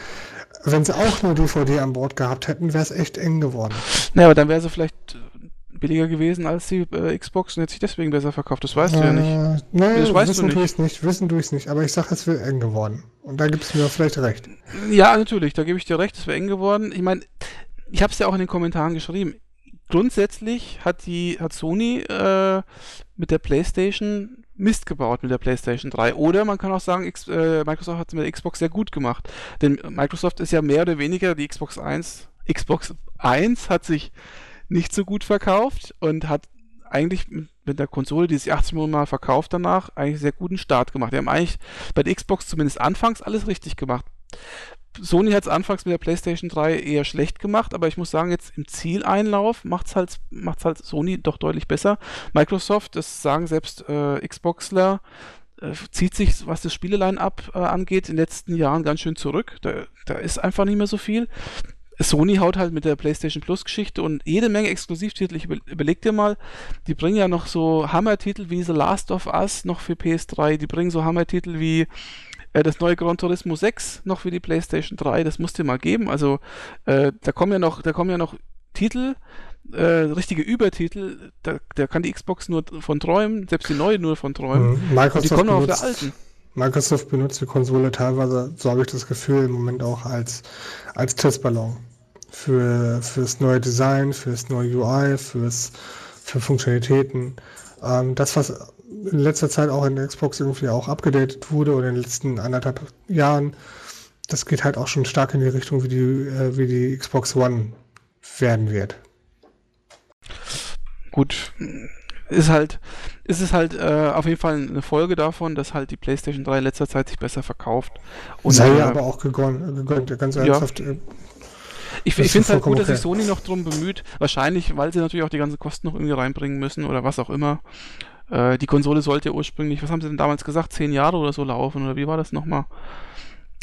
wenn sie auch nur DVD an Bord gehabt hätten, wäre es echt eng geworden. Naja, aber dann wäre sie vielleicht billiger gewesen als die äh, Xbox und hätte sich deswegen besser verkauft. Das weißt äh, du ja nicht. Nein, das weißt wissen du nicht. nicht. Wissen tue ich es nicht. Aber ich sage, es wäre eng geworden. Und da gibt es mir vielleicht recht. Ja, natürlich. Da gebe ich dir recht. Es wäre eng geworden. Ich meine, ich habe es ja auch in den Kommentaren geschrieben. Grundsätzlich hat die hat Sony äh, mit der PlayStation Mist gebaut mit der PlayStation 3. Oder man kann auch sagen, X, äh, Microsoft hat es mit der Xbox sehr gut gemacht. Denn Microsoft ist ja mehr oder weniger die Xbox 1. Xbox 1 hat sich nicht so gut verkauft und hat eigentlich mit der Konsole, die sich 80 Millionen Mal verkauft danach, eigentlich einen sehr guten Start gemacht. Die haben eigentlich bei der Xbox zumindest anfangs alles richtig gemacht. Sony hat es anfangs mit der PlayStation 3 eher schlecht gemacht, aber ich muss sagen, jetzt im Zieleinlauf macht es halt, macht's halt Sony doch deutlich besser. Microsoft, das sagen selbst äh, Xboxler, äh, zieht sich, was das Spieleline-Up äh, angeht, in den letzten Jahren ganz schön zurück. Da, da ist einfach nicht mehr so viel. Sony haut halt mit der PlayStation Plus Geschichte und jede Menge Exklusivtitel. Ich überleg dir mal, die bringen ja noch so Hammer-Titel wie The Last of Us noch für PS3. Die bringen so Hammer-Titel wie äh, das neue Gran Turismo 6 noch für die PlayStation 3. Das musst du mal geben. Also äh, da kommen ja noch, da kommen ja noch Titel, äh, richtige Übertitel. Da, da kann die Xbox nur von träumen, selbst die neue nur von träumen. Mhm. Microsoft die kommen benutzt, auf der alten. Microsoft benutzt die Konsole teilweise, so habe ich das Gefühl, im Moment auch als, als Testballon für fürs neue Design, fürs neue UI, fürs für Funktionalitäten. Ähm, das, was in letzter Zeit auch in der Xbox irgendwie auch abgedatet wurde oder in den letzten anderthalb Jahren, das geht halt auch schon stark in die Richtung, wie die, äh, wie die Xbox One werden wird. Gut, ist halt, ist es halt äh, auf jeden Fall eine Folge davon, dass halt die PlayStation 3 in letzter Zeit sich besser verkauft. Und, Sei ja äh, aber auch gegönnt, gegönnt ganz ernsthaft. Ja. Ich, ich finde es halt gut, okay. dass sich Sony noch drum bemüht. Wahrscheinlich, weil sie natürlich auch die ganzen Kosten noch irgendwie reinbringen müssen oder was auch immer. Äh, die Konsole sollte ursprünglich, was haben sie denn damals gesagt, zehn Jahre oder so laufen oder wie war das nochmal?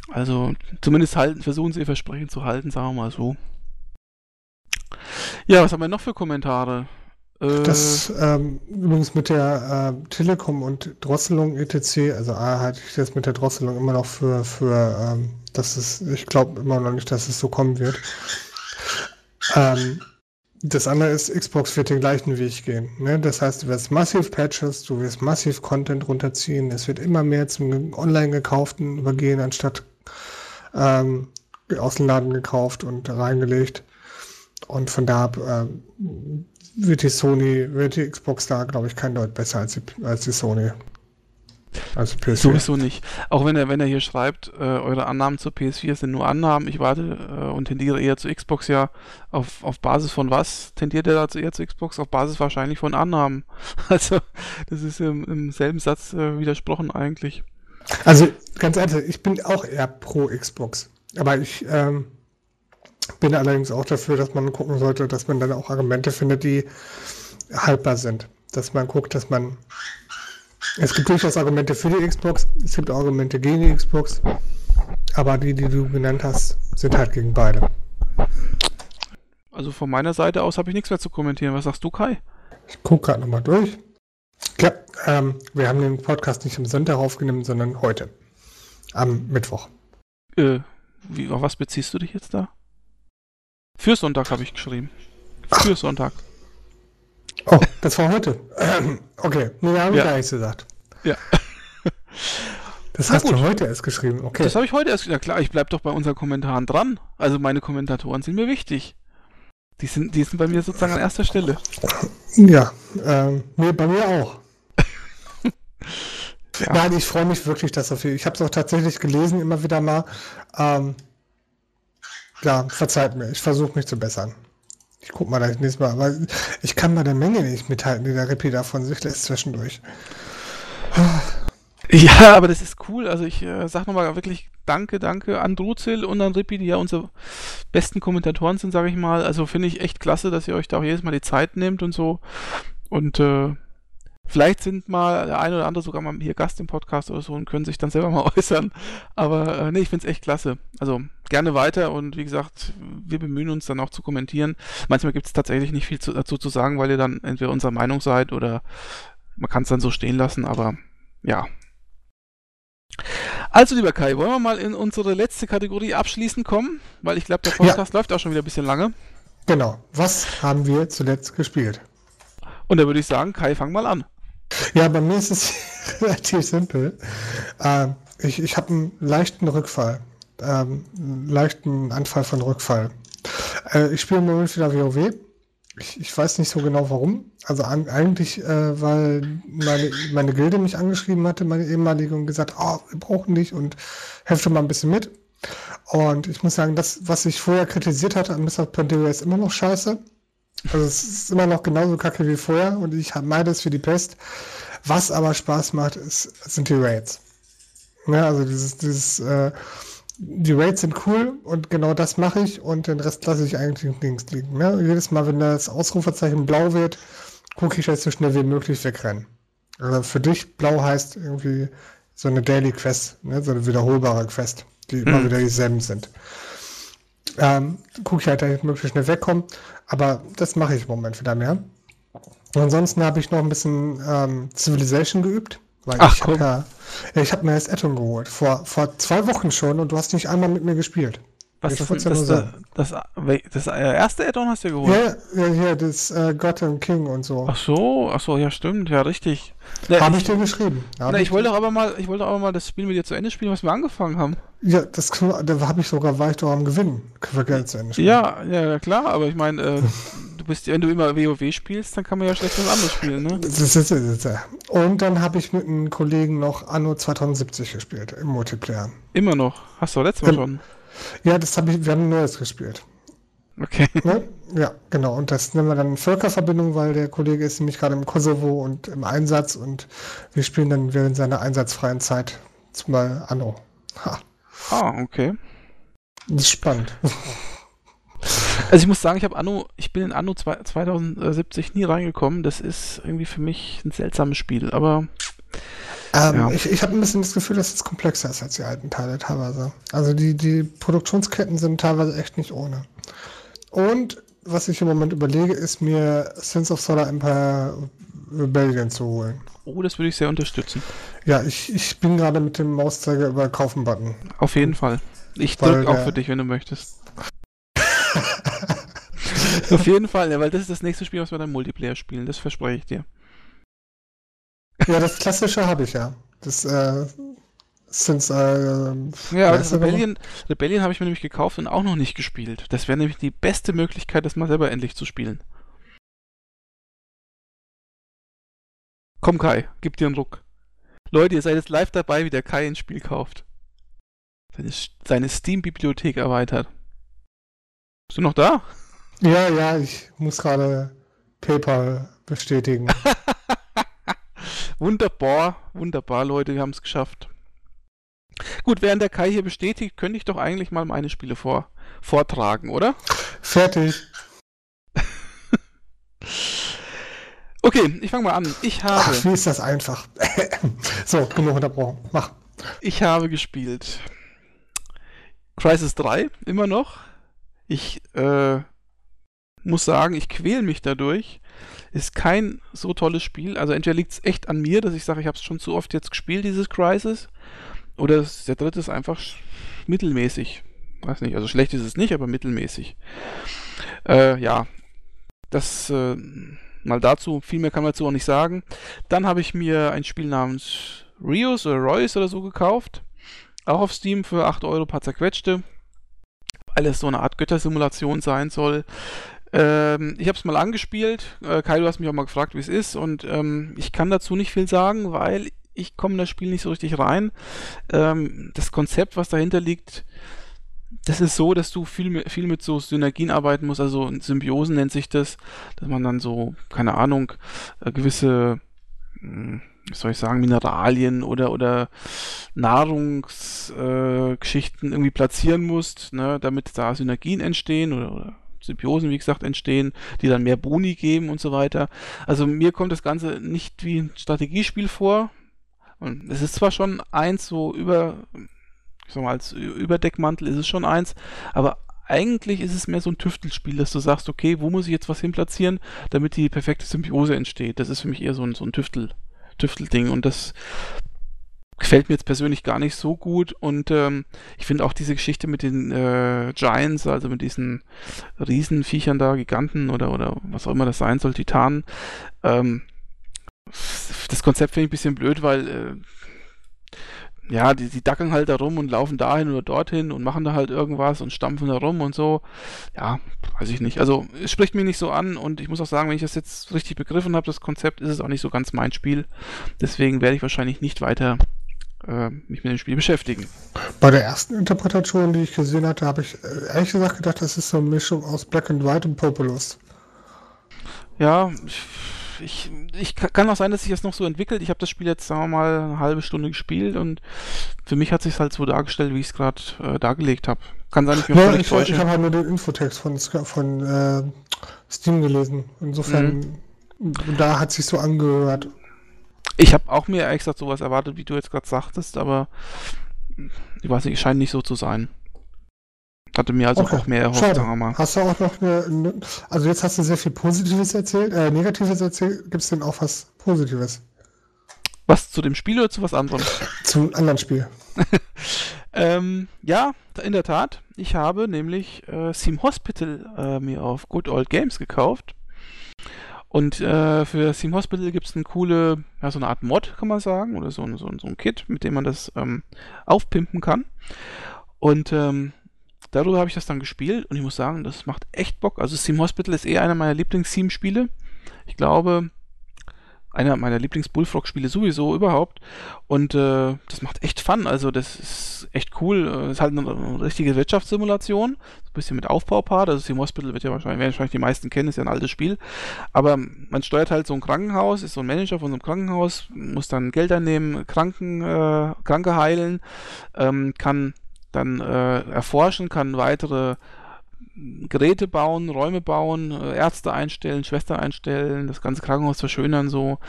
Also zumindest halten, versuchen sie ihr Versprechen zu halten, sagen wir mal so. Ja, was haben wir noch für Kommentare? Äh, das ähm, übrigens mit der äh, Telekom und Drosselung etc., also A halte ich das mit der Drosselung immer noch für, für ähm, dass es, ich glaube immer noch nicht, dass es so kommen wird. Ähm, das andere ist, Xbox wird den gleichen Weg gehen. Ne? Das heißt, du wirst massiv Patches, du wirst massiv Content runterziehen. Es wird immer mehr zum online gekauften übergehen, anstatt ähm, aus dem Laden gekauft und reingelegt. Und von da ab äh, wird die Sony, wird die Xbox da, glaube ich, kein Deut besser als die, als die Sony. Also PS4. Sowieso nicht. Auch wenn er, wenn er hier schreibt, äh, eure Annahmen zur PS4 sind nur Annahmen, ich warte äh, und tendiere eher zu Xbox, ja, auf, auf Basis von was tendiert er dazu eher zu Xbox? Auf Basis wahrscheinlich von Annahmen. Also, das ist im, im selben Satz äh, widersprochen eigentlich. Also, ganz ehrlich, ich bin auch eher pro Xbox. Aber ich ähm, bin allerdings auch dafür, dass man gucken sollte, dass man dann auch Argumente findet, die haltbar sind. Dass man guckt, dass man es gibt durchaus Argumente für die Xbox, es gibt Argumente gegen die Xbox, aber die, die du genannt hast, sind halt gegen beide. Also von meiner Seite aus habe ich nichts mehr zu kommentieren. Was sagst du, Kai? Ich gucke gerade nochmal durch. Ja, ähm, wir haben den Podcast nicht am Sonntag aufgenommen, sondern heute. Am Mittwoch. Äh, wie, auf was beziehst du dich jetzt da? Für Sonntag habe ich geschrieben. Für Ach. Sonntag. Oh, das war heute. okay, nee, habe ich ja. gar nichts gesagt. Ja. Das Na hast gut. du heute erst geschrieben, okay. Das habe ich heute erst gesagt. Klar, ich bleibe doch bei unseren Kommentaren dran. Also meine Kommentatoren sind mir wichtig. Die sind, die sind bei mir sozusagen an erster Stelle. Ja, ähm, nee, bei mir auch. ja. Nein, ich freue mich wirklich, dass so viel. Ich habe es auch tatsächlich gelesen, immer wieder mal. Ähm, ja, verzeiht mir, ich versuche mich zu bessern. Ich guck mal das nächste Mal, aber ich kann bei der Menge nicht mithalten, die der da von sich lässt zwischendurch. Ja, aber das ist cool. Also ich äh, sag nochmal wirklich Danke, danke an Druzil und an Rippi, die ja unsere besten Kommentatoren sind, sage ich mal. Also finde ich echt klasse, dass ihr euch da auch jedes Mal die Zeit nehmt und so. Und äh, Vielleicht sind mal der eine oder andere sogar mal hier Gast im Podcast oder so und können sich dann selber mal äußern. Aber äh, nee, ich finde es echt klasse. Also gerne weiter und wie gesagt, wir bemühen uns dann auch zu kommentieren. Manchmal gibt es tatsächlich nicht viel zu, dazu zu sagen, weil ihr dann entweder unserer Meinung seid oder man kann es dann so stehen lassen, aber ja. Also lieber Kai, wollen wir mal in unsere letzte Kategorie abschließend kommen? Weil ich glaube, der Podcast ja. läuft auch schon wieder ein bisschen lange. Genau. Was haben wir zuletzt gespielt? Und da würde ich sagen, Kai, fang mal an. Ja, bei mir ist es relativ simpel. Ähm, ich ich habe einen leichten Rückfall. Ähm, einen leichten Anfall von Rückfall. Äh, ich spiele im Moment wieder WoW. Ich, ich weiß nicht so genau warum. Also an, eigentlich, äh, weil meine, meine Gilde mich angeschrieben hatte, meine ehemalige, und gesagt, oh, wir brauchen dich und helft mal ein bisschen mit. Und ich muss sagen, das, was ich vorher kritisiert hatte an Mr. Pandora, ist immer noch scheiße. Also es ist immer noch genauso kacke wie vorher und ich meide es für die Pest. Was aber Spaß macht, ist, sind die Raids. Ja, also dieses, dieses, äh, die Raids sind cool und genau das mache ich und den Rest lasse ich eigentlich links liegen. Ja, jedes Mal, wenn das Ausrufezeichen blau wird, gucke ich, dass ich so schnell wie möglich wegrennen. Also für dich blau heißt irgendwie so eine Daily Quest, ne? so eine wiederholbare Quest, die immer Mhm. wieder dieselben sind. Ähm, gucke ich halt, dass ich möglichst schnell wegkomme, aber das mache ich im Moment wieder mehr. Und ansonsten habe ich noch ein bisschen ähm, Civilization geübt, weil Ach, ich habe komm. ja, ich habe mir das Addon geholt, vor, vor zwei Wochen schon und du hast nicht einmal mit mir gespielt. Was Ich das, das, ja das, das, das, äh, erste Add-on hast du dir geholt? Ja, ja, hier, das äh, Gotham King und so. Ach so, ach so, ja stimmt, ja richtig. Ne, Habe ich, ich dir geschrieben. Hab na, ich wollte doch aber mal, ich wollte aber mal das Spiel mit dir zu Ende spielen, was wir angefangen haben. Ja, das da habe ich sogar, war ich doch am Gewinnen. Können wir gerne zu Ende spielen. Ja, ja, ja, klar, aber ich meine, äh, du bist, wenn du immer WoW spielst, dann kann man ja schlecht was anderes spielen, ne? Das ist, das ist. Und dann habe ich mit einem Kollegen noch Anno 2070 gespielt im Multiplayer. Immer noch. Hast du letztes Mal Ja. schon. Ja, das habe ich, wir haben ein neues gespielt. Okay. Ne? Ja, genau. Und das nennen wir dann Völkerverbindung, weil der Kollege ist nämlich gerade im Kosovo und im Einsatz und wir spielen dann während seiner einsatzfreien Zeit mal Anno. Ha, Ah, okay. das ist spannend. Also ich muss sagen, ich habe Anno, ich bin in Anno zwei- 2070 nie reingekommen. Das ist irgendwie für mich ein seltsames Spiel, aber Ähm, Ja. Ich, ich habe ein bisschen das Gefühl, dass es komplexer ist als die alten Teile teilweise. Also die, die Produktionsketten sind teilweise echt nicht ohne. Und was ich im Moment überlege, ist mir Sins of Solar Empire Rebellion zu holen. oh, das würde ich sehr unterstützen. Ja, ich, ich bin gerade mit dem Mauszeiger über Kaufen-Button. Auf jeden Fall. Ich drücke auch für dich, wenn du möchtest. Auf jeden Fall, ja, weil das ist das nächste Spiel, was wir dann Multiplayer spielen. Das verspreche ich dir. Ja, das klassische habe ich ja. Das äh, Sins äh, Ja, das? Rebellion, Rebellion habe ich mir nämlich gekauft und auch noch nicht gespielt. Das wäre nämlich die beste Möglichkeit, das mal selber endlich zu spielen. Komm Kai, gib dir einen Ruck. Leute, ihr seid jetzt live dabei, wie der Kai ein Spiel kauft. Seine, seine Steam-Bibliothek erweitert. Bist du noch da? Ja, ja, ich muss gerade PayPal bestätigen. wunderbar, wunderbar, Leute, wir haben es geschafft. Gut, während der Kai hier bestätigt, könnte ich doch eigentlich mal meine Spiele vor, vortragen, oder? Fertig. Okay, ich fange mal an. Ich habe, Ach, wie ist das einfach. so, genug unterbrochen. Mach. ich habe gespielt Crisis 3, immer noch. Ich äh, muss sagen, ich quäle mich dadurch. Ist kein so tolles Spiel. Also entweder liegt es echt an mir, dass ich sage, ich habe es schon zu oft jetzt gespielt, dieses Crisis. Oder der dritte ist einfach mittelmäßig. Weiß nicht, also schlecht ist es nicht, aber mittelmäßig. Äh, ja, das äh, mal dazu. Viel mehr kann man dazu auch nicht sagen. Dann habe ich mir ein Spiel namens Rios oder Royce oder so gekauft. Auch auf Steam für 8 Euro, paar zerquetschte. Weil es so eine Art Göttersimulation sein soll. Ähm, ich habe es mal angespielt. Äh, Kai, du hast mich auch mal gefragt, wie es ist. Und ähm, ich kann dazu nicht viel sagen, weil ich komme in das Spiel nicht so richtig rein. Ähm, das Konzept, was dahinter liegt, das ist so, dass du viel, viel mit so Synergien arbeiten musst. Also Symbiosen nennt sich das. Dass man dann so, keine Ahnung, äh, gewisse mh, wie soll ich sagen, Mineralien oder, oder Nahrungsgeschichten äh, irgendwie platzieren musst, ne, damit da Synergien entstehen oder, oder Symbiosen, wie gesagt, entstehen, die dann mehr Boni geben und so weiter. Also mir kommt das Ganze nicht wie ein Strategiespiel vor. Und es ist zwar schon eins so über, ich sag mal, als Überdeckmantel ist es schon eins, aber eigentlich ist es mehr so ein Tüftelspiel, dass du sagst, okay, wo muss ich jetzt was hinplatzieren, damit die perfekte Symbiose entsteht. Das ist für mich eher so ein, so ein Tüftel, Tüftelding und das gefällt mir jetzt persönlich gar nicht so gut und ähm, ich finde auch diese Geschichte mit den äh, Giants, also mit diesen Riesenviechern da, Giganten oder, oder was auch immer das sein soll, Titanen, Ähm, das Konzept finde ich ein bisschen blöd, weil äh, ja, die, die dackeln halt da rum und laufen dahin oder dorthin und machen da halt irgendwas und stampfen da rum und so. Ja, weiß ich nicht. Also es spricht mich nicht so an und ich muss auch sagen, wenn ich das jetzt richtig begriffen habe, das Konzept, ist es auch nicht so ganz mein Spiel. Deswegen werde ich wahrscheinlich nicht weiter äh, mich mit dem Spiel beschäftigen. Bei der ersten Interpretation, die ich gesehen hatte, habe ich äh, ehrlich gesagt gedacht, das ist so eine Mischung aus Black and White und Populous. Ja, ich, ich kann auch sein, dass sich das noch so entwickelt. Ich habe das Spiel jetzt, sagen wir mal, eine halbe Stunde gespielt und für mich hat sich halt so dargestellt, wie ich es gerade äh, dargelegt habe. Kann sein, ich mich ja, ich, ich habe halt nur den Infotext von, von äh, Steam gelesen. Insofern, mhm. da hat sich so angehört. Ich habe auch mir extra sowas erwartet, wie du jetzt gerade sagtest, aber ich weiß nicht, scheint nicht so zu sein. Hatte mir also okay. auch mehr erhofft, Schade. sagen wir mal. Hast du auch noch eine, eine, also jetzt hast du sehr viel Positives erzählt, äh, Negatives erzählt, gibt es denn auch was Positives? Was, zu dem Spiel oder zu was anderem? Zum anderen Spiel. ähm, ja, in der Tat. Ich habe nämlich äh, Theme Hospital äh, mir auf Good Old Games gekauft. Und äh, für Theme Hospital gibt es eine coole, ja, so eine Art Mod, kann man sagen, oder so, so, so ein Kit, mit dem man das ähm, aufpimpen kann. Und ähm, darüber habe ich das dann gespielt und ich muss sagen, das macht echt Bock. Also Steam Hospital ist eher einer meiner Lieblings-Theme-Spiele. Ich glaube, einer meiner Lieblings-Bullfrog-Spiele sowieso überhaupt. Und äh, das macht echt Fun. Also das ist echt cool. Das ist halt eine, eine richtige Wirtschaftssimulation. Ein bisschen mit Aufbaupart. Also Steam Hospital wird ja wahrscheinlich, werden wahrscheinlich die meisten kennen, ist ja ein altes Spiel. Aber man steuert halt so ein Krankenhaus, ist so ein Manager von so einem Krankenhaus, muss dann Geld einnehmen, Kranken, äh, Kranke heilen, ähm, kann dann äh, erforschen, kann weitere Geräte bauen, Räume bauen, äh, Ärzte einstellen, Schwestern einstellen, das ganze Krankenhaus verschönern, so.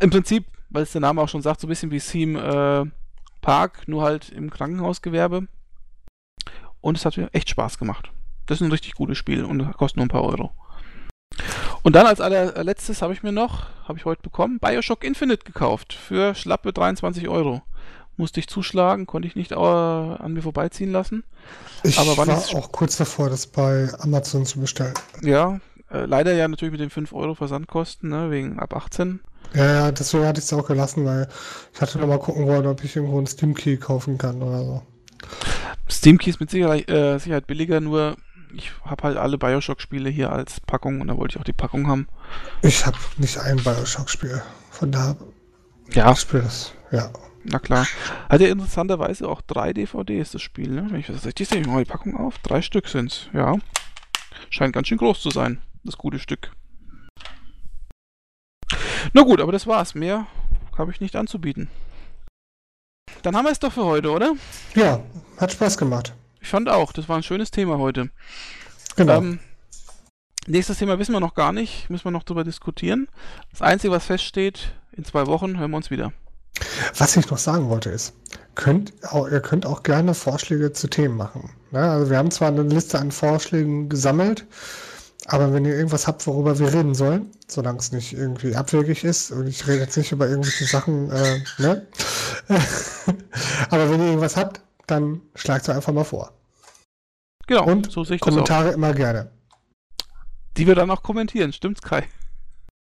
Im Prinzip, weil es der Name auch schon sagt, so ein bisschen wie Theme äh, Park, nur halt im Krankenhausgewerbe. Und es hat mir echt Spaß gemacht. Das ist ein richtig gutes Spiel und kostet nur ein paar Euro. Und dann als allerletztes habe ich mir noch, habe ich heute bekommen, Bioshock Infinite gekauft für schlappe 23 Euro musste ich zuschlagen, konnte ich nicht äh, an mir vorbeiziehen lassen. Ich Aber war auch kurz davor, das bei Amazon zu bestellen. Ja, äh, leider ja natürlich mit den 5 Euro Versandkosten, ne, wegen ab 18. Ja, ja, deswegen hatte ich es auch gelassen, weil ich hatte noch mal gucken wollen, ob ich irgendwo einen Steam Key kaufen kann oder so. Steam Key ist mit Sicherheit, äh, Sicherheit billiger, nur ich habe halt alle Bioshock-Spiele hier als Packung und da wollte ich auch die Packung haben. Ich habe nicht ein Bioshock-Spiel, von daher. Ja. Ich spiele das, ja. Na klar. Hat ja interessanterweise auch drei DVDs, das Spiel, ne? Wenn ich das richtig sehe, ich mal die Packung auf. Drei Stück sind's, ja. Scheint ganz schön groß zu sein, das gute Stück. Na gut, aber das war's. Mehr habe ich nicht anzubieten. Dann haben wir es doch für heute, oder? Ja, hat Spaß gemacht. Ich fand auch, das war ein schönes Thema heute. Genau. Ähm, nächstes Thema wissen wir noch gar nicht, müssen wir noch darüber diskutieren. Das Einzige, was feststeht, in zwei Wochen hören wir uns wieder. Was ich noch sagen wollte ist, könnt, ihr könnt auch gerne Vorschläge zu Themen machen. Ne? Also wir haben zwar eine Liste an Vorschlägen gesammelt, aber wenn ihr irgendwas habt, worüber wir reden sollen, solange es nicht irgendwie abwegig ist, und ich rede jetzt nicht über irgendwelche Sachen, äh, ne? aber wenn ihr irgendwas habt, dann schlagt es einfach mal vor. Genau, und so Kommentare immer gerne. Die wir dann auch kommentieren, stimmt's, Kai?